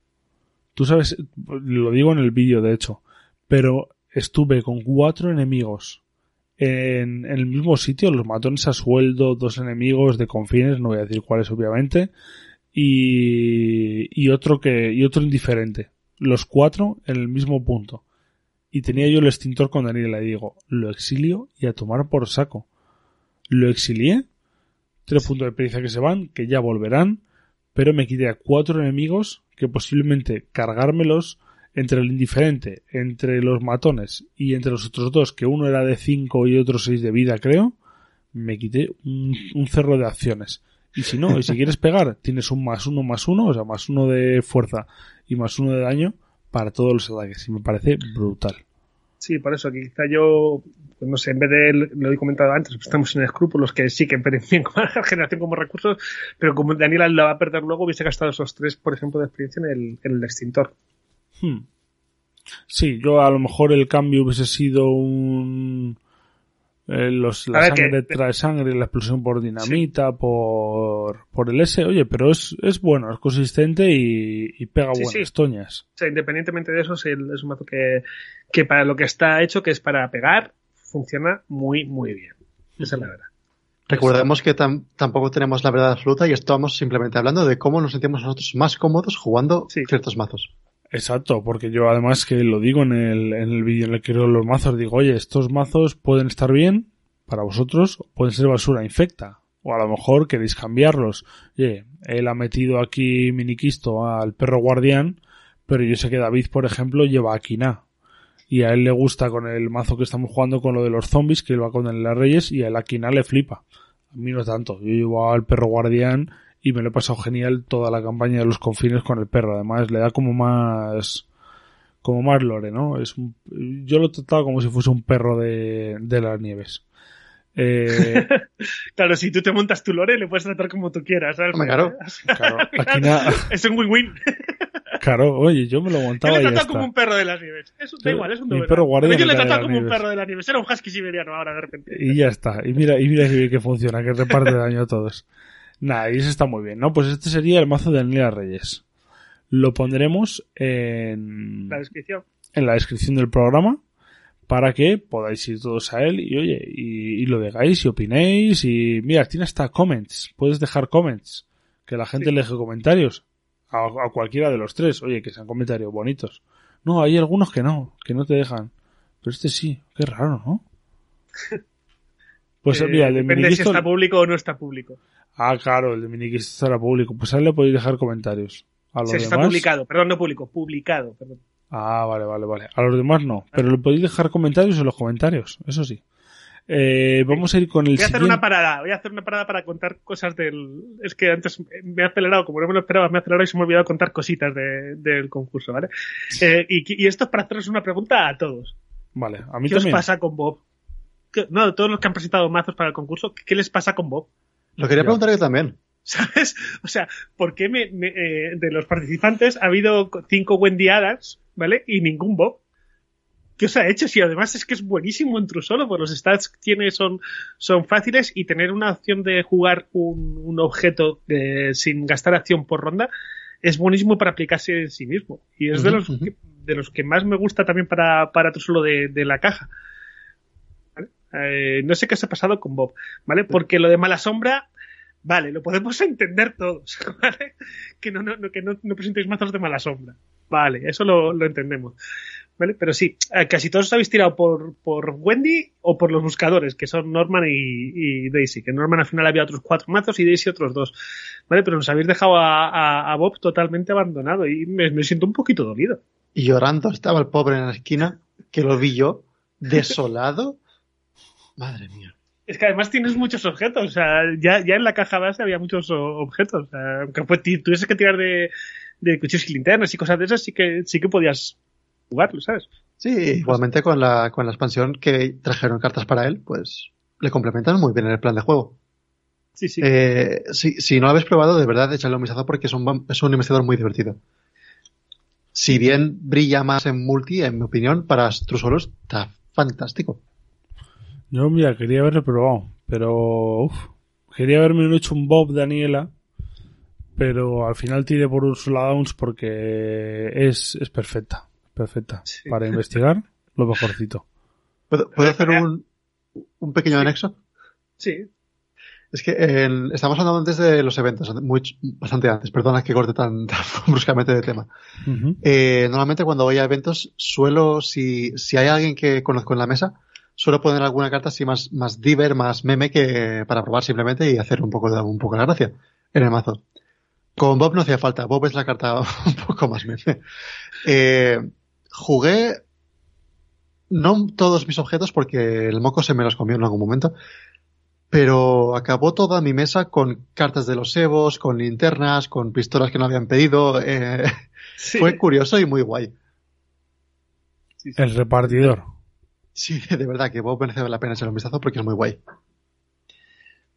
Tú sabes, lo digo en el vídeo, de hecho, pero estuve con cuatro enemigos en, en el mismo sitio, los matones a sueldo, dos enemigos de confines, no voy a decir cuáles obviamente, y, y otro que, y otro indiferente. Los cuatro en el mismo punto. Y tenía yo el extintor con Daniela y digo, lo exilio y a tomar por saco. Lo exilié, tres puntos de experiencia que se van, que ya volverán, pero me quité a cuatro enemigos que posiblemente cargármelos entre el indiferente, entre los matones y entre los otros dos, que uno era de 5 y otro 6 de vida, creo, me quité un, cerro de acciones. Y si no, y si quieres pegar, tienes un más uno más uno, o sea, más uno de fuerza y más uno de daño para todos los ataques. Y me parece brutal. Sí, por eso, que quizá yo, pues no sé, en vez de, lo he comentado antes, pues estamos en escrúpulos que sí que bien [laughs] como la generación como recursos, pero como Daniela la va a perder luego, hubiese gastado esos tres, por ejemplo, de experiencia en el, en el extintor. Hmm. Sí, yo a lo mejor el cambio hubiese sido un... eh, los, la sangre que- trae sangre, la explosión por dinamita, por, por el S, oye, pero es, es bueno, es consistente y, y pega Sí, buenas sí. toñas. O sea, independientemente de eso, es, un mazo que, que para lo que está hecho, que es para pegar, funciona muy, muy bien. Esa es la verdad. Recordemos que tam- tampoco tenemos la verdad absoluta y estamos simplemente hablando de cómo nos sentimos nosotros más cómodos jugando Sí. ciertos mazos. Exacto, porque yo además que lo digo en el, en el vídeo en el que creo los mazos, digo, oye, estos mazos pueden estar bien para vosotros, pueden ser basura infecta. O a lo mejor queréis cambiarlos. Oye, él ha metido aquí miniquisto al perro guardián, pero yo sé que David, por ejemplo, lleva a Kina. Y a él le gusta con el mazo que estamos jugando con lo de los zombies, que él va con el las reyes, y a él a le flipa. A mí no tanto. Yo llevo al perro guardián y me lo he pasado genial toda la campaña de los confines con el perro. Además, le da como más, como más lore, ¿no? Es un, yo lo he tratado como si fuese un perro de, de las nieves. Eh, [laughs] Claro, si tú te montas tu lore, le puedes tratar como tú quieras, ¿sabes? Claro. [laughs] claro, aquí na- Es un win-win. [laughs] claro, oye, yo me lo Yo montaba le y he ya tratado como un perro de las nieves. Es, da Yo- igual, es un Pero Yo le las como un perro de las nieves. Era un husky siberiano ahora, de repente. Y ya está. Y mira, y mira que funciona, que reparte daño a todos. Nada, y eso está muy bien, ¿no? Pues este sería el mazo de Daniela Reyes. Lo pondremos en, La descripción. en la descripción del programa para que podáis ir todos a él y oye, y, y lo digáis y opinéis y mira, tiene hasta comments, puedes dejar comments, que la gente Sí. le deje comentarios a, a cualquiera de los tres, oye, que sean comentarios bonitos. No, hay algunos que no, que no te dejan, pero este sí, qué raro, ¿no? [laughs] Pues Eh, mira, el de depende si está público o no está público. Ah, claro, el de Miniquisto estará público, pues a él le podéis dejar comentarios. A los Si está publicado, perdón, no público, publicado, perdón. Ah, vale, vale, vale. A los demás no. Pero le podéis dejar comentarios en los comentarios, eso sí. Eh, vamos a ir con el Voy a hacer siguiente. una parada, voy a hacer una parada para contar cosas del... Es que antes me he acelerado, como no me lo esperaba, me he acelerado y se me ha olvidado contar cositas de- del concurso, ¿vale? Eh, y, y esto es para haceros una pregunta a todos. Vale, a mí ¿Qué os también. pasa con Bob? ¿Qué- no, todos los que han presentado mazos para el concurso, ¿qué les pasa con Bob? Lo quería preguntar yo también. [laughs] ¿Sabes? O sea, ¿por qué me, me, eh, de los participantes ha habido cinco Wendy Adams, ¿vale? Y ningún Bob? ¿Qué os ha hecho? Si además es que es buenísimo en True Solo, pues los stats que tiene son, son fáciles y tener una opción de jugar un, un objeto de- sin gastar acción por ronda es buenísimo para aplicarse en sí mismo. Y es de, los que, de los que más me gusta también para, para True Solo de, de la caja. Eh, no sé qué os ha pasado con Bob, ¿vale? Porque lo de mala sombra, vale, lo podemos entender todos, [laughs] ¿vale? Que no, no, no- que no, no presentéis mazos de mala sombra. Vale, eso lo, lo entendemos. ¿Vale? Pero sí, eh, casi todos os habéis tirado por, por Wendy o por los buscadores, que son Norman y, y Daisy. Que Norman al final había otros cuatro mazos y Daisy otros dos. ¿Vale? Pero nos habéis dejado a, a- a Bob totalmente abandonado y me, me siento un poquito dolido. Y llorando estaba el pobre en la esquina, que lo vi yo, [laughs] desolado. Madre mía. Es que además tienes muchos objetos. O sea, ya, ya en la caja base había muchos objetos. O sea, aunque fue, que tirar de, de cuchillos y linternas y cosas de esas, sí que, sí que podías jugarlo, ¿sabes? Sí, igualmente con la, con la expansión que trajeron cartas para él, pues le complementan muy bien el plan de juego. Sí, sí. Eh, si, si no lo habéis probado, de verdad, echadle un vistazo porque es un, es un investigador muy divertido. Si bien brilla más en multi, en mi opinión, para True Solo está fantástico. Yo, mira, quería haberlo probado, pero uf, quería haberme hecho un Bob Daniela, pero al final tiré por Ursula Downs porque es, es perfecta, perfecta. Sí. Para investigar, lo mejorcito. ¿Puedo, puedo hacer Eh, un, un pequeño anexo? Sí. Es que en- estamos hablando antes de los eventos, muy- bastante antes, perdona que corte tan, [laughs] tan bruscamente de tema. Eh, normalmente cuando voy a eventos suelo, si, si hay alguien que conozco en la mesa, suelo poner alguna carta así más, más diver, más meme que para probar simplemente y hacer un poco de, un poco la gracia en el mazo. Con Bob no hacía falta, Bob es la carta [laughs] un poco más meme. Eh, jugué no todos mis objetos porque el moco se me los comió en algún momento, pero acabó toda mi mesa con cartas de los Evos, con linternas, con pistolas que no habían pedido. eh, [laughs] Sí. fue curioso y muy guay. El repartidor. Sí, [laughs] de verdad que Bob merece la pena echar un vistazo porque es muy guay.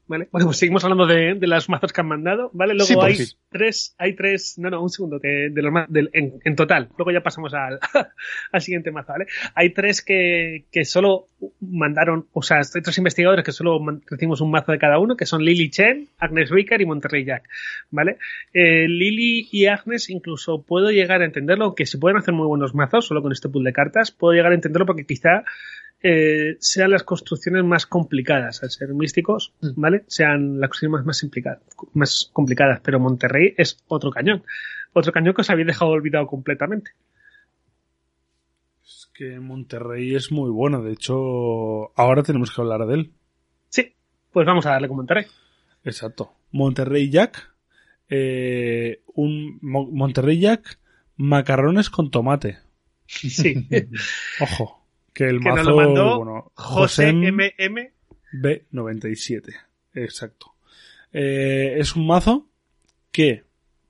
Vale, [laughs] bueno, pues seguimos hablando de, de las mazos que han mandado, ¿vale? Luego Sí, hay tres, hay tres, no, no, un segundo, que de los del- en, en total, luego ya pasamos al, [laughs] al siguiente mazo, ¿vale? Hay tres que, que solo mandaron, o sea, hay tres investigadores que solo recibimos un mazo de cada uno, que son Lily Chen, Agnes Ricker y Monterrey Jack, ¿vale? Eh, Lily y Agnes incluso puedo llegar a entenderlo, aunque se pueden hacer muy buenos mazos solo con este pool de cartas, puedo llegar a entenderlo porque quizá eh, sean las construcciones más complicadas, al ser místicos, Mm. ¿vale? Sean las construcciones más, más, complicadas, pero Monterrey es otro cañón. Otro cañón que os habéis dejado olvidado completamente. Es que Monterrey es muy bueno. De hecho, ahora tenemos que hablar de él. Sí, pues vamos a darle con Monterrey. Exacto. Monterrey Jack. eh, un Mo- Monterrey Jack, macarrones con tomate. Sí. [laughs] Ojo. Que el Que nos mazo, lo mandó bueno, José José MM. B97. Exacto. Eh, es un mazo que,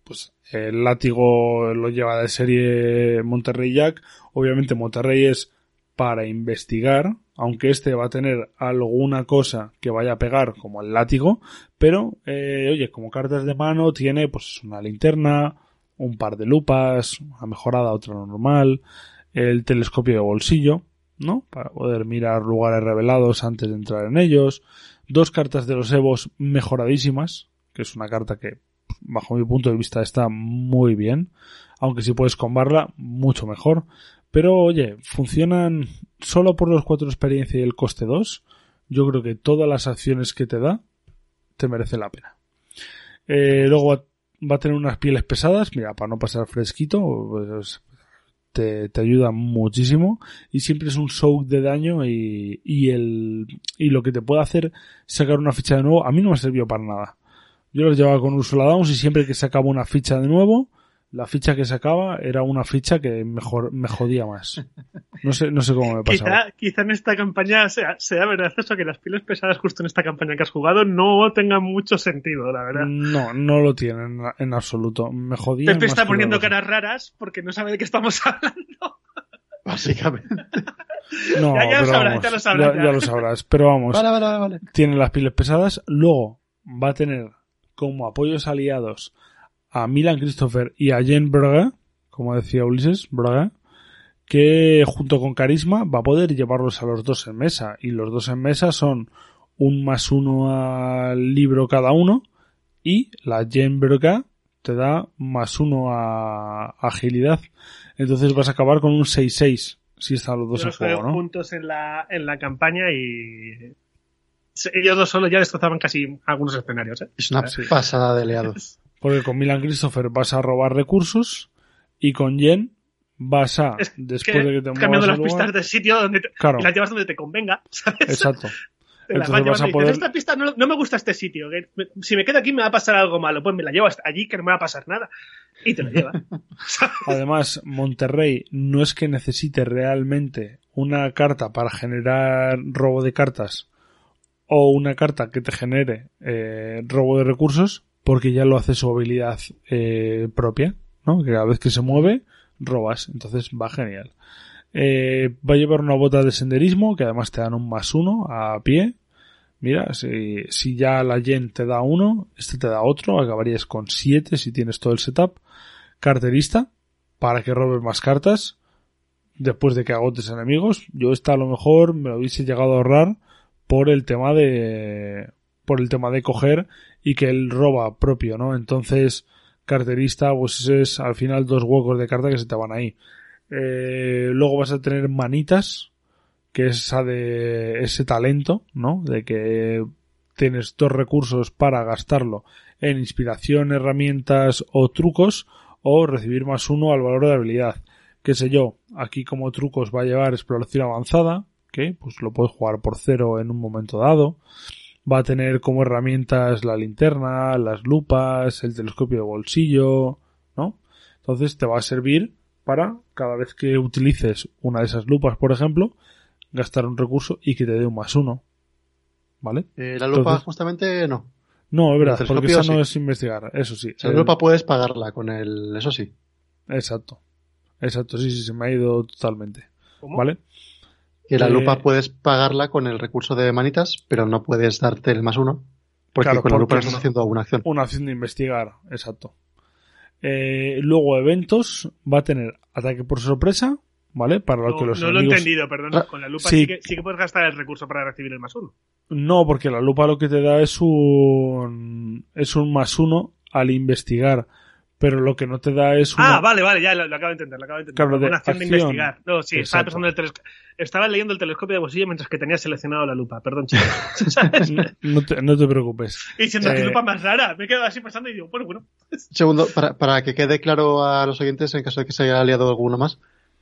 pues, el látigo lo lleva de serie Monterrey Jack. Obviamente Monterrey es para investigar, aunque este va a tener alguna cosa que vaya a pegar, como el látigo, pero, eh, oye, como cartas de mano tiene, pues, una linterna, un par de lupas, una mejorada, otra normal, el telescopio de bolsillo, ¿no? Para poder mirar lugares revelados antes de entrar en ellos. Dos cartas de los Evos mejoradísimas, que es una carta que, bajo mi punto de vista, está muy bien. Aunque si puedes combarla, mucho mejor. Pero, oye, funcionan solo por los cuatro experiencia y el coste 2. Yo creo que todas las acciones que te da, te merece la pena. Eh, luego va a tener unas pieles pesadas, mira, para no pasar fresquito, pues, te, ayuda muchísimo y siempre es un soak de daño y, y el y lo que te puede hacer sacar una ficha de nuevo a mí no me sirvió para nada. Yo los llevaba con Ursula Downs y siempre que sacaba una ficha de nuevo la ficha que sacaba era una ficha que mejor me jodía más no sé no sé cómo me pasaba Quizá, quizá en esta campaña sea, sea verdad eso que las pilas pesadas justo en esta campaña que has jugado no tengan mucho sentido, la verdad. no no lo tienen en, en absoluto me jodía Pepe está poniendo caras raras porque no sabe de qué estamos [laughs] hablando. Básicamente. [laughs] no, Ya- ya lo sabrás, vamos, ya lo sabrás, ya- lo sabrás pero vamos Vale, vale, vale, vale. tiene las piles pesadas. Luego va a tener como apoyos aliados a Milan Christopher y a Jen Braga, como decía Ulises, Braga, que junto con Carisma va a poder llevarlos a los dos en mesa. Y los dos en mesa son un más uno al libro cada uno y la Jen Braga te da más uno a agilidad. Entonces vas a acabar con un 6-6 si están los dos Yo en juego, ¿no? juntos en la, en la campaña y ellos dos solos ya destrozaban casi algunos escenarios. ¿eh? Es una Sí. pasada de aliados. [laughs] Porque con Milan Christopher vas a robar recursos y con Jen vas a, Es después que de que te cambiando las lugar- pistas del sitio donde te, Claro. y las llevas donde te convenga, [laughs] ¿sabes? Exacto. Entonces vas vas a dices, poder- esta pista no, no me gusta este sitio. que me- si me quedo aquí me va a pasar algo malo. Pues me la llevo hasta allí que no me va a pasar nada. Y te lo llevas. [laughs] Además, Monterrey no es que necesite realmente una carta para generar robo de cartas o una carta que te genere eh, robo de recursos porque ya lo hace su habilidad eh, propia, ¿no? Que cada vez que se mueve, robas. Entonces va genial. Eh, va a llevar una bota de senderismo que además te dan un más uno a pie. Mira, si, ya la Yen te da uno, este te da otro, acabarías con siete si tienes todo el setup. Carterista, para que robes más cartas después de que agotes enemigos. Yo esta a lo mejor me lo hubiese llegado a ahorrar por el tema de por el tema de coger y que él roba propio, ¿no? Entonces, carterista, pues es al final dos huecos de carta que se te van ahí. Eh, luego vas a tener manitas, que es esa de ese talento, ¿no? De que tienes dos recursos para gastarlo en inspiración, herramientas o trucos, o recibir más uno al valor de habilidad. Qué sé yo, aquí como trucos va a llevar exploración avanzada, que pues lo puedes jugar por cero en un momento dado. Va a tener como herramientas la linterna, las lupas, el telescopio de bolsillo, ¿no? Entonces te va a servir para cada vez que utilices una de esas lupas, por ejemplo, gastar un recurso y que te dé un más uno. ¿Vale? Eh, la lupa, Entonces- justamente, no. No, es verdad, El porque telescopio, esa no sí. es investigar, eso sí. El- la lupa puedes pagarla con el. Eso sí. Exacto. Exacto, sí, sí, se me ha ido totalmente. ¿Cómo? ¿Vale? Que la Eh, lupa puedes pagarla con el recurso de manitas, pero no puedes darte el más uno. Porque Claro, con la lupa no estás haciendo una acción. Una acción de investigar, exacto. Eh, luego eventos, va a tener ataque por sorpresa, ¿vale? Para lo No, que los no lo he entendido, perdón. Ah, Con la lupa sí. sí. que, sí que puedes gastar el recurso para recibir el más uno. No, porque la lupa lo que te da es un es un más uno al investigar, pero lo que no te da es una... Ah, vale, vale, ya lo, lo acabo de entender, lo acabo de entender. Claro, de una acción, de investigar. No, sí, estaba pensando en el telescopio. Estaba leyendo el telescopio de bolsillo mientras que tenía seleccionado la lupa. Perdón, chicos. [laughs] [laughs] ¿Sabes? No, no te, no te preocupes. y siendo Eh, que lupa más rara, me he quedado así pensando y digo, bueno, bueno. Segundo, para, para que quede claro a los oyentes, en caso de que se haya liado alguno más,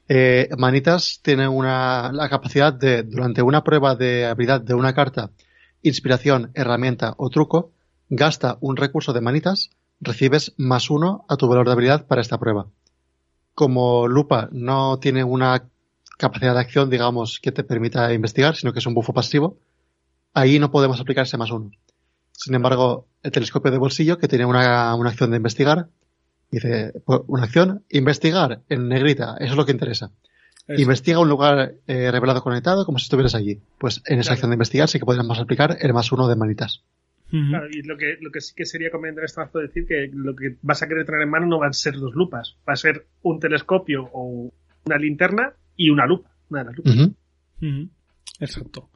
eh, Manitas tiene una, la capacidad de, durante una prueba de habilidad de una carta, inspiración, herramienta o truco, gasta un recurso de Manitas, recibes más uno a tu valor de habilidad para esta prueba. Como Lupa no tiene una capacidad de acción, digamos, que te permita investigar, sino que es un bufo pasivo, ahí no podemos aplicar ese más uno. Sin embargo, el telescopio de bolsillo, que tiene una, una acción de investigar, dice, pues, una acción, investigar en negrita, eso es lo que interesa. Eso. Investiga un lugar eh, revelado conectado como si estuvieras allí. Pues en esa Claro. acción de investigar sí que podríamos aplicar el más uno de manitas. Claro, y lo que, lo que sí que sería conveniente en este mazo decir que lo que vas a querer tener en mano no van a ser dos lupas, va a ser un telescopio o una linterna y una lupa. Una de las lupas. Exacto.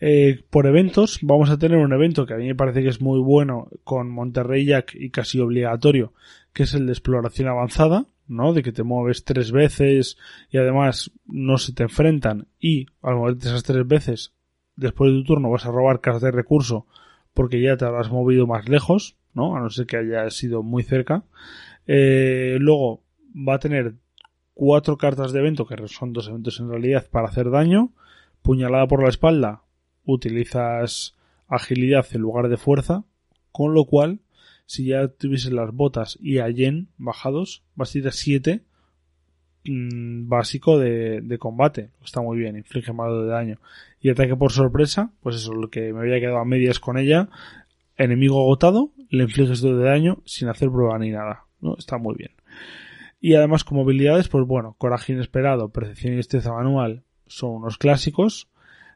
Eh, por eventos, vamos a tener un evento que a mí me parece que es muy bueno con Monterrey Jack y casi obligatorio, que es el de exploración avanzada, ¿no? De que te mueves tres veces y además no se te enfrentan y al moverte esas tres veces, después de tu turno vas a robar cartas de recurso porque ya te habrás movido más lejos, ¿no? A no ser que haya sido muy cerca. Eh, luego va a tener cuatro cartas de evento, que son dos eventos en realidad, para hacer daño. Puñalada por la espalda, utilizas agilidad en lugar de fuerza, con lo cual, si ya tuvieses las botas y a Yen bajados, vas a ir a 7 básico de, de combate. Está muy bien, inflige más de daño. Y ataque por sorpresa, pues eso, lo que me había quedado a medias con ella. Enemigo agotado, le infliges 2 de daño sin hacer prueba ni nada. ¿no? Está muy bien. Y además como habilidades, pues bueno, coraje inesperado, percepción y destreza manual son unos clásicos.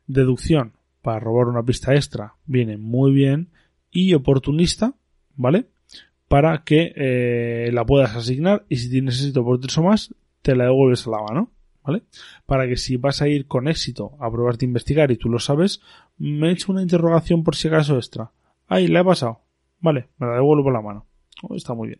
Deducción para robar una pista extra viene muy bien. Y oportunista, ¿vale? Para que eh, la puedas asignar y si tienes éxito por tres o más, te la devuelves a la mano, ¿vale? Para que si vas a ir con éxito a pruebas de investigar y tú lo sabes, me he hecho una interrogación por si acaso extra. Ahí, la he pasado. Vale, me la devuelvo a la mano. Oh, está muy bien.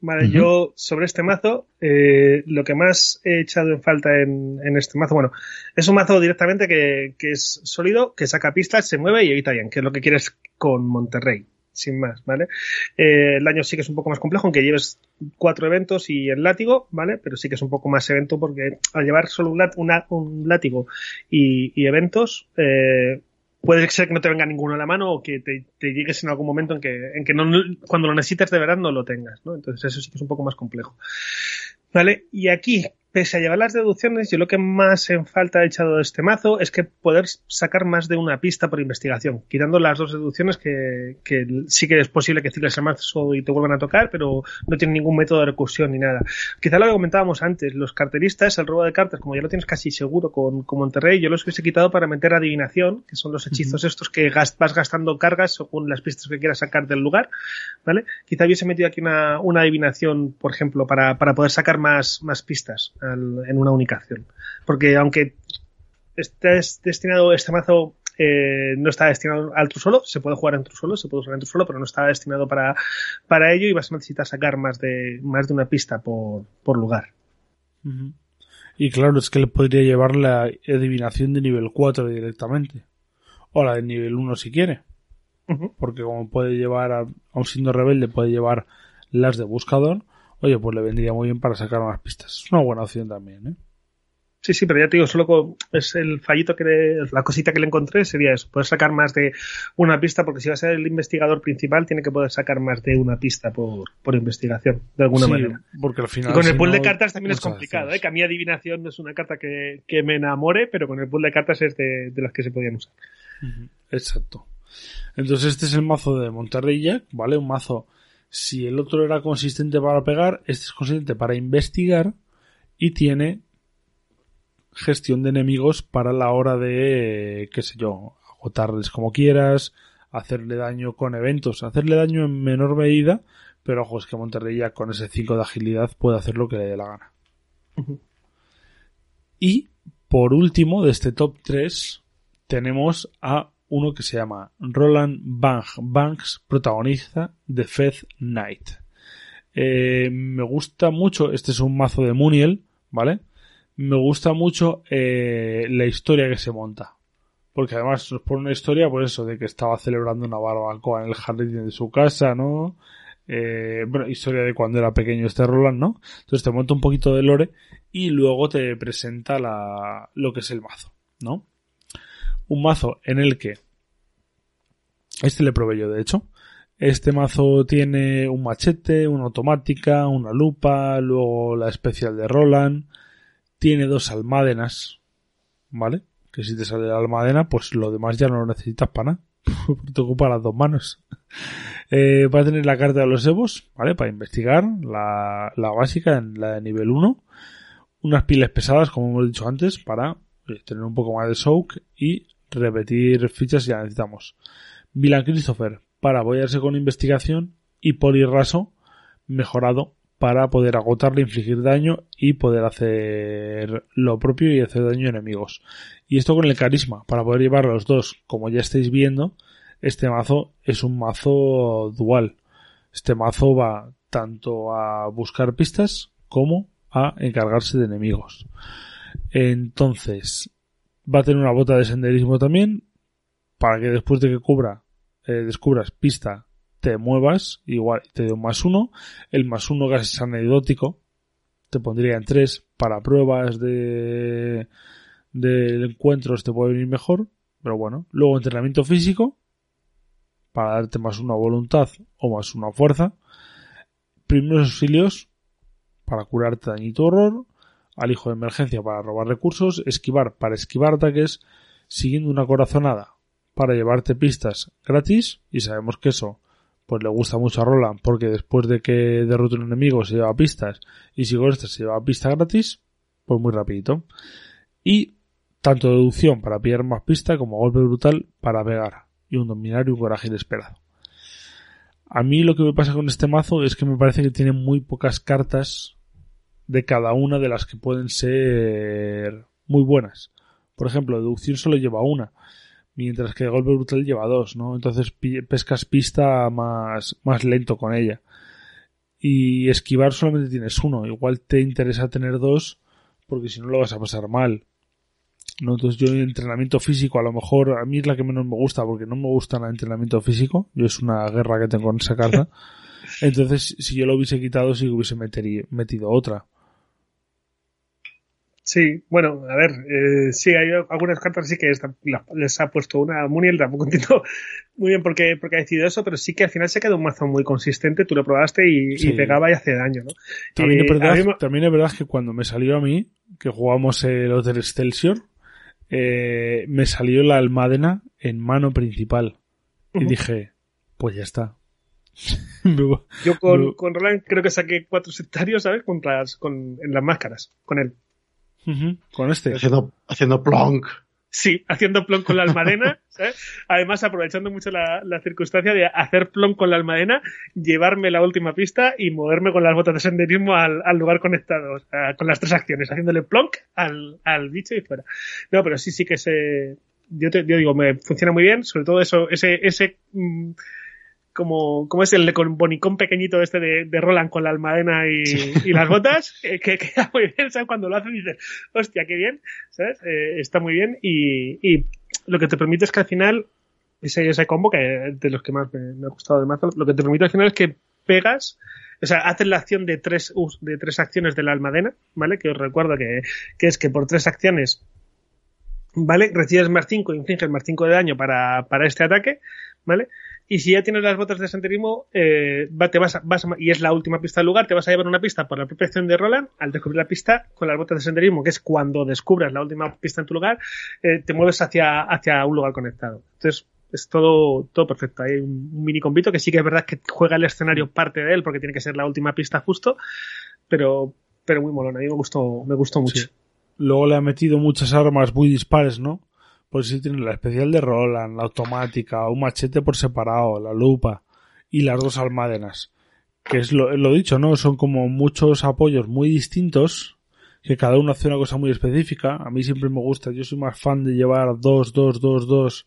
Vale, yo sobre este mazo, eh, lo que más he echado en falta en, en este mazo, bueno, es un mazo directamente que, que es sólido, que saca pistas, se mueve y evita bien, que es lo que quieres con Monterrey, sin más, ¿vale? Eh, el daño sí que es un poco más complejo, aunque lleves cuatro eventos y el látigo, ¿vale? Pero sí que es un poco más evento porque al llevar solo un, látigo y, eventos, eh, puede ser que no te venga ninguno a la mano o que te, llegues en algún momento en que, en que no, cuando lo necesites de verdad no lo tengas, ¿no? Entonces eso sí que es un poco más complejo. ¿Vale? Y aquí, pese a llevar las deducciones, yo lo que más en falta he echado de este mazo es que poder sacar más de una pista por investigación, quitando las dos deducciones que, que sí que es posible que cicles el mazo y te vuelvan a tocar, pero no tienen ningún método de recursión ni nada. Quizá lo que comentábamos antes, los carteristas, el robo de cartas, como ya lo tienes casi seguro con, con Monterrey, yo los hubiese quitado para meter adivinación, que son los hechizos estos que gas- vas gastando cargas según las pistas que quieras sacar del lugar, ¿vale? Quizá hubiese metido aquí una, una adivinación, por ejemplo, para, para poder sacar más, más pistas al- en una única acción. Porque aunque estés destinado este mazo eh, no está destinado al true solo, se puede jugar en true solo, se puede usar en solo, pero no está destinado para, para ello y vas a necesitar sacar más de, más de una pista por, por lugar. Y claro, es que le podría llevar la adivinación de nivel 4 directamente. O la de nivel 1 si quiere. Porque como puede llevar, a, aun siendo rebelde, puede llevar las de buscador. Oye, pues le vendría muy bien para sacar más pistas. Es una buena opción también, ¿eh? Sí, sí, pero ya te digo, solo con- es el fallito que le- la cosita que le encontré sería eso, poder sacar más de una pista, porque si va a ser el investigador principal, tiene que poder sacar más de una pista por, por investigación, de alguna Sí, manera. porque al final. Y con el pool de cartas también es complicado, veces. ¿eh? que a mí adivinación no es una carta que, que me enamore, pero con el pool de cartas es de, de las que se podían usar. Exacto. Entonces este es el mazo de Monterrey Jack, ¿vale? Un mazo. Si el otro era consistente para pegar, este es consistente para investigar y tiene gestión de enemigos para la hora de, qué sé yo, agotarles como quieras, hacerle daño con eventos, hacerle daño en menor medida, pero ojo, es que Monterrey Jack con ese 5 de agilidad puede hacer lo que le dé la gana. Y por último, de este top 3, tenemos a uno que se llama Roland Bang Banks, protagoniza The Fed Night. Eh, me gusta mucho, este es un mazo de Muniel, ¿vale? Me gusta mucho eh, la historia que se monta. Porque además nos pone una historia, pues eso, de que estaba celebrando una barbacoa en el jardín de su casa, ¿no? Eh, bueno, historia de cuando era pequeño este Roland, ¿no? Entonces te monta un poquito de lore y luego te presenta la, lo que es el mazo, ¿no? Un mazo en el que este le probé yo, de hecho. Este mazo tiene un machete, una automática, una lupa, luego la especial de Roland. Tiene dos almádenas, ¿vale? Que si te sale la almadena, pues lo demás ya no lo necesitas para nada. [laughs] te ocupa las dos manos. [laughs] Eh, va a tener la carta de los Evos, ¿vale? Para investigar, la, la básica, la de nivel 1. Unas pilas pesadas, como hemos dicho antes, para eh, tener un poco más de soak y repetir fichas ya necesitamos. Milan Christopher, para apoyarse con investigación. Y Polirraso, mejorado para poder agotarle, infligir daño y poder hacer lo propio y hacer daño a enemigos. Y esto con el carisma, para poder llevar los dos. Como ya estáis viendo, este mazo es un mazo dual. Este mazo va tanto a buscar pistas como a encargarse de enemigos. Entonces, va a tener una bota de senderismo también, para que después de que cubra, eh, descubras pista te muevas, igual te doy un más uno. El más uno casi es anecdótico. Te pondría en tres para pruebas de, de encuentros te puede venir mejor. Pero bueno. Luego entrenamiento físico. Para darte más una voluntad o más una fuerza. Primeros auxilios. Para curarte dañito horror. Alijo de emergencia para robar recursos. Esquivar para esquivar ataques. Siguiendo una corazonada para llevarte pistas gratis. Y sabemos que eso pues le gusta mucho a Roland porque después de que derrote un enemigo se lleva pistas y si con este se lleva pistas gratis, pues muy rapidito. Y tanto deducción para pillar más pistas como golpe brutal para pegar y un dominar y un coraje inesperado. A mí lo que me pasa con este mazo es que me parece que tiene muy pocas cartas de cada una de las que pueden ser muy buenas. Por ejemplo, deducción solo lleva una mientras que golpe brutal lleva dos, ¿no? Entonces pescas pista más, más lento con ella. Y esquivar solamente tienes uno, igual te interesa tener dos porque si no lo vas a pasar mal. ¿no? Entonces yo en entrenamiento físico a lo mejor a mí es la que menos me gusta porque no me gusta el entrenamiento físico. Yo es una guerra que tengo con esa carta. [laughs] Entonces si yo lo hubiese quitado sí que hubiese metido otra. Sí, bueno, a ver, eh, sí, hay algunas cartas sí que les ha puesto una Muniel, tampoco [laughs] entiendo muy bien por qué, por qué ha decidido eso, pero sí que al final se quedó un mazo muy consistente, tú lo probaste y, pegaba y hace daño, ¿no? También, es verdad, también es verdad que cuando me salió a mí, que jugamos el Hotel Excelsior, eh, me salió la almadena en mano principal. Y dije, pues ya está. [laughs] Yo con, con Roland creo que saqué cuatro sectarios, ¿sabes? Contra, con, en las máscaras, con él. Con este. Haciendo, haciendo plonk. Sí, haciendo plonk con la [laughs] almadena. Además, aprovechando mucho la, circunstancia de hacer plonk con la almadena, llevarme la última pista y moverme con las botas de senderismo al, lugar conectado. O sea, con las tres acciones, haciéndole plonk al, al bicho y fuera. No, pero sí, sí que se. Yo, te, yo digo, me funciona muy bien, sobre todo eso, ese, ese mm, como, como es el bonicón pequeñito este de, de Roland con la almadena y, las botas, [laughs] que, queda muy bien, ¿sabes? Cuando lo haces dices, hostia, qué bien, ¿sabes? Eh, está muy bien y, y, lo que te permite es que al final, ese, ese combo, que de los que más me, ha gustado de mazo, lo que te permite al final es que pegas, o sea, haces la acción de tres, de tres acciones de la almadena, ¿vale? Que os recuerdo que, que es que por tres acciones ¿vale? Recibes más 5, infliges más 5 de daño para, para este ataque, ¿vale? Y si ya tienes las botas de senderismo, eh, te vas, vas y es la última pista del lugar, te vas a llevar una pista por la protección de Roland. Al descubrir la pista con las botas de senderismo, que es cuando descubras la última pista en tu lugar, eh, te mueves hacia, hacia un lugar conectado. Entonces, es todo, todo perfecto. Hay un, mini compito que sí que es verdad que juega el escenario parte de él, porque tiene que ser la última pista justo, pero, pero muy molona. A mí me gustó, me gustó mucho. Luego le ha metido muchas armas muy dispares, ¿no? Pues si tiene la especial de Roland, la automática, un machete por separado, la lupa y las dos almadenas. Que es lo, lo dicho, ¿no? Son como muchos apoyos muy distintos, que cada uno hace una cosa muy específica. A mí siempre me gusta, yo soy más fan de llevar dos, dos, dos, dos,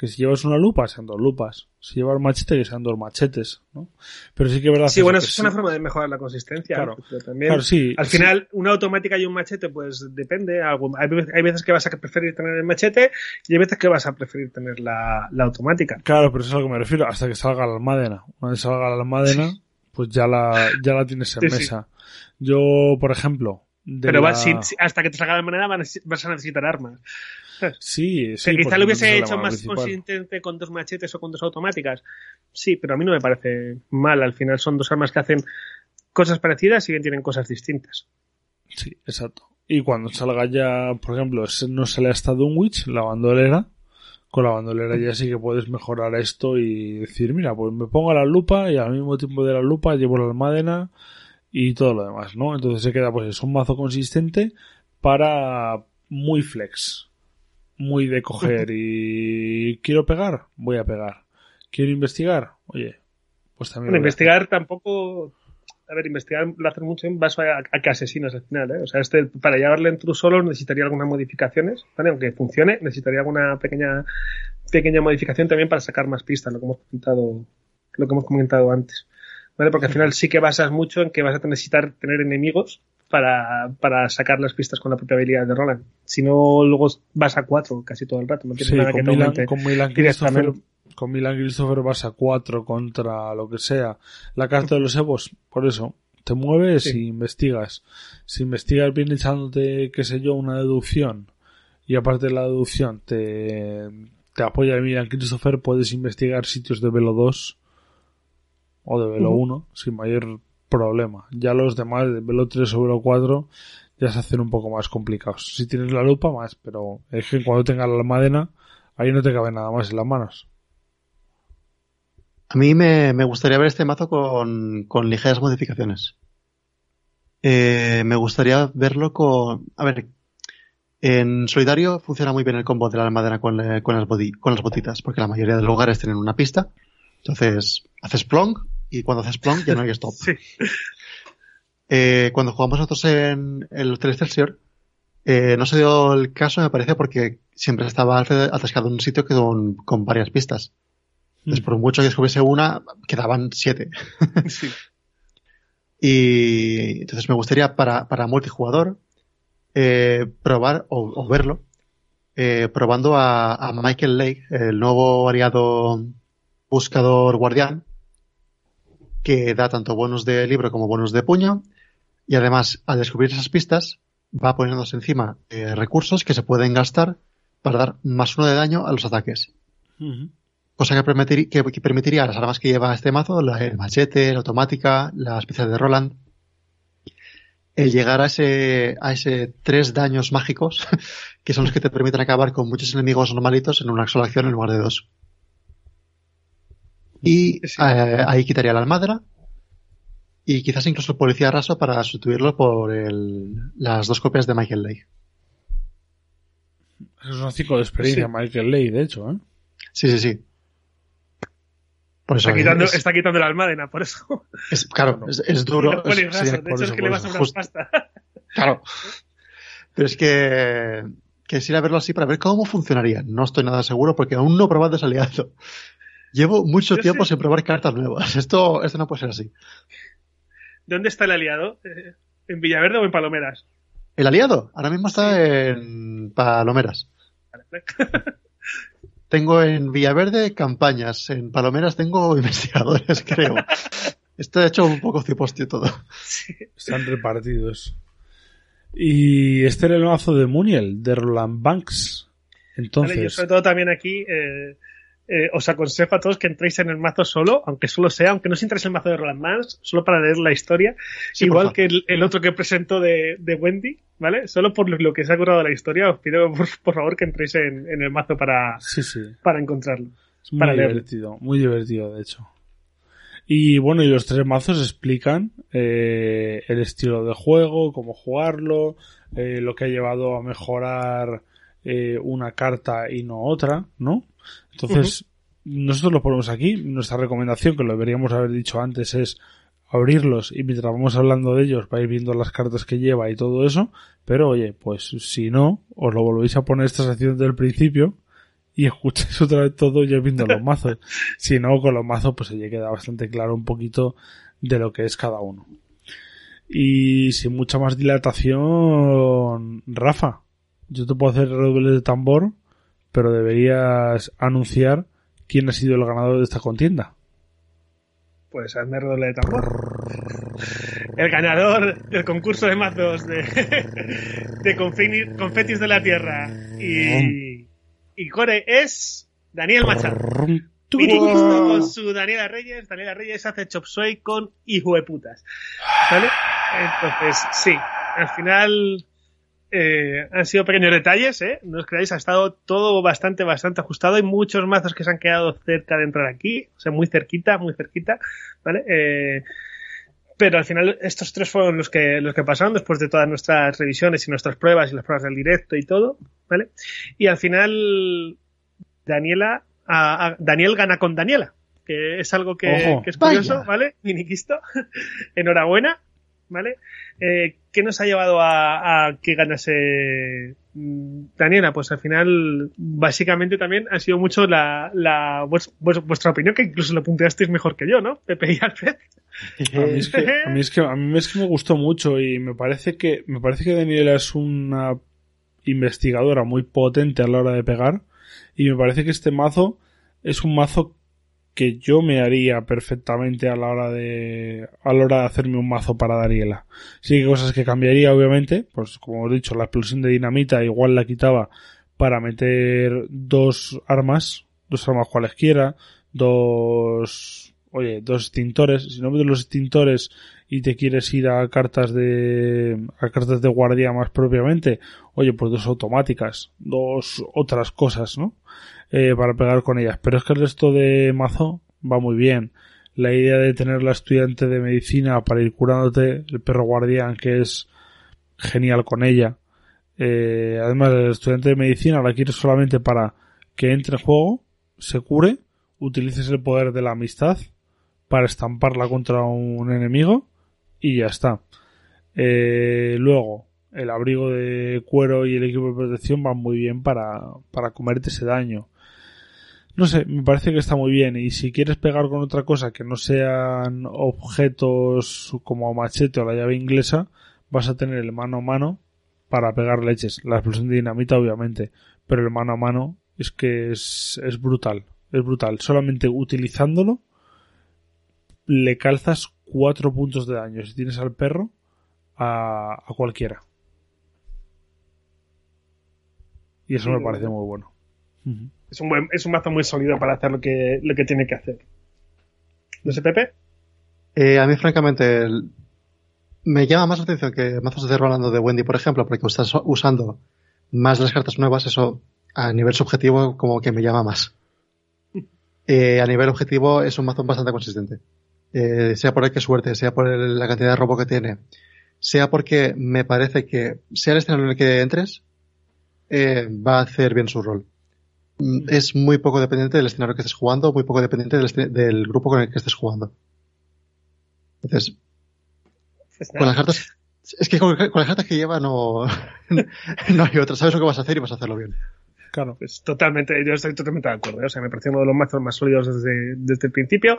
Que si llevas una lupa, sean dos lupas. Si llevas un machete, que sean dos machetes, ¿no? Pero sí que es verdad. Sí, bueno, eso es sí. una forma de mejorar la consistencia. Claro. ¿no? Pero también, Claro, sí, al sí. final, una automática y un machete, pues depende. Hay veces, que vas a preferir tener el machete y hay veces que vas a preferir tener la, la automática. Claro, pero eso es a lo que me refiero, hasta que salga la almadena. Una vez salga la almadena, pues ya la, ya la tienes en mesa. Yo, por ejemplo, de Pero la- hasta que te salga manera vas vas a necesitar armas. [laughs] Sí, sí. sea, quizá lo hubiese hecho más principal. consistente con dos machetes o con dos automáticas. Sí, pero a mí no me parece mal. Al final son dos armas que hacen cosas parecidas y bien tienen cosas distintas. Sí, exacto. Y cuando salga ya, por ejemplo, no sale hasta Dunwich, la bandolera. Con la bandolera ya sí que puedes mejorar esto y decir, mira, pues me pongo la lupa y al mismo tiempo de la lupa llevo la almadena y todo lo demás, ¿no? Entonces se queda, pues es un mazo consistente para muy flex. Muy de coger y [laughs] quiero pegar, voy a pegar. Quiero investigar, oye, pues también. Bueno, investigar tampoco. A ver, investigar lo hacen mucho en base a, a que asesinas al final, ¿eh? O sea, este, para llevarle en true solo necesitaría algunas modificaciones, ¿vale? Aunque funcione, necesitaría alguna pequeña, pequeña modificación también para sacar más pistas, lo que hemos comentado, lo que hemos comentado antes. ¿Vale? Porque al final sí que basas mucho en que vas a necesitar tener enemigos para, para sacar las pistas con la propia habilidad de Roland. Si no, luego vas a cuatro casi todo el rato. No tienes Sí, nada con que Milan, con Milan Christopher, con Milan Christopher vas a 4 contra lo que sea. La carta de los Evos, por eso, te mueves Sí. y investigas. Si investigas bien echándote, qué sé yo, una deducción, y aparte de la deducción te, te apoya el Milan Christopher, puedes investigar sitios de velo 2 o de velo Ujú. 1 sin mayor problema. Ya los demás, de velo 3 o velo 4, ya se hacen un poco más complicados. Si tienes la lupa, más, pero es que cuando tengas la almadena, ahí no te cabe nada más en las manos. A mí me, me gustaría ver este mazo con, con ligeras modificaciones. Eh, me gustaría verlo con... A ver, en solitario funciona muy bien el combo de la almadena con, bodi- con las botitas, porque la mayoría de los lugares tienen una pista. Entonces, haces plonk y cuando haces plonk ya no hay stop. [laughs] Sí. Eh, cuando jugamos nosotros en el Hotel Excelsior, eh, no se dio el caso, me parece, porque siempre estaba Alfred atascado en un sitio que con, con varias pistas. Entonces, por mucho que descubriese una, quedaban siete. [laughs] Sí. [laughs] Y entonces me gustaría para, para multijugador eh, probar o, o verlo eh, probando a, a Michael Lake, el nuevo variado buscador guardián, que da tanto bonos de libro como bonos de puño. Y además, al descubrir esas pistas, va poniéndose encima eh, recursos que se pueden gastar para dar más uno de daño a los ataques. Cosa que, permitir- que- que permitiría a las armas que lleva este mazo, la, el machete, la automática, la especial de Roland, el llegar a ese, a ese tres daños mágicos, [laughs] que son los que te permiten acabar con muchos enemigos normalitos en una sola acción en lugar de dos. Y Sí. eh, ahí quitaría la almadra. Y quizás incluso el policía raso para sustituirlo por el, las dos copias de Michael. Eso es un 5 de experiencia, Sí. Michael Ley, de hecho, ¿eh? Sí, sí, sí. Por eso Está quitando, es- está quitando la almadena, por eso. es- claro, es, es duro. Lo pone es- raso, sería- de hecho, eso, es que le va a justo. pasta. Claro. Pero es que quisiera verlo así para ver cómo funcionaría. No estoy nada seguro porque aún no he probado ese aliado. Llevo mucho Yo tiempo sí. sin probar cartas nuevas. Esto, esto no puede ser así. ¿Dónde está el aliado? Eh, ¿En Villaverde o en Palomeras? El aliado ahora mismo está en Palomeras. Vale. [laughs] Tengo en Villaverde campañas. En Palomeras tengo [laughs] investigadores, creo. Está hecho un poco cipostio todo. Están repartidos. Y este era el mazo de Muniel, de Roland Banks. Entonces, Vale, yo sobre todo también aquí eh, eh, os aconsejo a todos que entréis en el mazo solo, aunque solo sea, aunque no os interese el mazo de Roland Mans, solo para leer la historia, Sí, igual que el, el otro que presento de, de Wendy, ¿vale? Solo por lo, que se ha curado la historia, os pido por, por favor que entréis en, en el mazo para, sí, sí. para encontrarlo. Es muy para leerlo. divertido, muy divertido, de hecho. Y bueno, y los tres mazos explican eh, el estilo de juego, cómo jugarlo, eh, lo que ha llevado a mejorar eh, una carta y no otra, ¿no? Entonces, nosotros lo ponemos aquí. Nuestra recomendación, que lo deberíamos haber dicho antes, es abrirlos y mientras vamos hablando de ellos vais viendo las cartas que lleva y todo eso. Pero oye, pues si no, os lo volvéis a poner esta sección del principio y escuches [laughs] otra vez todo ya viendo los mazos. [laughs] si no, con los mazos pues ya queda bastante claro un poquito de lo que es cada uno. Y sin mucha más dilatación, Rafa, yo te puedo hacer redoble de tambor, pero deberías anunciar quién ha sido el ganador de esta contienda. Pues hazme redoble de tambor. El ganador del concurso de mazos de, [laughs] de confetis de la tierra y, y core es Daniel Machado. Miniquisto con su Daniela Reyes. Daniela Reyes hace chop suey con hijo de putas. ¿Vale? Entonces, sí, al final eh, han sido pequeños detalles, ¿eh? No os creáis, ha estado todo bastante, bastante ajustado. Hay muchos mazos que se han quedado cerca de entrar aquí, o sea, muy cerquita, muy cerquita, ¿vale? Eh, pero al final estos tres fueron los que, los que pasaron después de todas nuestras revisiones y nuestras pruebas y las pruebas del directo y todo, ¿vale? Y al final Daniela, a- a- Daniel gana con Daniela, que es algo que, Ojo. que es curioso, Vaya. ¿vale? Miniquisto, [laughs] enhorabuena, ¿vale? Eh, ¿Qué nos ha llevado a, que ganase mm, Daniela? Pues al final, básicamente también ha sido mucho la, la vues- vues- vuestra opinión, que incluso lo punteasteis mejor que yo, ¿no? Pepe y Alfred. [laughs] A a, mí es que, a mí es que me gustó mucho y me parece que me parece que Daniela es una investigadora muy potente a la hora de pegar y me parece que este mazo es un mazo que yo me haría perfectamente a la hora de a la hora de hacerme un mazo para Daniela. Sí que cosas que cambiaría obviamente, pues como he dicho, la explosión de dinamita igual la quitaba para meter dos armas, dos armas cualesquiera, dos oye, dos extintores, si no metes los extintores y te quieres ir a cartas de a cartas de guardia más propiamente, oye, pues dos automáticas, dos otras cosas, ¿no? Eh, para pegar con ellas. Pero es que el resto de mazo va muy bien. La idea de tener la estudiante de medicina para ir curándote, el perro guardián que es genial con ella. Eh, además, el estudiante de medicina la quieres solamente para que entre en juego, se cure, utilices el poder de la amistad para estamparla contra un enemigo y ya está. Eh, luego, el abrigo de cuero y el equipo de protección van muy bien para, para comerte ese daño. No sé, me parece que está muy bien. Y si quieres pegar con otra cosa que no sean objetos como machete o la llave inglesa, vas a tener el mano a mano para pegar leches. La explosión de dinamita, obviamente. Pero el mano a mano es que es, es brutal. Es brutal. Solamente utilizándolo le calzas cuatro puntos de daño si tienes al perro a, a cualquiera. Y eso me parece muy bueno. Es un, buen, es un mazo muy sólido para hacer lo que, lo que tiene que hacer. ¿No sé, Pepe? Eh, a mí, francamente, el- me llama más la atención que mazos de Cerro hablando de Wendy, por ejemplo, porque estás usando más las cartas nuevas, eso a nivel subjetivo como que me llama más. [laughs] Eh, a nivel objetivo es un mazo bastante consistente. Eh, sea por el que suerte, sea por el- la cantidad de robo que tiene, sea porque me parece que sea el escenario en el que entres, eh, va a hacer bien su rol. Mm, Es muy poco dependiente del escenario que estés jugando, muy poco dependiente del, del grupo con el que estés jugando. Entonces, Pues con las cartas, es que con, con las cartas que lleva no, [laughs] no hay otra. Sabes lo que vas a hacer y vas a hacerlo bien. Claro. Pues totalmente, yo estoy totalmente de acuerdo. ¿eh? O sea, me pareció uno de los mazos más sólidos desde, desde el principio,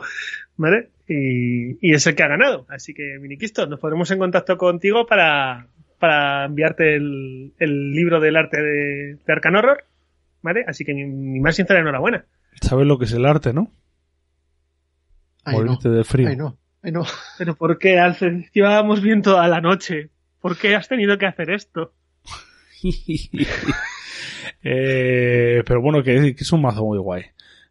¿vale? Y, y es el que ha ganado. Así que, Miniquisto, nos pondremos en contacto contigo para, para enviarte el, el libro del arte de, de Arcan Horror, ¿vale? Así que mi, mi más sincera enhorabuena. Sabes lo que es el arte, ¿no? Ay, no. De frío. Ay, no. Ay, no. [laughs] Pero ¿por qué, Alfred? Llevábamos bien toda la noche. ¿Por qué has tenido que hacer esto? [laughs] Eh, pero bueno, que, que es un mazo muy guay.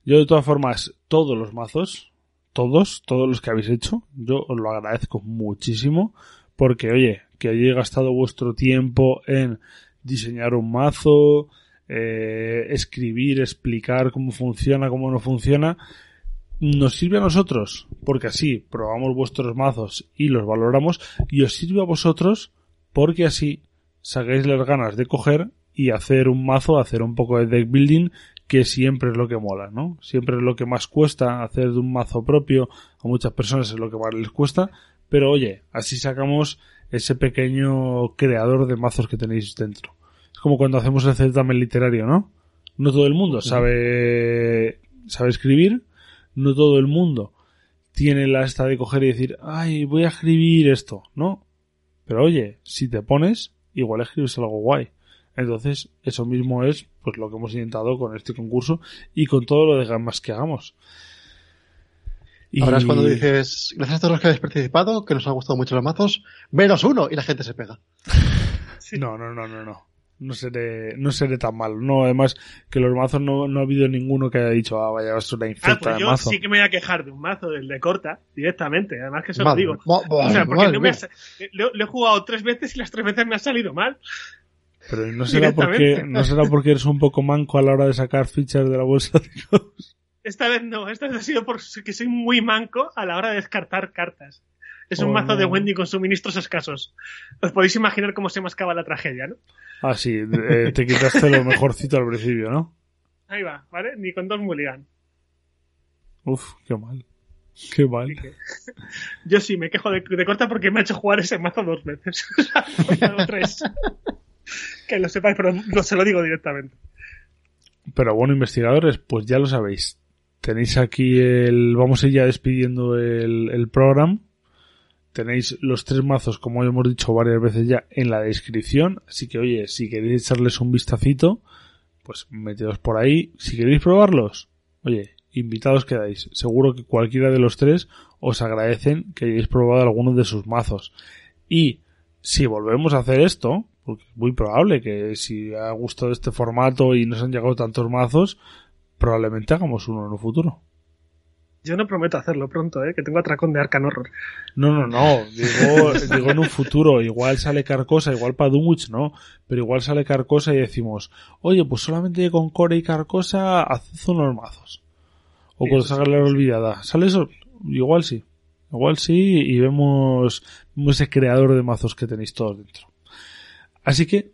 Yo de todas formas, todos los mazos, todos, todos los que habéis hecho, yo os lo agradezco muchísimo porque, oye, que hayáis gastado vuestro tiempo en diseñar un mazo, eh, escribir, explicar cómo funciona, cómo no funciona, nos sirve a nosotros, porque así probamos vuestros mazos y los valoramos, y os sirve a vosotros porque así sacáis las ganas de coger y hacer un mazo, hacer un poco de deck building, que siempre es lo que mola, ¿no? Siempre es lo que más cuesta hacer de un mazo propio, a muchas personas es lo que más les cuesta, pero oye, así sacamos ese pequeño creador de mazos que tenéis dentro. Es como cuando hacemos el certamen literario, ¿no? No todo el mundo sabe, sabe escribir, no todo el mundo tiene la esta de coger y decir, ay, voy a escribir esto, ¿no? Pero oye, si te pones, igual escribes algo guay. Entonces, eso mismo es pues lo que hemos intentado con este concurso y con todo lo demás que hagamos. Y- Ahora es cuando dices, gracias a todos los que habéis participado, que nos han gustado mucho los mazos, menos uno, y la gente se pega. [laughs] No, no, no, no, no. No seré, no seré tan malo. No, además, que los mazos no, no ha habido ninguno que haya dicho, ah, vaya, es una Ah, infecta pues de yo mazo. sí que me voy a quejar de un mazo, del de corta, directamente. Además que eso Madre- lo digo. ma- O sea, porque madre no me ha mía. sa- lo, lo he jugado tres veces y las tres veces me ha salido mal. Pero no será porque, no será porque eres un poco manco a la hora de sacar fichas de la bolsa. digo. Esta vez no, esta vez ha sido porque soy muy manco a la hora de descartar cartas. Es un Oh, mazo de no. Wendy con suministros escasos. Os podéis imaginar cómo se mascaba la tragedia, ¿no? Ah, sí, eh, te quitaste lo mejorcito al principio, ¿no? Ahí va, ¿vale? Ni con dos mulligan. Uf, qué mal. Qué mal. [laughs] Yo sí me quejo de, de corta porque me ha hecho jugar ese mazo [laughs] dos veces. o tres. que lo sepáis, pero no se lo digo directamente. Pero bueno, investigadores, pues ya lo sabéis. Tenéis aquí el. Vamos a ir ya despidiendo el, el programa. Tenéis los tres mazos, como hemos dicho varias veces ya, en la descripción. Así que, oye, si queréis echarles un vistacito, pues meteos por ahí. Si queréis probarlos, oye, invitados quedáis. Seguro que cualquiera de los tres os agradecen que hayáis probado alguno de sus mazos. Y si volvemos a hacer esto, porque es muy probable que si ha gustado este formato y nos han llegado tantos mazos, probablemente hagamos uno en un futuro. Yo no prometo hacerlo pronto, ¿eh? Que tengo atracón de Arcan Horror. No, no, no, digo, [laughs] digo en un futuro, igual sale Carcosa, igual para Dunwich no, pero igual sale Carcosa y decimos, oye, pues solamente con Core y Carcosa haced unos mazos. O sí, Saga la olvidada. ¿Sale eso? Igual sí. Igual sí, y vemos, vemos ese creador de mazos que tenéis todos dentro. Así que,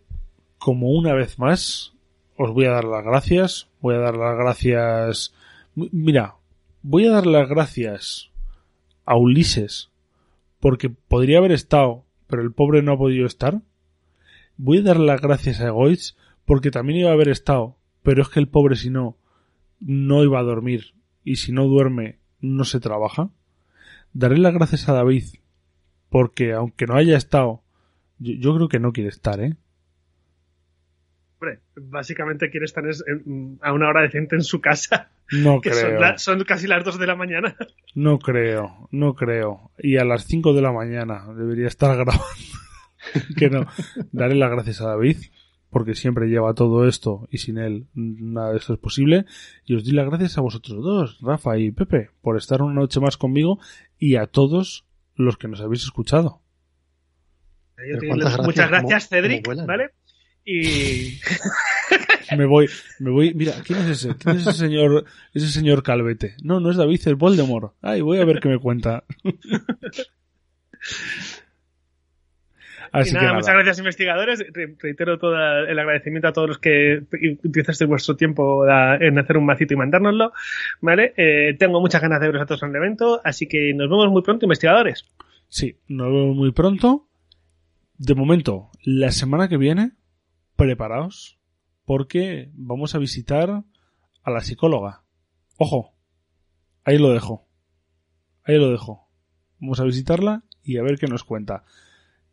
como una vez más, os voy a dar las gracias. Voy a dar las gracias. Mira, voy a dar las gracias a Ulises porque podría haber estado, pero el pobre no ha podido estar. Voy a dar las gracias a Egoitz porque también iba a haber estado, pero es que el pobre si no, no iba a dormir y si no duerme, no se trabaja. Daré las gracias a David porque aunque no haya estado, yo, yo creo que no quiere estar, ¿eh? Hombre, básicamente quiere estar en- a una hora decente en su casa, No [laughs] que creo. son, la- son casi las dos de la mañana. No creo, no creo. Y a las 5 de la mañana debería estar [laughs] grabando. que no. Daré las gracias a David, porque siempre lleva todo esto y sin él nada de esto es posible. Y os doy las gracias a vosotros dos, Rafa y Pepe, por estar una noche más conmigo y a todos los que nos habéis escuchado. Yo te- cuántas muchas gracias, cómo- Cedric, cómo. ¿vale? Y Me voy, me voy. Mira, ¿quién es ese? ¿Quién es ese señor, ese señor Calvete? No, no es David, es Voldemort. Ay, voy a ver qué me cuenta. Así Y que nada, nada. muchas gracias investigadores. Re- reitero todo el agradecimiento a todos los que utilizasteis vuestro tiempo a- en hacer un macito y mandárnoslo. ¿Vale? Eh, tengo muchas ganas de veros a todos en el evento, así que nos vemos muy pronto, investigadores. Sí, nos vemos muy pronto. De momento, la semana que viene, preparaos, porque vamos a visitar a la psicóloga. Ojo, ahí lo dejo. Ahí lo dejo. Vamos a visitarla y a ver qué nos cuenta.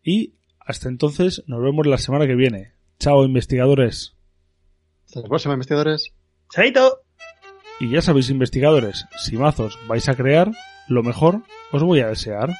Y hasta entonces, nos vemos la semana que viene. Chao, investigadores. Hasta la próxima, investigadores. ¡Chaito! Y ya sabéis, investigadores, si mazos vais a crear, lo mejor os voy a desear.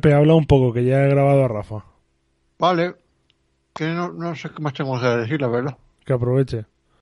Pepe, habla un poco, que ya he grabado a Rafa. Vale. Que no, no sé qué más tengo que decir, la verdad. Que aproveche.